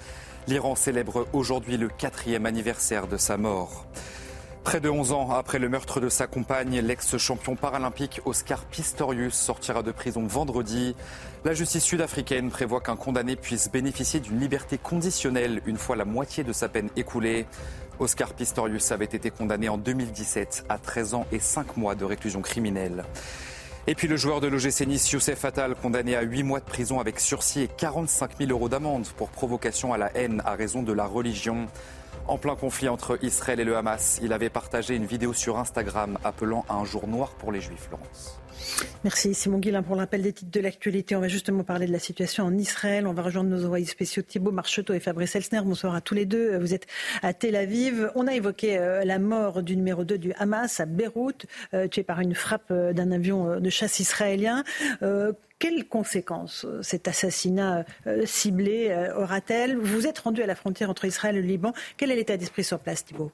L'Iran célèbre aujourd'hui le quatrième anniversaire de sa mort. Près de 11 ans après le meurtre de sa compagne, l'ex-champion paralympique Oscar Pistorius sortira de prison vendredi. La justice sud-africaine prévoit qu'un condamné puisse bénéficier d'une liberté conditionnelle une fois la moitié de sa peine écoulée. Oscar Pistorius avait été condamné en 2017 à 13 ans et 5 mois de réclusion criminelle. Et puis le joueur de l'OGC Nice, Youssef Attal, condamné à 8 mois de prison avec sursis et 45 000 euros d'amende pour provocation à la haine à raison de la religion. En plein conflit entre Israël et le Hamas, il avait partagé une vidéo sur Instagram appelant à un jour noir pour les Juifs, Florence. Merci Simon Guillain pour l'appel des titres de l'actualité. On va justement parler de la situation en Israël. On va rejoindre nos envoyés spéciaux Thibault Marcheteau et Fabrice Elsner. Bonsoir à tous les deux. Vous êtes à Tel Aviv. On a évoqué euh, la mort du numéro 2 du Hamas à Beyrouth, euh, tué par une frappe euh, d'un avion de chasse israélien. Quelles conséquences cet assassinat ciblé aura-t-elle? Vous êtes rendu à la frontière entre Israël et le Liban. Quel est l'état d'esprit sur place, Thibault?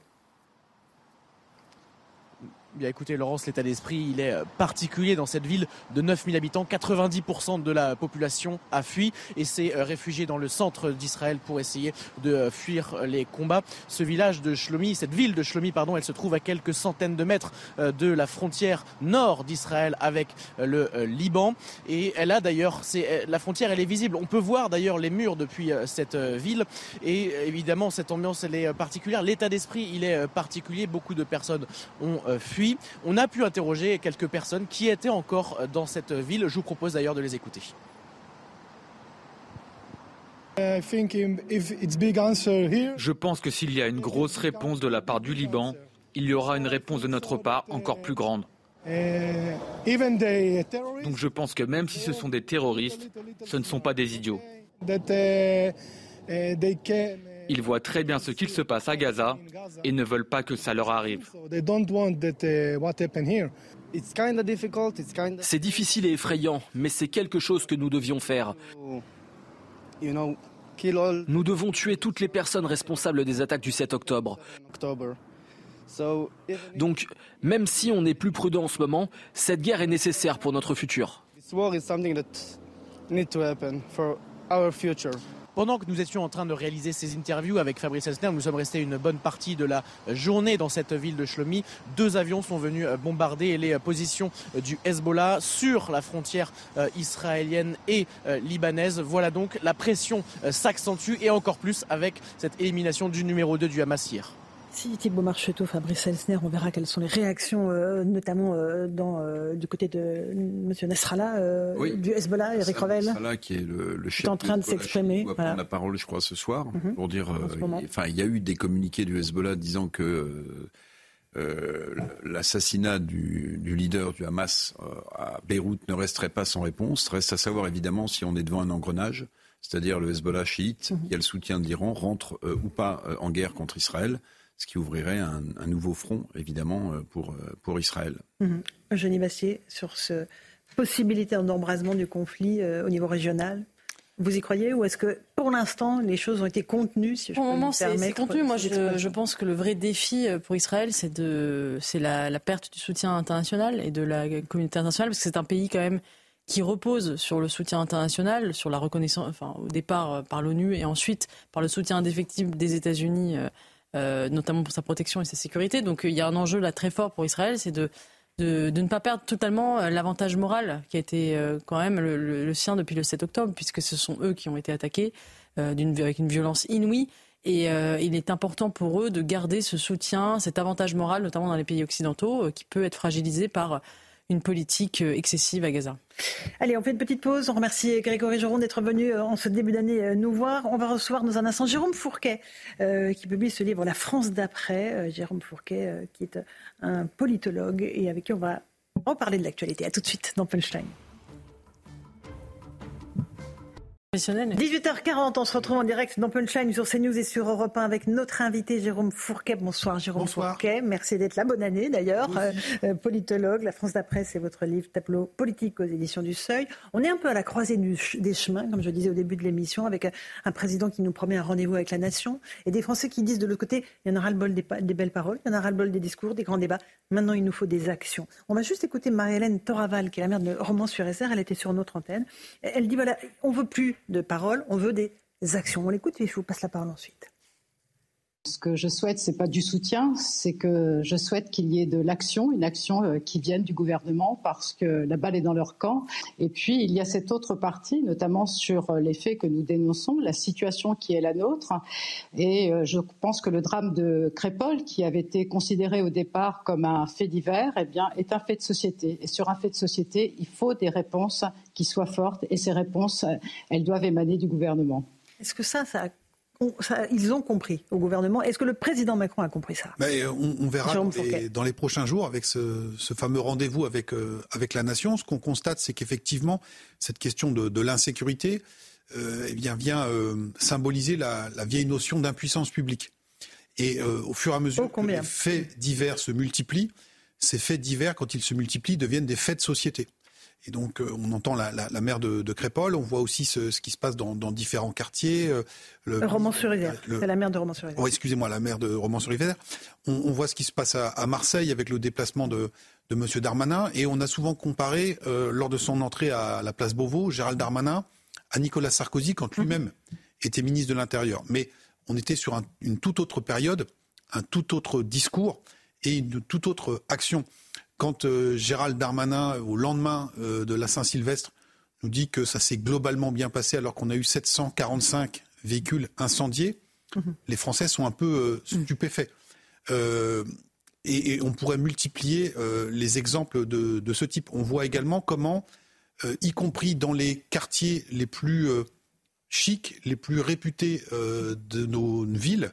Bien écoutez, Laurence, l'état d'esprit, il est euh, particulier dans cette ville de 9000 habitants. 90% de la population a fui et s'est euh, réfugié dans le centre d'Israël pour essayer de euh, fuir les combats. Ce village de Shlomi, cette ville de Shlomi, pardon, elle se trouve à quelques centaines de mètres de la frontière nord d'Israël avec le Liban. Et elle a d'ailleurs, la frontière, elle est visible. On peut voir d'ailleurs les murs depuis cette ville. Et évidemment, cette ambiance, elle est particulière. L'état d'esprit, il est particulier. Beaucoup de personnes ont fui on a pu interroger quelques personnes qui étaient encore dans cette ville. Je vous propose d'ailleurs de les écouter. Je pense que s'il y a une grosse réponse de la part du Liban, il y aura une réponse de notre part encore plus grande. Donc je pense que même si ce sont des terroristes, ce ne sont pas des idiots. Ils voient très bien ce qu'il se passe à Gaza et ne veulent pas que ça leur arrive. C'est difficile et effrayant, mais c'est quelque chose que nous devions faire. Nous devons tuer toutes les personnes responsables des attaques du 7 octobre. Donc, même si on est plus prudent en ce moment, cette guerre est nécessaire pour notre futur. Pendant que nous étions en train de réaliser ces interviews avec Fabrice Elsner, nous sommes restés une bonne partie de la journée dans cette ville de Shlomi. Deux avions sont venus bombarder les positions du Hezbollah sur la frontière euh, israélienne et euh, libanaise. Voilà donc la pression euh, s'accentue et encore plus avec cette élimination du numéro 2 du Hamas hier. Si Thibault Marcheteau, Fabrice Elsner, on verra quelles sont les réactions, euh, notamment euh, dans, euh, du côté de M. Nasrallah, du Hezbollah, Eric Revel. Nasrallah, qui est le, le chef est en train de, s'exprimer. prendre la parole, je crois, ce soir, Mhm. pour dire. Enfin, il y a eu des communiqués du Hezbollah disant que l'assassinat du, du leader du Hamas à Beyrouth ne resterait pas sans réponse. Reste à savoir évidemment si on est devant un engrenage, c'est-à-dire le Hezbollah chiite, qui a le soutien de l'Iran, rentre ou pas en guerre contre Israël ce qui ouvrirait un, un, nouveau front, évidemment, pour, pour Israël. Mmh. Eugénie Bastier, sur cette possibilité d'embrasement du conflit euh, au niveau régional vous y croyez ou est-ce que pour l'instant les choses ont été contenues si je Pour le moment, c'est contenu. Moi, je, je, pense que le vrai défi pour Israël, c'est de, c'est la, la, perte du soutien international et de la communauté internationale, parce que c'est un pays quand même qui repose sur le soutien international, sur la reconnaissance, enfin au départ par l'ONU et ensuite par le soutien indéfectible des États-Unis. Euh, euh, notamment pour sa protection et sa sécurité. Donc il y a un enjeu là très fort pour Israël, c'est de, de, ne pas perdre totalement l'avantage moral qui a été euh, quand même le, sien depuis le 7 octobre, puisque ce sont eux qui ont été attaqués euh, avec une violence inouïe. Et euh, il est important pour eux de garder ce soutien, cet avantage moral, notamment dans les pays occidentaux, qui peut être fragilisé par une politique excessive à Gaza. Allez, on fait une petite pause. On remercie Grégory Joron d'être venu en ce début d'année nous voir. On va recevoir dans un instant Jérôme Fourquet, euh, qui publie ce livre La France d'après. Euh, Jérôme Fourquet, euh, qui est un politologue et avec qui on va reparler de l'actualité. À tout de suite dans Punchline. 18h40, on se retrouve en direct dans Punchline sur CNews et sur Europe 1 avec notre invité Jérôme Fourquet. Bonsoir Jérôme Fourquet, merci d'être là, bonne année d'ailleurs. Euh, euh, politologue, La France d'après, c'est votre livre Tableau politique aux éditions du Seuil. On est un peu à la croisée des chemins, comme je disais au début de l'émission, avec un président qui nous promet un rendez-vous avec la nation et des Français qui disent de l'autre côté, il y en aura le bol des, des belles paroles, il y en aura le bol des discours, des grands débats. Maintenant, il nous faut des actions. On va juste écouter Marie-Hélène Toraval, qui est la mère de Roman sur SR, elle était sur notre antenne. Elle dit, voilà, on veut plus de paroles, on veut des actions. On l'écoute et je vous passe la parole ensuite. Ce que je souhaite, c'est pas du soutien, c'est que je souhaite qu'il y ait de l'action, une action euh, qui vienne du gouvernement parce que la balle est dans leur camp. Et puis il y a cette autre partie, notamment sur euh, les faits que nous dénonçons, la situation qui est la nôtre. Et euh, je pense que le drame de Crépol, qui avait été considéré au départ comme un fait divers, eh bien, est un fait de société. Et sur un fait de société, il faut des réponses qui soient fortes. Et ces réponses, elles doivent émaner du gouvernement. Est-ce que ça, ça ils ont compris au gouvernement. Est-ce que le président Macron a compris ça? Euh, on, verra dans les, prochains jours avec ce, fameux rendez-vous avec, euh, avec la nation. Ce qu'on constate, c'est qu'effectivement, cette question de, l'insécurité euh, eh bien, vient symboliser la, vieille notion d'impuissance publique. Et au fur et à mesure que les faits divers se multiplient, ces faits divers, quand ils se multiplient, deviennent des faits de société. Et donc, euh, on entend la, la, mer de, de, Crépole, on voit aussi ce, ce qui se passe dans, dans différents quartiers. Euh, le, Romans-sur-Isère, c'est la mer de Romans-sur-Isère. Oh, excusez-moi, la mer de Romans-sur-Isère. On, on, voit ce qui se passe à, à, Marseille avec le déplacement de, de M. Darmanin. Et on a souvent comparé, euh, lors de son entrée à la place Beauvau, Gérald Darmanin à Nicolas Sarkozy quand lui-même était ministre de l'Intérieur. Mais on était sur un, une toute autre période, un tout autre discours et une toute autre action. Quand euh, Gérald Darmanin, au lendemain euh, de la Saint-Sylvestre, nous dit que ça s'est globalement bien passé alors qu'on a eu 745 véhicules incendiés, mhm. les Français sont un peu euh, stupéfaits. Et, on pourrait multiplier les exemples de, de, ce type. On voit également comment, y compris dans les quartiers les plus chics, les plus réputés de nos villes,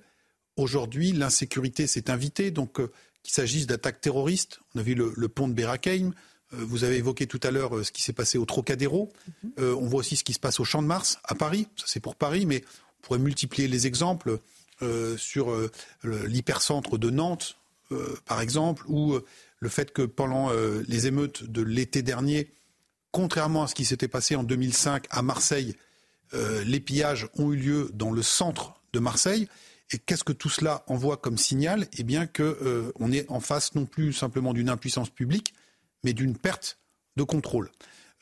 aujourd'hui l'insécurité s'est invitée. Donc qu'il s'agisse d'attaques terroristes, on a vu le, pont de Berakeim, euh, vous avez évoqué tout à l'heure euh, ce qui s'est passé au Trocadéro, mhm. euh, on voit aussi ce qui se passe au Champ de Mars, à Paris, ça c'est pour Paris, mais on pourrait multiplier les exemples sur l'hypercentre de Nantes, par exemple, ou le fait que pendant les émeutes de l'été dernier, contrairement à ce qui s'était passé en 2005 à Marseille, les pillages ont eu lieu dans le centre de Marseille. Et qu'est-ce que tout cela envoie comme signal? Eh bien qu'on euh, est en face non plus simplement d'une impuissance publique, mais d'une perte de contrôle.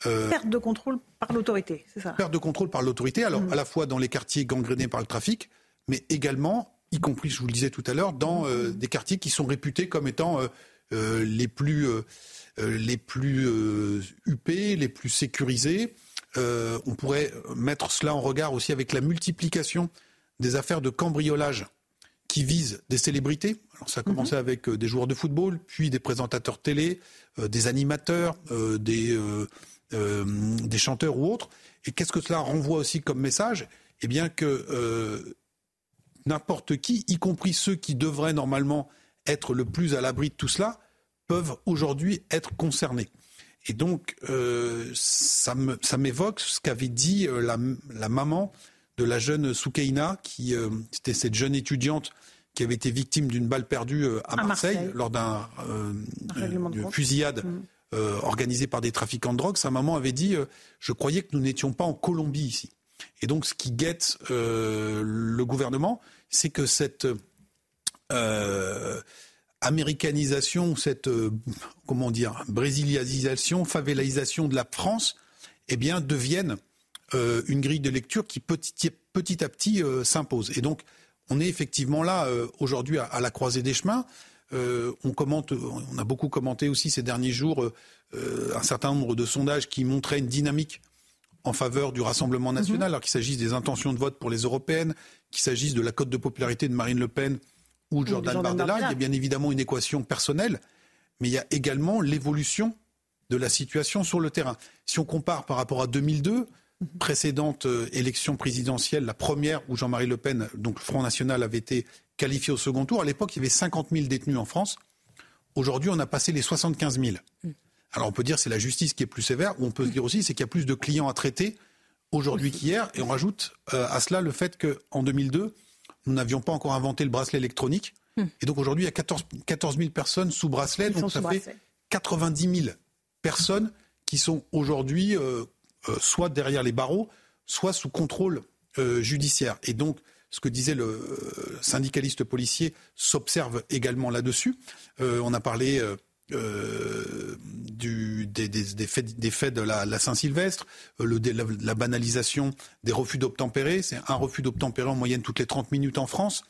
Euh, perte de contrôle par l'autorité, c'est ça? Perte de contrôle par l'autorité, alors mm. à la fois dans les quartiers gangrénés par le trafic, mais également, y compris, je vous le disais tout à l'heure, dans euh, mm. des quartiers qui sont réputés comme étant les plus, les plus huppés, les plus sécurisés. on pourrait mettre cela en regard aussi avec la multiplication des affaires de cambriolage qui visent des célébrités. Alors ça a commencé mhm. avec euh, des joueurs de football, puis des présentateurs télé, euh, des animateurs, euh, des, des chanteurs ou autres. Et qu'est-ce que cela renvoie aussi comme message? Eh bien que n'importe qui, y compris ceux qui devraient normalement être le plus à l'abri de tout cela, peuvent aujourd'hui être concernés. Et donc, ça m'évoque ce qu'avait dit la, la, maman de la jeune Soukaina, qui euh, c'était cette jeune étudiante qui avait été victime d'une balle perdue euh, à, Marseille, lors d'un euh, fusillade mm. organisée par des trafiquants de drogue. Sa maman avait dit Je croyais que nous n'étions pas en Colombie ici. Et donc, ce qui guette le gouvernement, c'est que cette américanisation, cette comment dire, brésilianisation, favelisation de la France, eh bien, devienne euh, une grille de lecture qui petit, petit à petit euh, s'impose. Et donc, on est effectivement là euh, aujourd'hui à, la croisée des chemins. on commente, on a beaucoup commenté aussi ces derniers jours un certain nombre de sondages qui montraient une dynamique en faveur du Rassemblement national, mhm. alors qu'il s'agisse des intentions de vote pour les européennes, qu'il s'agisse de la cote de popularité de Marine Le Pen ou de Jordan, Bardella. Il y a bien évidemment une équation personnelle, mais il y a également l'évolution de la situation sur le terrain. Si on compare par rapport à 2002, précédente euh, élection présidentielle, la première où Jean-Marie Le Pen, donc le Front National, avait été qualifié au second tour, à l'époque, il y avait 50 000 détenus en France. Aujourd'hui, on a passé les 75 000. Alors on peut dire c'est la justice qui est plus sévère, ou on peut se dire aussi c'est qu'il y a plus de clients à traiter aujourd'hui qu'hier. Et on rajoute euh, à cela le fait qu'en 2002, nous n'avions pas encore inventé le bracelet électronique. Hmm. Et donc aujourd'hui, il y a 14, 14 000 personnes sous bracelet. Donc ça fait bracelet. 90 000 personnes qui sont aujourd'hui euh, soit derrière les barreaux, soit sous contrôle euh, judiciaire. Et donc, ce que disait le euh, syndicaliste policier s'observe également là-dessus. Euh, on a parlé euh, euh, des, faits, de la, Saint-Sylvestre, euh, la, banalisation des refus d'obtempérer. C'est un refus d'obtempérer en moyenne toutes les 30 minutes en France.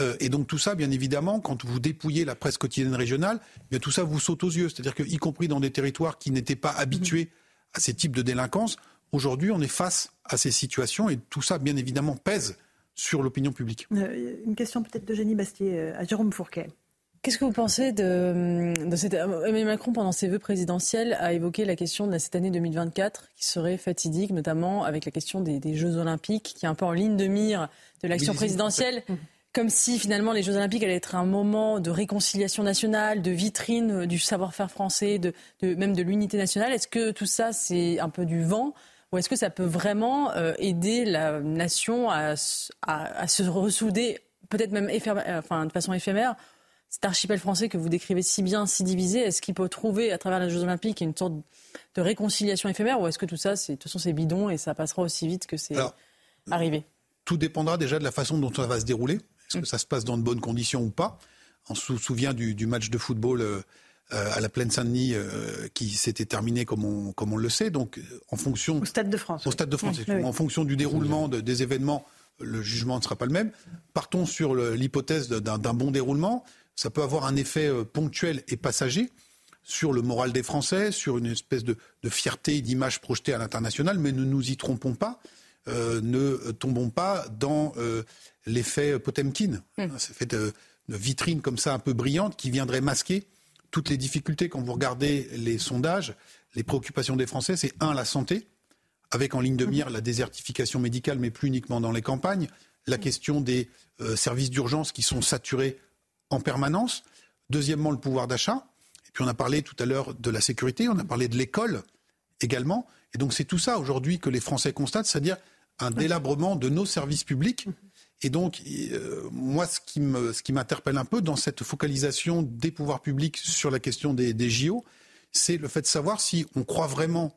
Euh, et donc tout ça, bien évidemment, quand vous dépouillez la presse quotidienne régionale, tout ça vous saute aux yeux. C'est-à-dire que, compris dans des territoires qui n'étaient pas habitués à ces types de délinquance, aujourd'hui on est face à ces situations et tout ça, bien évidemment, pèse sur l'opinion publique. Euh, une question peut-être de Génie Bastier euh, à Jérôme Fourquet. Qu'est-ce que vous pensez de, de cette... Emmanuel Macron, pendant ses vœux présidentiels, a évoqué la question de cette année 2024 qui serait fatidique, notamment avec la question des, des Jeux Olympiques, qui est un peu en ligne de mire de l'action Oui, présidentielle. Comme si finalement les Jeux Olympiques allaient être un moment de réconciliation nationale, de vitrine euh, du savoir-faire français, de, de- même de l'unité nationale. Est-ce que tout ça, c'est un peu du vent ou est-ce que ça peut vraiment euh, aider la nation à, s- à- à se ressouder, peut-être même éphémère- euh, enfin, de façon éphémère? Cet archipel français que vous décrivez si bien, si divisé, est-ce qu'il peut trouver à travers les Jeux Olympiques une sorte de réconciliation éphémère ou est-ce que tout ça, c'est, de toute façon, c'est bidon et ça passera aussi vite que c'est arrivé? Tout dépendra déjà de la façon dont ça va se dérouler. Est-ce que ça se passe dans de bonnes conditions ou pas On se souvient du, du match de football euh, euh, à la Plaine Saint-Denis euh, qui s'était terminé comme on, comme on le sait. Donc, en fonction. Au Stade de France. Au Stade de France, Oui, oui. En fonction du déroulement de- des événements, le jugement ne sera pas le même. Partons sur l'hypothèse d'un bon déroulement. Ça peut avoir un effet ponctuel et passager sur le moral des Français, sur une espèce de, de fierté et d'image projetée à l'international, mais ne nous y trompons pas, euh, ne tombons pas dans euh, l'effet Potemkin, cet effet de, de vitrine comme ça un peu brillante qui viendrait masquer toutes les difficultés. Quand vous regardez les sondages, les préoccupations des Français, c'est un, la santé, avec en ligne de mire la désertification médicale, mais plus uniquement dans les campagnes, la question des euh, services d'urgence qui sont saturés en permanence. Deuxièmement, le pouvoir d'achat. Et puis on a parlé tout à l'heure de la sécurité, on a parlé de l'école également. Et donc c'est tout ça aujourd'hui que les Français constatent, c'est-à-dire un délabrement de nos services publics. Et donc, euh, moi, ce qui me- ce qui m'interpelle un peu dans cette focalisation des pouvoirs publics sur la question des, des JO, c'est le fait de savoir si on croit vraiment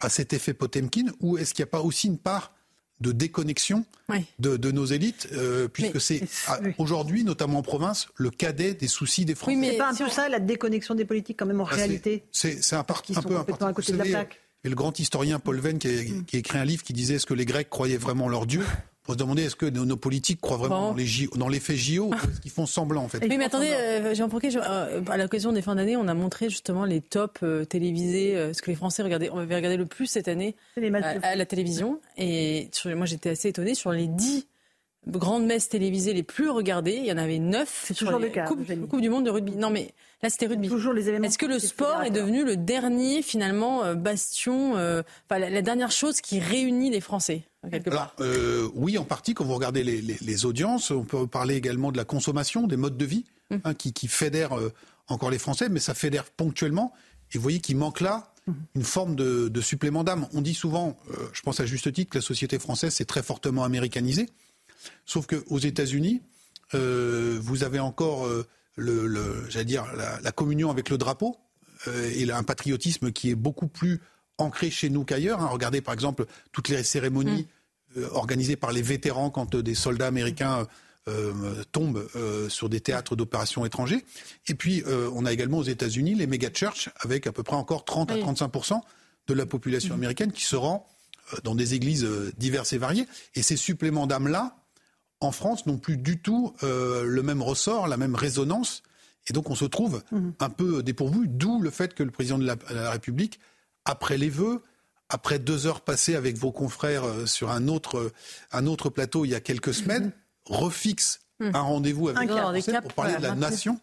à cet effet Potemkin ou est-ce qu'il n'y a pas aussi une part de déconnexion de, de nos élites, euh, puisque c'est aujourd'hui, notamment en province, le cadet des soucis des Français. c'est pas un peu ça la déconnexion des politiques quand même en Ah, réalité C'est c'est un, par- Qui un peu un à côté de la plaque. Et le grand historien Paul Venn qui a, qui a écrit un livre qui disait est-ce que les Grecs croyaient vraiment leur Dieu? Pour se demander est-ce que nos, nos politiques croient vraiment Bon. dans les JO, dans l'effet JO ou est-ce qu'ils font semblant en fait? Oui, mais attendez, euh, Jean Pourquet, je- euh, à l'occasion des fins d'année, on a montré justement les tops euh, télévisés, euh, ce que les Français regardaient, on avait regardé le plus cette année à, la télévision. Et sur- moi, j'étais assez étonnée. Sur les dix grandes messes télévisées les plus regardées, il y en avait neuf sur toujours les le cas, Coupe, Coupe du Monde de rugby. Non, mais là, c'était rugby. Toujours les événements. Est-ce que le sport est devenu le dernier, finalement, euh, bastion, euh, enfin, la, la dernière chose qui réunit les Français, quelque part Alors, euh, oui, en partie, quand vous regardez les, les- les audiences, on peut parler également de la consommation, des modes de vie, Hum. hein, qui, qui fédèrent euh, encore les Français, mais ça fédère ponctuellement. Et vous voyez qu'il manque là Hum. une forme de, de supplément d'âme. On dit souvent, euh, je pense à juste titre, que la société française s'est très fortement américanisée. Sauf qu'aux États-Unis, euh, vous avez encore euh, le, le- j'allais dire, la, la communion avec le drapeau euh, et un patriotisme qui est beaucoup plus ancré chez nous qu'ailleurs. hein. Regardez par exemple toutes les cérémonies euh, organisées par les vétérans quand des soldats américains tombent sur des théâtres d'opérations étrangers. Et puis on a également aux États-Unis les méga churches avec à peu près encore 30 à Oui. 35% de la population américaine qui se rend dans des églises diverses et variées. Et ces suppléments d'âme-là, en France, n'ont plus du tout euh, le même ressort, la même résonance. Et donc on se trouve un peu dépourvu, d'où le fait que le président de la, la République, après les vœux, après deux heures passées avec vos confrères euh, sur un autre, euh, un autre plateau il y a quelques semaines, refixe Mhm. un rendez-vous avec Un pour parler de la nation.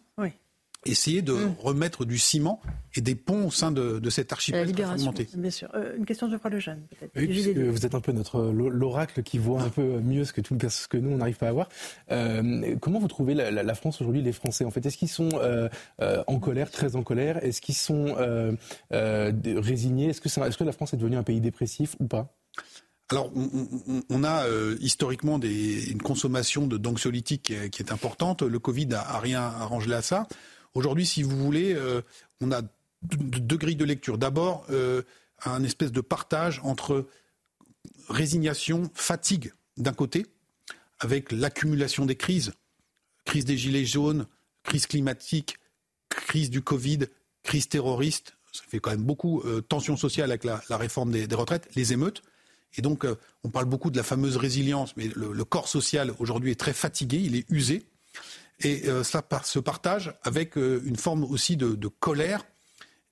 Essayer de Mm. remettre du ciment et des ponts au sein de, de cet archipel fragmenté. Bien sûr. Euh, une question de Geoffroy Lejeune, peut-être. Oui, vous êtes un peu notre l'oracle qui voit un peu mieux ce que, tout, ce que nous on n'arrive pas à voir. Euh, comment vous trouvez la, la- la France aujourd'hui, les Français en fait? Est-ce qu'ils sont euh, euh, en colère, très en colère? Est-ce qu'ils sont euh, euh, résignés? Est-ce que, la France est devenue un pays dépressif ou pas? Alors, on, a euh, historiquement des, une consommation de d'anxiolytiques qui, qui, est importante. Le Covid n'a rien arrangé à ça. Aujourd'hui, si vous voulez, euh, on a deux, grilles de lecture. D'abord, euh, un espèce de partage entre résignation, fatigue d'un côté, avec l'accumulation des crises, crise des gilets jaunes, crise climatique, crise du Covid, crise terroriste, ça fait quand même beaucoup, euh, tension sociale avec la, réforme des, retraites, les émeutes. Et donc, on parle beaucoup de la fameuse résilience, mais le, corps social aujourd'hui est très fatigué, il est usé. Et euh, cela se partage avec une forme aussi de, colère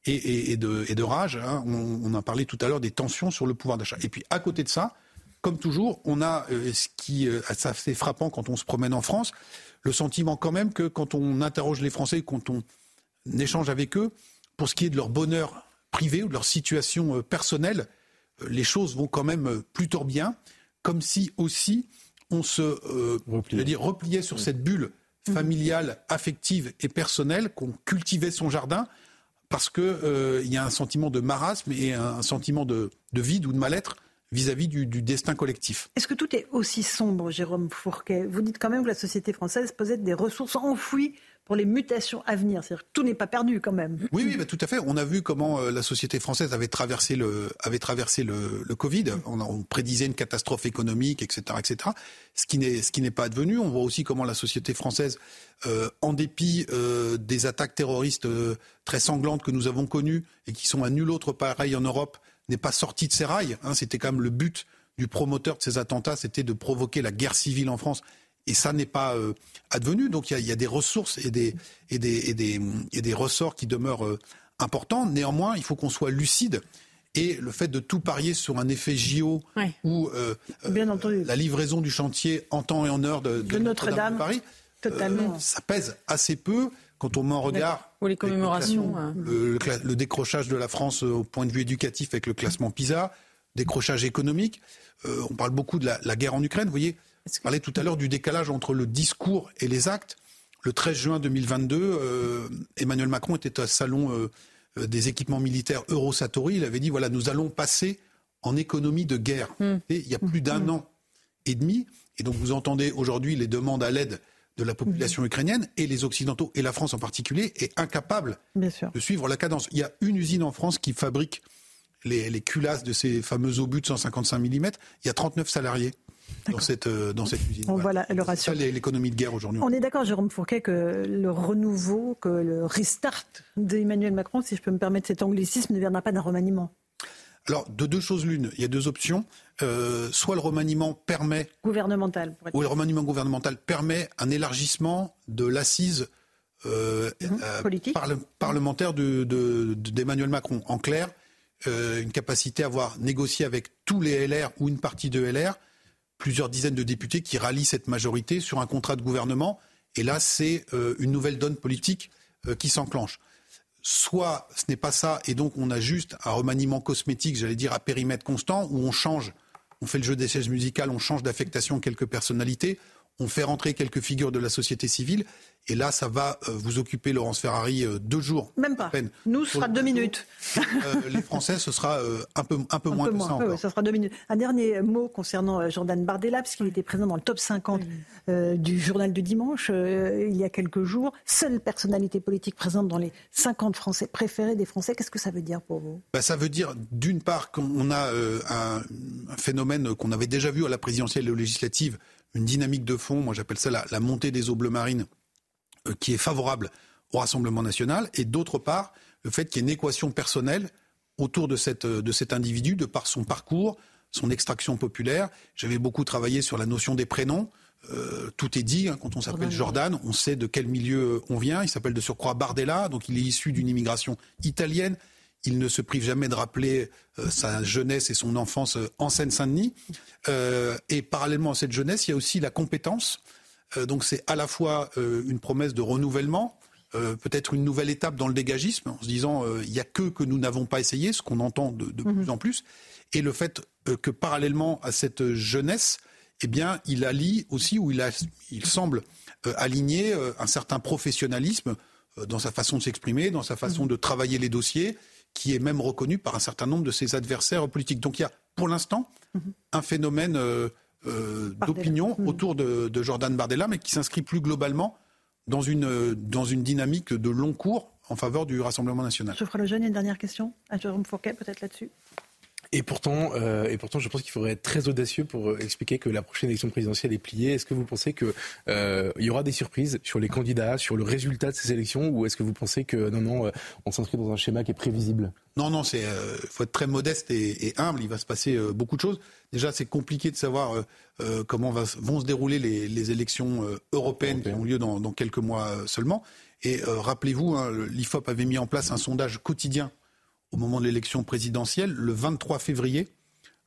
et, de, rage. Hein. On, on, a parlé tout à l'heure des tensions sur le pouvoir d'achat. Et puis, à côté de ça, comme toujours, on a ce qui est assez frappant quand on se promène en France, le sentiment quand même que quand on interroge les Français, quand on échange avec eux, pour ce qui est de leur bonheur privé ou de leur situation euh, personnelle, euh, les choses vont quand même euh, plutôt bien, comme si aussi on se dire, repliait sur cette bulle. Familiale, affective et personnelle, qu'on cultivait son jardin, parce qu'il y a un sentiment de marasme et un sentiment de, vide ou de mal-être vis-à-vis du, du, destin collectif. Est-ce que tout est aussi sombre, Jérôme Fourquet? Vous dites quand même que la société française possède des ressources enfouies pour les mutations à venir. C'est-à-dire que tout n'est pas perdu quand même. Oui, oui, bah, tout à fait. On a vu comment euh, la société française avait traversé le, avait traversé le, Covid. On, on, prédisait une catastrophe économique, etc., etc. Ce qui n'est, pas advenu. On voit aussi comment la société française, euh, en dépit euh, des attaques terroristes très sanglantes que nous avons connues et qui sont à nul autre pareil en Europe, n'est pas sortie de ses rails. Hein. C'était quand même le but du promoteur de ces attentats, c'était de provoquer la guerre civile en France et ça n'est pas euh, advenu. Donc il y, a, des ressources et des, et des, et des, et des ressorts qui demeurent euh, importants. Néanmoins, il faut qu'on soit lucide. Et le fait de tout parier sur un effet JO ou euh, la livraison du chantier en temps et en heure de, Notre-Dame de Paris, Totalement. ça pèse assez peu quand on met en regard ou les commémorations, le, le, décrochage de la France au point de vue éducatif avec le classement PISA, décrochage économique. on parle beaucoup de la, la guerre en Ukraine. Vous voyez, je parlais tout à l'heure du décalage entre le discours et les actes. Le 13 juin 2022, euh, Emmanuel Macron était au salon euh, euh, des équipements militaires Eurosatori. Il avait dit voilà, nous allons passer en économie de guerre. Hmm. Et il y a plus d'un hmm. an et demi. Et donc vous entendez aujourd'hui les demandes à l'aide de la population hmm. ukrainienne et les Occidentaux, et la France en particulier, est incapable de suivre la cadence. Il y a une usine en France qui fabrique les, les culasses de ces fameux obus de 155 mm. Il y a 39 salariés dans cette, euh, dans cette usine. On voilà. voit C'est ça l'économie de guerre aujourd'hui. On est d'accord, Jérôme Fourquet, que le renouveau, que le restart d'Emmanuel Macron, si je peux me permettre cet anglicisme, ne viendra pas d'un remaniement alors, de deux choses l'une, il y a deux options. Euh, soit le remaniement permet... Gouvernemental. Ou le remaniement gouvernemental permet un élargissement de l'assise euh, mhm. parlementaire d'Emmanuel de, Macron. En clair, une capacité à avoir négocié avec tous les LR ou une partie de LR plusieurs dizaines de députés qui rallient cette majorité sur un contrat de gouvernement. Et là, c'est euh, une nouvelle donne politique euh, qui s'enclenche. Soit ce n'est pas ça, et donc on a juste un remaniement cosmétique, j'allais dire à périmètre constant, où on change, on fait le jeu des chaises musicales, on change d'affectation quelques personnalités, on fait rentrer quelques figures de la société civile, et là, ça va euh, vous occuper, Laurence Ferrari, euh, deux jours. Même pas. Nous, ce sera deux minutes. Euh, les Français, ce sera un peu, un peu moins que ça Oui, ça sera deux minutes. Un dernier mot concernant Jordan Bardella, puisqu'il était présent dans le top 50 du journal de dimanche il y a quelques jours. Seule personnalité politique présente dans les 50 Français préférés des Français. Qu'est-ce que ça veut dire pour vous? Bah, Ça veut dire, d'une part, qu'on a un, un, phénomène qu'on avait déjà vu à la présidentielle et aux législatives, une dynamique de fond, moi j'appelle ça la, la montée des eaux bleues marines euh, qui est favorable au Rassemblement national, et d'autre part, le fait qu'il y ait une équation personnelle autour de, cette, de cet individu, de par son parcours, son extraction populaire. J'avais beaucoup travaillé sur la notion des prénoms. Euh, tout est dit, hein, quand on s'appelle Jordan, on sait de quel milieu on vient. Il s'appelle de surcroît Bardella, donc il est issu d'une immigration italienne. Il ne se prive jamais de rappeler euh, sa jeunesse et son enfance en Seine-Saint-Denis. et parallèlement à cette jeunesse, il y a aussi la compétence. Euh, donc c'est à la fois euh, une promesse de renouvellement, euh, peut-être une nouvelle étape dans le dégagisme, en se disant il n'y a que que nous n'avons pas essayé, ce qu'on entend de, mhm. plus en plus, et le fait que parallèlement à cette jeunesse, eh bien, il allie aussi, ou il, il semble aligner un certain professionnalisme dans sa façon de s'exprimer, dans sa façon mhm. de travailler les dossiers, qui est même reconnu par un certain nombre de ses adversaires politiques. Donc il y a pour l'instant, un phénomène euh, euh, d'opinion autour de, de Jordan Bardella, mais qui s'inscrit plus globalement dans une, dans une dynamique de long cours en faveur du Rassemblement national. Je ferai le jeune, une dernière question à Jérôme Fourquet, peut-être là-dessus. Et pourtant, euh, et pourtant, je pense qu'il faudrait être très audacieux pour euh, expliquer que la prochaine élection présidentielle est pliée. Est-ce que vous pensez qu'il euh, y aura des surprises sur les candidats, sur le résultat de ces élections, ou est-ce que vous pensez que non, non, euh, on s'inscrit dans un schéma qui est prévisible? Non, non, c'est faut être très modeste et, humble. Il va se passer beaucoup de choses. Déjà, c'est compliqué de savoir comment vont se dérouler les, élections européennes qui ont lieu dans, dans quelques mois seulement. Et rappelez-vous, hein, l'IFOP avait mis en place un sondage quotidien au moment de l'élection présidentielle, le 23 février,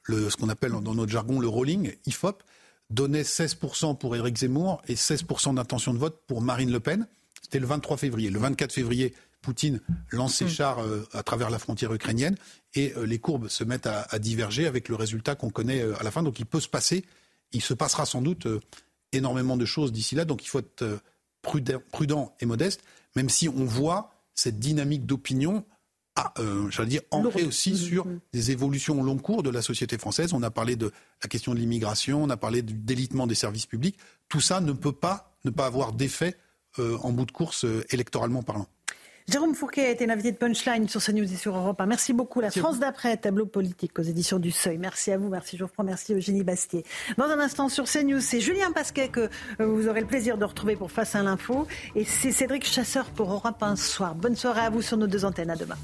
le, ce qu'on appelle dans notre jargon le rolling, IFOP, donnait 16% pour Éric Zemmour et 16% d'intention de vote pour Marine Le Pen. C'était le 23 février. Le 24 février, Poutine lance ses mm. chars euh, à travers la frontière ukrainienne et euh, les courbes se mettent à, à diverger avec le résultat qu'on connaît euh, à la fin. Donc il peut se passer, il se passera sans doute énormément de choses d'ici là. Donc il faut être prudent, prudent et modeste, même si on voit cette dynamique d'opinion ah, euh, j'allais dire, ancré aussi mmh, sur des évolutions au long cours de la société française. On a parlé de la question de l'immigration, on a parlé du délitement des services publics. Tout ça ne peut pas ne pas avoir d'effet euh, en bout de course euh, électoralement parlant. Jérôme Fourquet a été l'invité de Punchline sur CNews et sur Europe 1. Merci beaucoup. La France d'après, tableau politique aux éditions du Seuil. Merci à vous, merci Geoffroy, merci Eugénie Bastier. Dans un instant sur CNews, c'est Julien Pasquet que vous aurez le plaisir de retrouver pour Face à l'info. Et c'est Cédric Chasseur pour Europe 1 ce soir. Bonne soirée à vous sur nos deux antennes. À demain.